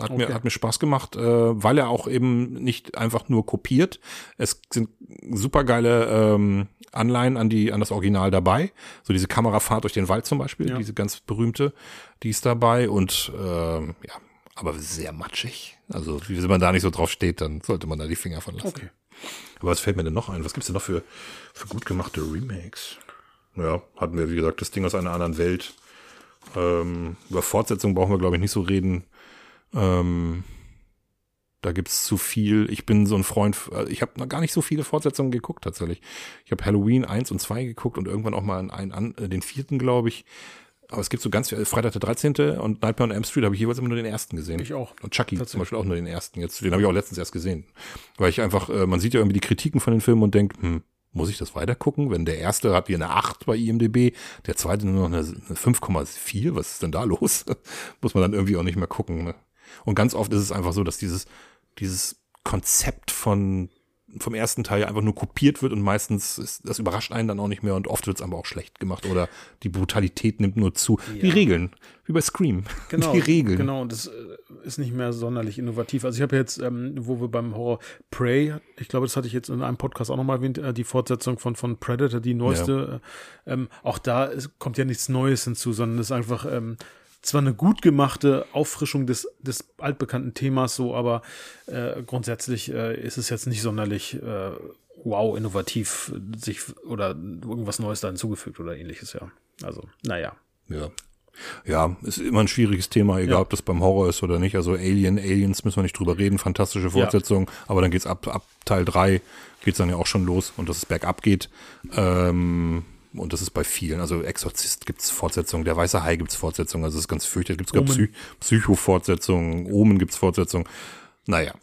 Speaker 1: Hat, okay. mir, hat mir Spaß gemacht, äh, weil er auch eben nicht einfach nur kopiert. Es sind supergeile ähm, Anleihen an die an das Original dabei. So diese Kamerafahrt durch den Wald zum Beispiel, ja. diese ganz berühmte, die ist dabei und ähm, ja, aber sehr matschig. Also wenn man da nicht so drauf steht, dann sollte man da die Finger von lassen. Okay. Aber was fällt mir denn noch ein? Was gibt's denn noch für, für gut gemachte Remakes? Ja, hatten wir, wie gesagt, das Ding aus einer anderen Welt. Ähm, über Fortsetzung brauchen wir, glaube ich, nicht so reden. Ähm, da gibt's zu viel. Ich bin so ein Freund, äh, ich habe noch gar nicht so viele Fortsetzungen geguckt tatsächlich. Ich habe Halloween 1 und 2 geguckt und irgendwann auch mal einen, einen, äh, den vierten, glaube ich. Aber es gibt so ganz viel, Freitag der 13. und Nightmare on Elm Street habe ich jeweils immer nur den ersten gesehen.
Speaker 2: Ich auch.
Speaker 1: Und Chucky zum Beispiel auch nur den ersten. Jetzt, den habe ich auch letztens erst gesehen. Weil ich einfach, äh, man sieht ja irgendwie die Kritiken von den Filmen und denkt, hm, muss ich das weiter gucken? Wenn der erste hat hier eine 8 bei IMDB, der zweite nur noch eine, eine 5,4, was ist denn da los? muss man dann irgendwie auch nicht mehr gucken. Ne? Und ganz oft ist es einfach so, dass dieses, dieses Konzept von vom ersten Teil einfach nur kopiert wird und meistens ist, das überrascht einen dann auch nicht mehr und oft wird es aber auch schlecht gemacht oder die Brutalität nimmt nur zu. Ja. Die Regeln, wie bei Scream.
Speaker 2: Genau,
Speaker 1: die Regeln.
Speaker 2: Genau, und das äh, ist nicht mehr sonderlich innovativ. Also ich habe jetzt, ähm, wo wir beim Horror Prey, ich glaube, das hatte ich jetzt in einem Podcast auch nochmal erwähnt, äh, die Fortsetzung von, von Predator, die neueste. Ja. Äh, ähm, auch da ist, kommt ja nichts Neues hinzu, sondern es ist einfach ähm, zwar eine gut gemachte Auffrischung des, des altbekannten Themas so, aber äh, grundsätzlich äh, ist es jetzt nicht sonderlich äh, wow, innovativ sich oder irgendwas Neues da hinzugefügt oder ähnliches, ja. Also, naja.
Speaker 1: Ja. Ja, ist immer ein schwieriges Thema, egal ja. ob das beim Horror ist oder nicht. Also Alien, Aliens müssen wir nicht drüber reden, fantastische Fortsetzung, ja. aber dann geht's ab, ab Teil drei geht's dann ja auch schon los und dass es bergab geht. Ähm, und das ist bei vielen. Also Exorzist gibt's Fortsetzungen, der Weiße Hai gibt's Fortsetzungen, also das ist ganz fürchterlich. Gibt's sogar Psy Psycho-Fortsetzungen, Omen gibt's Fortsetzungen. Naja,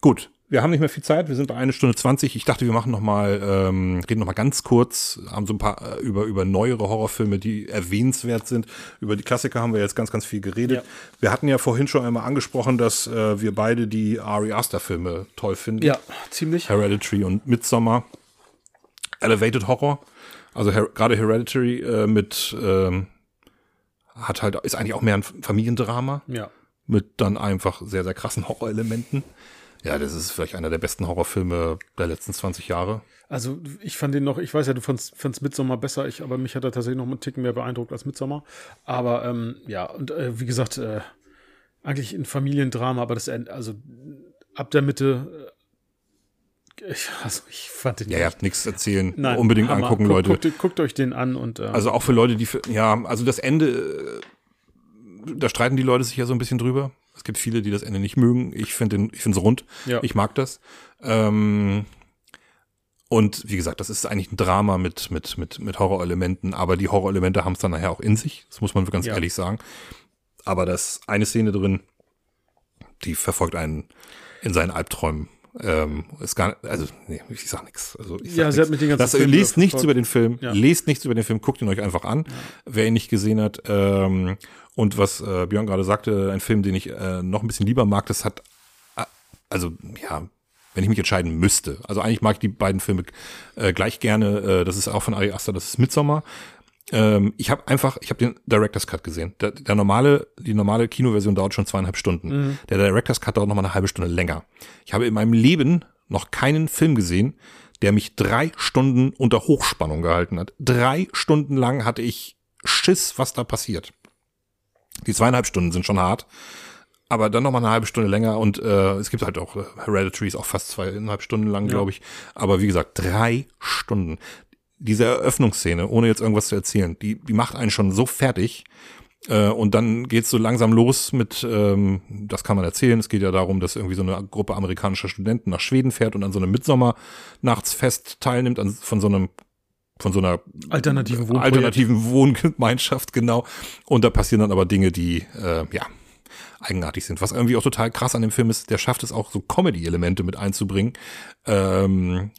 Speaker 1: gut. Wir haben nicht mehr viel Zeit, wir sind bei einer Stunde zwanzig. Ich dachte, wir machen noch mal, ähm, reden noch mal ganz kurz, haben so ein paar äh, über über neuere Horrorfilme, die erwähnenswert sind. Über die Klassiker haben wir jetzt ganz ganz viel geredet. Ja. Wir hatten ja vorhin schon einmal angesprochen, dass äh, wir beide die Ari Aster Filme toll finden.
Speaker 2: Ja, ziemlich.
Speaker 1: Hereditary und Midsommar. Elevated Horror also her gerade Hereditary äh, mit ähm, hat halt ist eigentlich auch mehr ein Familiendrama.
Speaker 2: Ja.
Speaker 1: Mit dann einfach sehr sehr krassen Horrorelementen. Ja, das ist vielleicht einer der besten Horrorfilme der letzten 20 Jahre.
Speaker 2: Also ich fand den noch, ich weiß ja, du fandst, fandst Midsommar besser, ich, aber mich hat er tatsächlich noch einen Ticken mehr beeindruckt als Midsommar. Aber ähm, ja, und äh, wie gesagt, äh, eigentlich ein Familiendrama, aber das also ab der Mitte ich, also ich fand den.
Speaker 1: Ja, ihr habt nichts erzählen. Nein, Unbedingt Hammer. angucken, Leute.
Speaker 2: Guckt, guckt, euch den an und.
Speaker 1: Ähm, also auch für Leute, die. Für, ja, also das Ende. Äh, da streiten die Leute sich ja so ein bisschen drüber. Es gibt viele, die das Ende nicht mögen. Ich finde den, ich finde es rund. Ja. Ich mag das. Ähm, und wie gesagt, das ist eigentlich ein Drama mit, mit, mit, mit Horrorelementen, aber die Horrorelemente haben es dann nachher auch in sich. Das muss man ganz ja. ehrlich sagen. Aber das eine Szene drin, die verfolgt einen in seinen Albträumen ähm, ist gar also nee, ich sag nichts. Also ich
Speaker 2: sag ja, nix. sie hat mit den ganzen
Speaker 1: das, Film Lest nichts über den Film, ja. lest nichts über den Film, guckt ihn euch einfach an, ja. wer ihn nicht gesehen hat. Ähm, und was äh, Björn gerade sagte, ein Film, den ich äh, noch ein bisschen lieber mag, das hat äh, also ja, wenn ich mich entscheiden müsste. Also eigentlich mag ich die beiden Filme äh, gleich gerne. Äh, das ist auch von Ari Aster, das ist Midsommar. Ähm, ich habe einfach, ich habe den Director's Cut gesehen. Der, der normale, die normale Kinoversion dauert schon zweieinhalb Stunden. Mhm. Der Director's Cut dauert noch mal eine halbe Stunde länger. Ich habe in meinem Leben noch keinen Film gesehen, der mich drei Stunden unter Hochspannung gehalten hat. Drei Stunden lang hatte ich Schiss, was da passiert. Die zweieinhalb Stunden sind schon hart, aber dann noch mal eine halbe Stunde länger und äh, es gibt halt auch äh, Hereditary ist auch fast zweieinhalb Stunden lang, ja. glaube ich. Aber wie gesagt, drei Stunden diese Eröffnungsszene, ohne jetzt irgendwas zu erzählen, die, die macht einen schon so fertig. Äh, und dann geht's so langsam los mit, ähm, das kann man erzählen, es geht ja darum, dass irgendwie so eine Gruppe amerikanischer Studenten nach Schweden fährt und an so einem Mitsommernachtsfest teilnimmt, an, von so einem von so einer
Speaker 2: alternativen,
Speaker 1: Wohnprojekt. alternativen Wohngemeinschaft, genau. Und da passieren dann aber Dinge, die, äh, ja, eigenartig sind. Was irgendwie auch total krass an dem Film ist, der schafft es auch so Comedy-Elemente mit einzubringen. Ähm,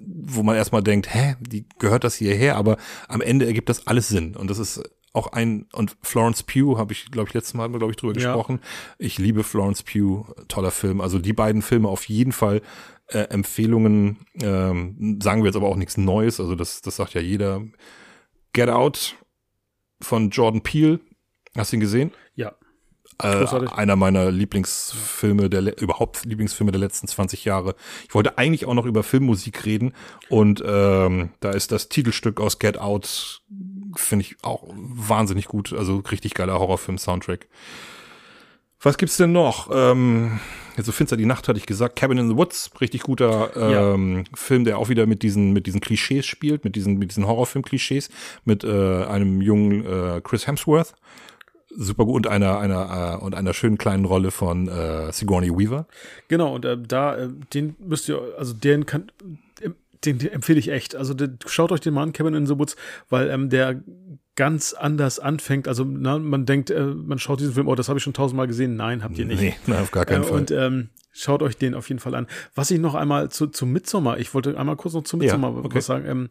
Speaker 1: wo man erstmal denkt, hä, die gehört das hierher, aber am Ende ergibt das alles Sinn. Und das ist auch ein, und Florence Pugh habe ich, glaube ich, letztes Mal, glaube ich, drüber
Speaker 2: Ja.
Speaker 1: gesprochen. Ich liebe Florence Pugh, toller Film. Also die beiden Filme auf jeden Fall äh, Empfehlungen, ähm, sagen wir jetzt aber auch nichts Neues, also das, das sagt ja jeder. Get Out von Jordan Peele, hast du ihn gesehen?
Speaker 2: Ja.
Speaker 1: Äh, einer meiner Lieblingsfilme, der überhaupt Lieblingsfilme der letzten 20 Jahre. Ich wollte eigentlich auch noch über Filmmusik reden und ähm, da ist das Titelstück aus Get Out, finde ich auch wahnsinnig gut. Also richtig geiler Horrorfilm-Soundtrack. Was gibt's denn noch? Ähm, so finster die Nacht hatte ich gesagt. Cabin in the Woods, richtig guter ähm, Film, der auch wieder mit diesen mit diesen Klischees spielt, mit diesen mit diesen Horrorfilm-Klischees, mit äh, einem jungen äh, Chris Hemsworth super gut und einer einer äh, und einer schönen kleinen Rolle von äh, Sigourney Weaver.
Speaker 2: Genau, und äh, da, äh, den müsst ihr, also den kann, den, den empfehle ich echt. Also den, schaut euch den mal an, Cabin in the Woods, weil ähm, der ganz anders anfängt. Also na, man denkt, äh, man schaut diesen Film, oh, das habe ich schon tausendmal gesehen. Nein, habt ihr nicht.
Speaker 1: Nee, nein, auf gar keinen
Speaker 2: Äh,
Speaker 1: Fall.
Speaker 2: Und ähm, schaut euch den auf jeden Fall an. Was ich noch einmal zu, zu Midsommar, ich wollte einmal kurz noch zu
Speaker 1: Ja,
Speaker 2: Midsommar
Speaker 1: okay.
Speaker 2: was sagen, ähm,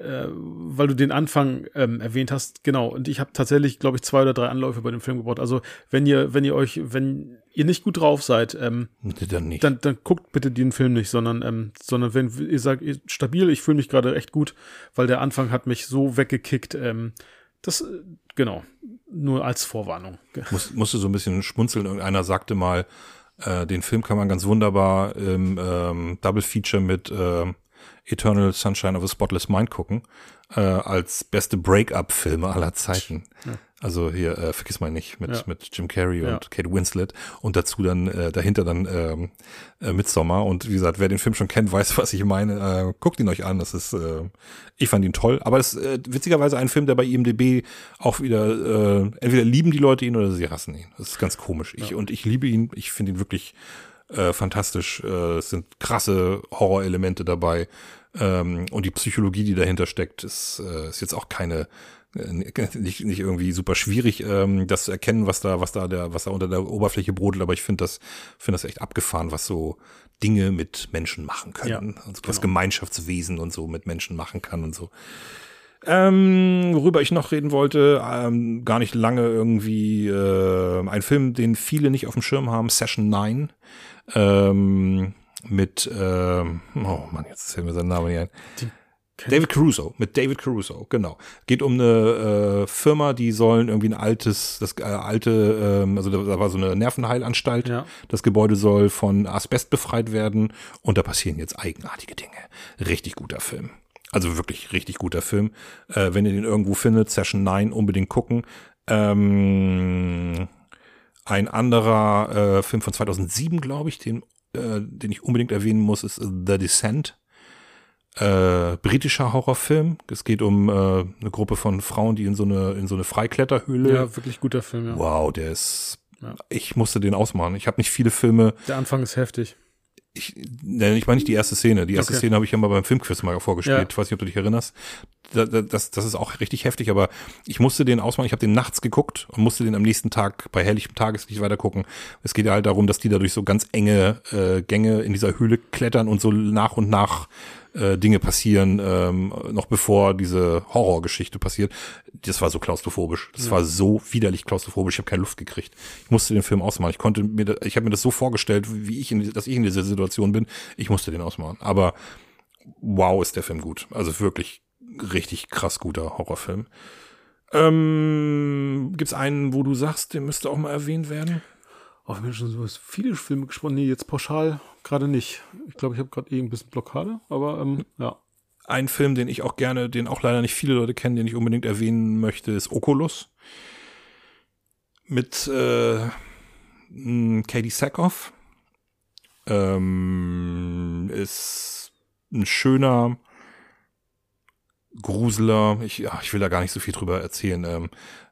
Speaker 2: äh, weil du den Anfang ähm, erwähnt hast, genau. Und ich habe tatsächlich, glaube ich, zwei oder drei Anläufe bei dem Film gebraucht. Also wenn ihr, wenn ihr euch, wenn ihr nicht gut drauf seid, ähm,
Speaker 1: dann nicht.
Speaker 2: dann, dann guckt bitte den Film nicht, sondern, ähm, sondern wenn ihr sagt, ihr- stabil, ich fühle mich gerade echt gut, weil der Anfang hat mich so weggekickt. Ähm, das, äh, genau, nur als Vorwarnung.
Speaker 1: Muss, musste so ein bisschen schmunzeln. Irgendeiner sagte mal, äh, den Film kann man ganz wunderbar im ähm, Double Feature mit ähm, Eternal Sunshine of a Spotless Mind gucken, äh, als beste Break-up-Filme aller Zeiten. Also hier, äh, vergiss mal nicht, mit,
Speaker 2: Ja.
Speaker 1: mit Jim Carrey
Speaker 2: Ja.
Speaker 1: und Kate Winslet und dazu dann äh, dahinter dann ähm, äh, Midsommar. Und wie gesagt, wer den Film schon kennt, weiß, was ich meine. Äh, guckt ihn euch an. Das ist, äh, ich fand ihn toll. Aber es ist äh, witzigerweise ein Film, der bei IMDb auch wieder, äh, entweder lieben die Leute ihn oder sie hassen ihn. Das ist ganz komisch. Ich, Und ich liebe ihn. Ich finde ihn wirklich äh, fantastisch. Äh, es sind krasse Horrorelemente dabei. Ähm, und die Psychologie, die dahinter steckt, ist, äh, ist jetzt auch keine äh, nicht, nicht irgendwie super schwierig, ähm, das zu erkennen, was da, was da der, was da unter der Oberfläche brodelt, aber ich finde das, finde das echt abgefahren, was so Dinge mit Menschen machen können.
Speaker 2: Ja,
Speaker 1: also was
Speaker 2: genau.
Speaker 1: Gemeinschaftswesen und so mit Menschen machen kann und so. Ähm, worüber ich noch reden wollte, ähm, gar nicht lange irgendwie, äh, ein Film, den viele nicht auf dem Schirm haben, Session 9, ähm, mit, ähm, oh Mann, jetzt fällt mir sein Name nicht ein. David Caruso, mit David Caruso, genau. Geht um eine äh, Firma, die sollen irgendwie ein altes, das äh, alte, ähm, also da da war so eine Nervenheilanstalt.
Speaker 2: Ja.
Speaker 1: Das Gebäude soll von Asbest befreit werden und da passieren jetzt eigenartige Dinge. Richtig guter Film. Also wirklich richtig guter Film. Äh, wenn ihr den irgendwo findet, Session 9, unbedingt gucken. Ähm, ein anderer äh, Film von 2007, glaube ich, den, äh, den ich unbedingt erwähnen muss, ist The Descent äh, britischer Horrorfilm. Es geht um äh, eine Gruppe von Frauen, die in so eine in so eine Freikletterhöhle.
Speaker 2: Ja, wirklich guter Film, ja.
Speaker 1: Wow, der ist.
Speaker 2: Ja.
Speaker 1: Ich musste den ausmachen. Ich habe nicht viele Filme.
Speaker 2: Der Anfang ist heftig.
Speaker 1: Ich, ich meine nicht die erste Szene. Die erste
Speaker 2: Okay.
Speaker 1: Szene habe ich ja mal beim Filmquiz mal vorgespielt.
Speaker 2: Ja.
Speaker 1: Ich weiß nicht, ob du dich erinnerst. Da, da, das, das ist auch richtig heftig, aber ich musste den ausmachen. Ich habe den nachts geguckt und musste den am nächsten Tag bei herrlichem Tageslicht weiter gucken. Es geht ja halt darum, dass die da durch so ganz enge äh, Gänge in dieser Höhle klettern und so nach und nach äh, Dinge passieren, ähm, noch bevor diese Horrorgeschichte passiert. Das war so klaustrophobisch. Das war so widerlich klaustrophobisch. Ich habe keine Luft gekriegt. Ich musste den Film ausmachen. Ich konnte mir, ich habe mir das so vorgestellt, wie ich, in, dass ich in dieser Situation bin. Ich musste den ausmachen. Aber wow, ist der Film gut. Also wirklich richtig krass guter Horrorfilm. Ähm, gibt's einen, wo du sagst, der müsste auch mal erwähnt werden?
Speaker 2: Oh, wir haben schon so viele Filme gesprochen. Nee, jetzt pauschal gerade nicht. Ich glaube, ich habe gerade eh ein bisschen Blockade, aber ähm, ja.
Speaker 1: Ein Film, den ich auch gerne, den auch leider nicht viele Leute kennen, den ich unbedingt erwähnen möchte, ist Oculus. Mit äh, Katie Sackhoff. Ähm, ist ein schöner Gruseler. Ich, ja, ich will da gar nicht so viel drüber erzählen. Ähm,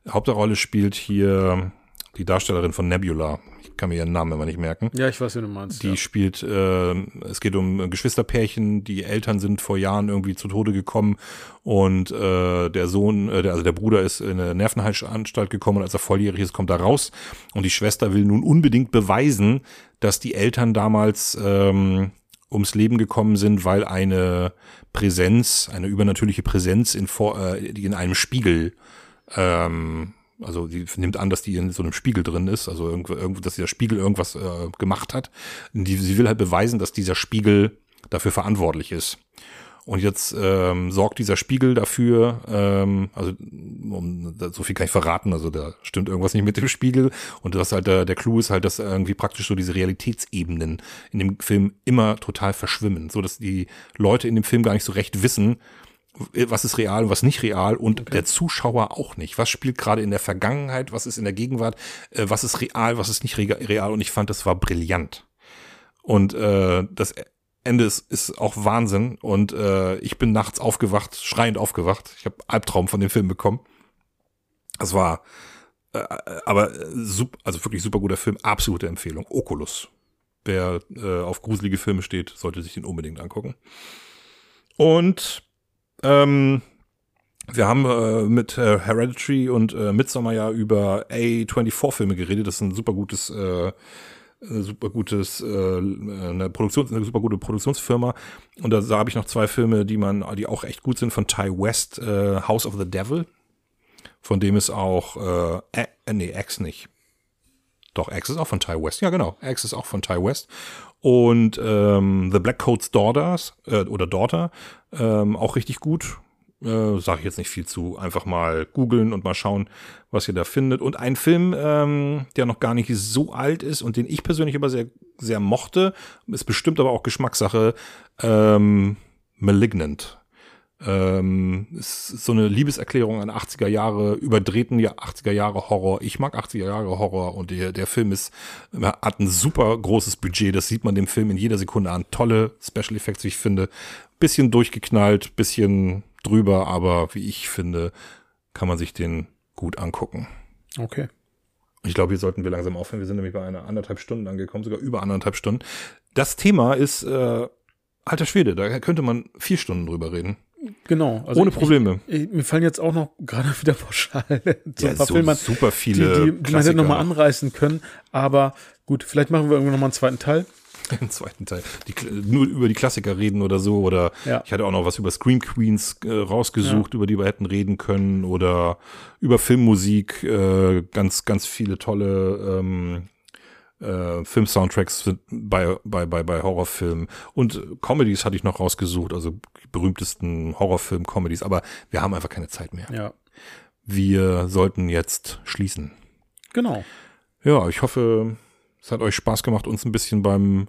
Speaker 1: Hauptrolle spielt hier die Darstellerin von Nebula. Ich kann mir ihren Namen immer nicht merken.
Speaker 2: Ja, ich weiß, wie du meinst.
Speaker 1: Die
Speaker 2: ja.
Speaker 1: spielt, äh, es geht um Geschwisterpärchen, die Eltern sind vor Jahren irgendwie zu Tode gekommen und äh, der Sohn, äh, der, also der Bruder ist in eine Nervenheilanstalt gekommen und als er volljährig ist, kommt er raus und die Schwester will nun unbedingt beweisen, dass die Eltern damals ähm, ums Leben gekommen sind, weil eine Präsenz, eine übernatürliche Präsenz in, äh, in einem Spiegel Ähm, also sie nimmt an, dass die in so einem Spiegel drin ist, also irgendwo, irgendwo dass dieser Spiegel irgendwas äh, gemacht hat. Die, sie will halt beweisen, dass dieser Spiegel dafür verantwortlich ist. Und jetzt ähm, sorgt dieser Spiegel dafür, ähm, also um, so viel kann ich verraten, also da stimmt irgendwas nicht mit dem Spiegel. Und das halt der, der Clou ist halt, dass irgendwie praktisch so diese Realitätsebenen in dem Film immer total verschwimmen, so dass die Leute in dem Film gar nicht so recht wissen, was ist real und was nicht real und okay. der Zuschauer auch nicht. Was spielt gerade in der Vergangenheit, was ist in der Gegenwart, äh, was ist real, was ist nicht real und ich fand, das war brillant. Und äh, das Ende ist, ist auch Wahnsinn und äh, ich bin nachts aufgewacht, schreiend aufgewacht. Ich habe Albtraum von dem Film bekommen. Das war äh, aber super, also wirklich super guter Film, absolute Empfehlung. Oculus. Wer äh, auf gruselige Filme steht, sollte sich den unbedingt angucken. Und ähm, wir haben äh, mit äh, Hereditary und äh, Midsommar ja über A24-Filme geredet. Das ist ein super gutes äh, super gutes, äh, eine Produktion, eine super gute Produktionsfirma. Und da, da habe ich noch zwei Filme, die man, die auch echt gut sind von Ty West, äh, House of the Devil. Von dem ist auch, äh, äh, nee, X nicht. Doch, X ist auch von Ty West. Ja, genau. X ist auch von Ty West. Und ähm, The Black Coat's Daughters äh, oder Daughter, ähm, auch richtig gut äh, sage ich jetzt nicht viel zu. Einfach mal googeln und mal schauen, was ihr da findet. Und ein Film, ähm, der noch gar nicht so alt ist und den ich persönlich aber sehr, sehr mochte, ist bestimmt aber auch Geschmackssache, ähm, Malignant. Ähm, ist so eine Liebeserklärung an 80er Jahre, überdrehten ja 80er Jahre Horror. Ich mag 80er Jahre Horror und der, der Film ist, hat ein super großes Budget. Das sieht man dem Film in jeder Sekunde an. Tolle Special Effects, wie ich finde. Bisschen durchgeknallt, bisschen drüber, aber wie ich finde, kann man sich den gut angucken.
Speaker 2: Okay.
Speaker 1: Ich glaube, hier sollten wir langsam aufhören. Wir sind nämlich bei einer anderthalb Stunden angekommen, sogar über anderthalb Stunden. Das Thema ist, äh, alter Schwede, da könnte man vier Stunden drüber reden.
Speaker 2: Genau.
Speaker 1: Also Ohne Probleme.
Speaker 2: Ich, ich, mir fallen jetzt auch noch gerade wieder pauschal
Speaker 1: so ja, ein paar so Filme,
Speaker 2: super viele die, die, die man hätte nochmal anreißen können. Aber gut, vielleicht machen wir irgendwann nochmal einen zweiten Teil.
Speaker 1: Im zweiten Teil. Die, nur über die Klassiker reden oder so. Oder ja. ich hatte auch noch was über Scream Queens äh, rausgesucht, ja. über die wir hätten reden können. Oder über Filmmusik. Äh, ganz, ganz viele tolle ähm, äh, Film-Soundtracks bei, bei, bei, bei Horrorfilmen. Und Comedies hatte ich noch rausgesucht, also die berühmtesten Horrorfilm-Comedies. Aber wir haben einfach keine Zeit mehr.
Speaker 2: Ja.
Speaker 1: Wir sollten jetzt schließen.
Speaker 2: Genau.
Speaker 1: Ja, ich hoffe, es hat euch Spaß gemacht, uns ein bisschen beim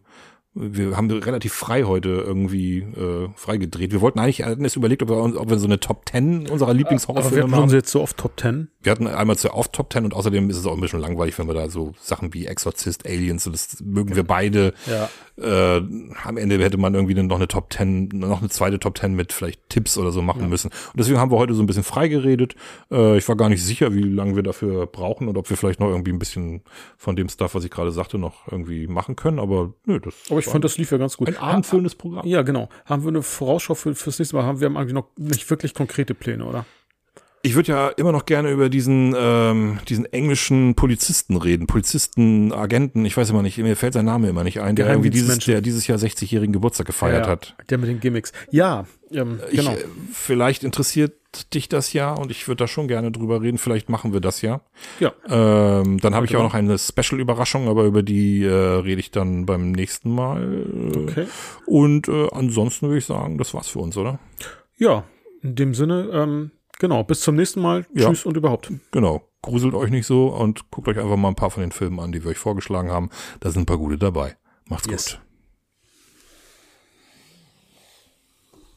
Speaker 1: wir haben relativ frei heute irgendwie äh, freigedreht. Wir wollten eigentlich, hatten es überlegt, ob wir, ob wir so eine Top 10 unserer Lieblingshorrorfilme
Speaker 2: machen. Aber wir jetzt so oft Top 10?
Speaker 1: Wir hatten einmal zu oft Top 10 und außerdem ist es auch ein bisschen langweilig, wenn wir da so Sachen wie Exorcist, Aliens, und das mögen wir beide.
Speaker 2: Ja.
Speaker 1: Äh, am Ende hätte man irgendwie noch eine Top 10, noch eine zweite Top 10 mit vielleicht Tipps oder so machen ja. müssen. Und deswegen haben wir heute so ein bisschen freigeredet. Äh, ich war gar nicht sicher, wie lange wir dafür brauchen und ob wir vielleicht noch irgendwie ein bisschen von dem Stuff, was ich gerade sagte, noch irgendwie machen können. Aber nö, das.
Speaker 2: Aber ich fand, das lief ja ganz gut.
Speaker 1: Ein abendfüllendes Programm.
Speaker 2: Ja, genau. Haben wir eine Vorausschau für, fürs nächste Mal? Haben wir haben eigentlich noch nicht wirklich konkrete Pläne, oder?
Speaker 1: Ich würde ja immer noch gerne über diesen, ähm, diesen englischen Polizisten reden. Polizisten, Agenten, ich weiß immer nicht, mir fällt sein Name immer nicht ein, der irgendwie dieses, der dieses Jahr 60-jährigen Geburtstag gefeiert ja, hat.
Speaker 2: Der mit den Gimmicks. Ja, ähm, genau.
Speaker 1: Ich, äh, vielleicht interessiert dich das ja und ich würde da schon gerne drüber reden. Vielleicht machen wir das ja.
Speaker 2: Ja.
Speaker 1: Ähm, dann habe ich auch noch eine Special-Überraschung, aber über die äh, rede ich dann beim nächsten Mal.
Speaker 2: Okay.
Speaker 1: Und äh, ansonsten würde ich sagen, das war's für uns, oder?
Speaker 2: Ja, in dem Sinne, ähm, Genau, bis zum nächsten Mal. Ja. Tschüss und überhaupt.
Speaker 1: Genau. Gruselt euch nicht so und guckt euch einfach mal ein paar von den Filmen an, die wir euch vorgeschlagen haben. Da sind ein paar gute dabei. Macht's yes. gut.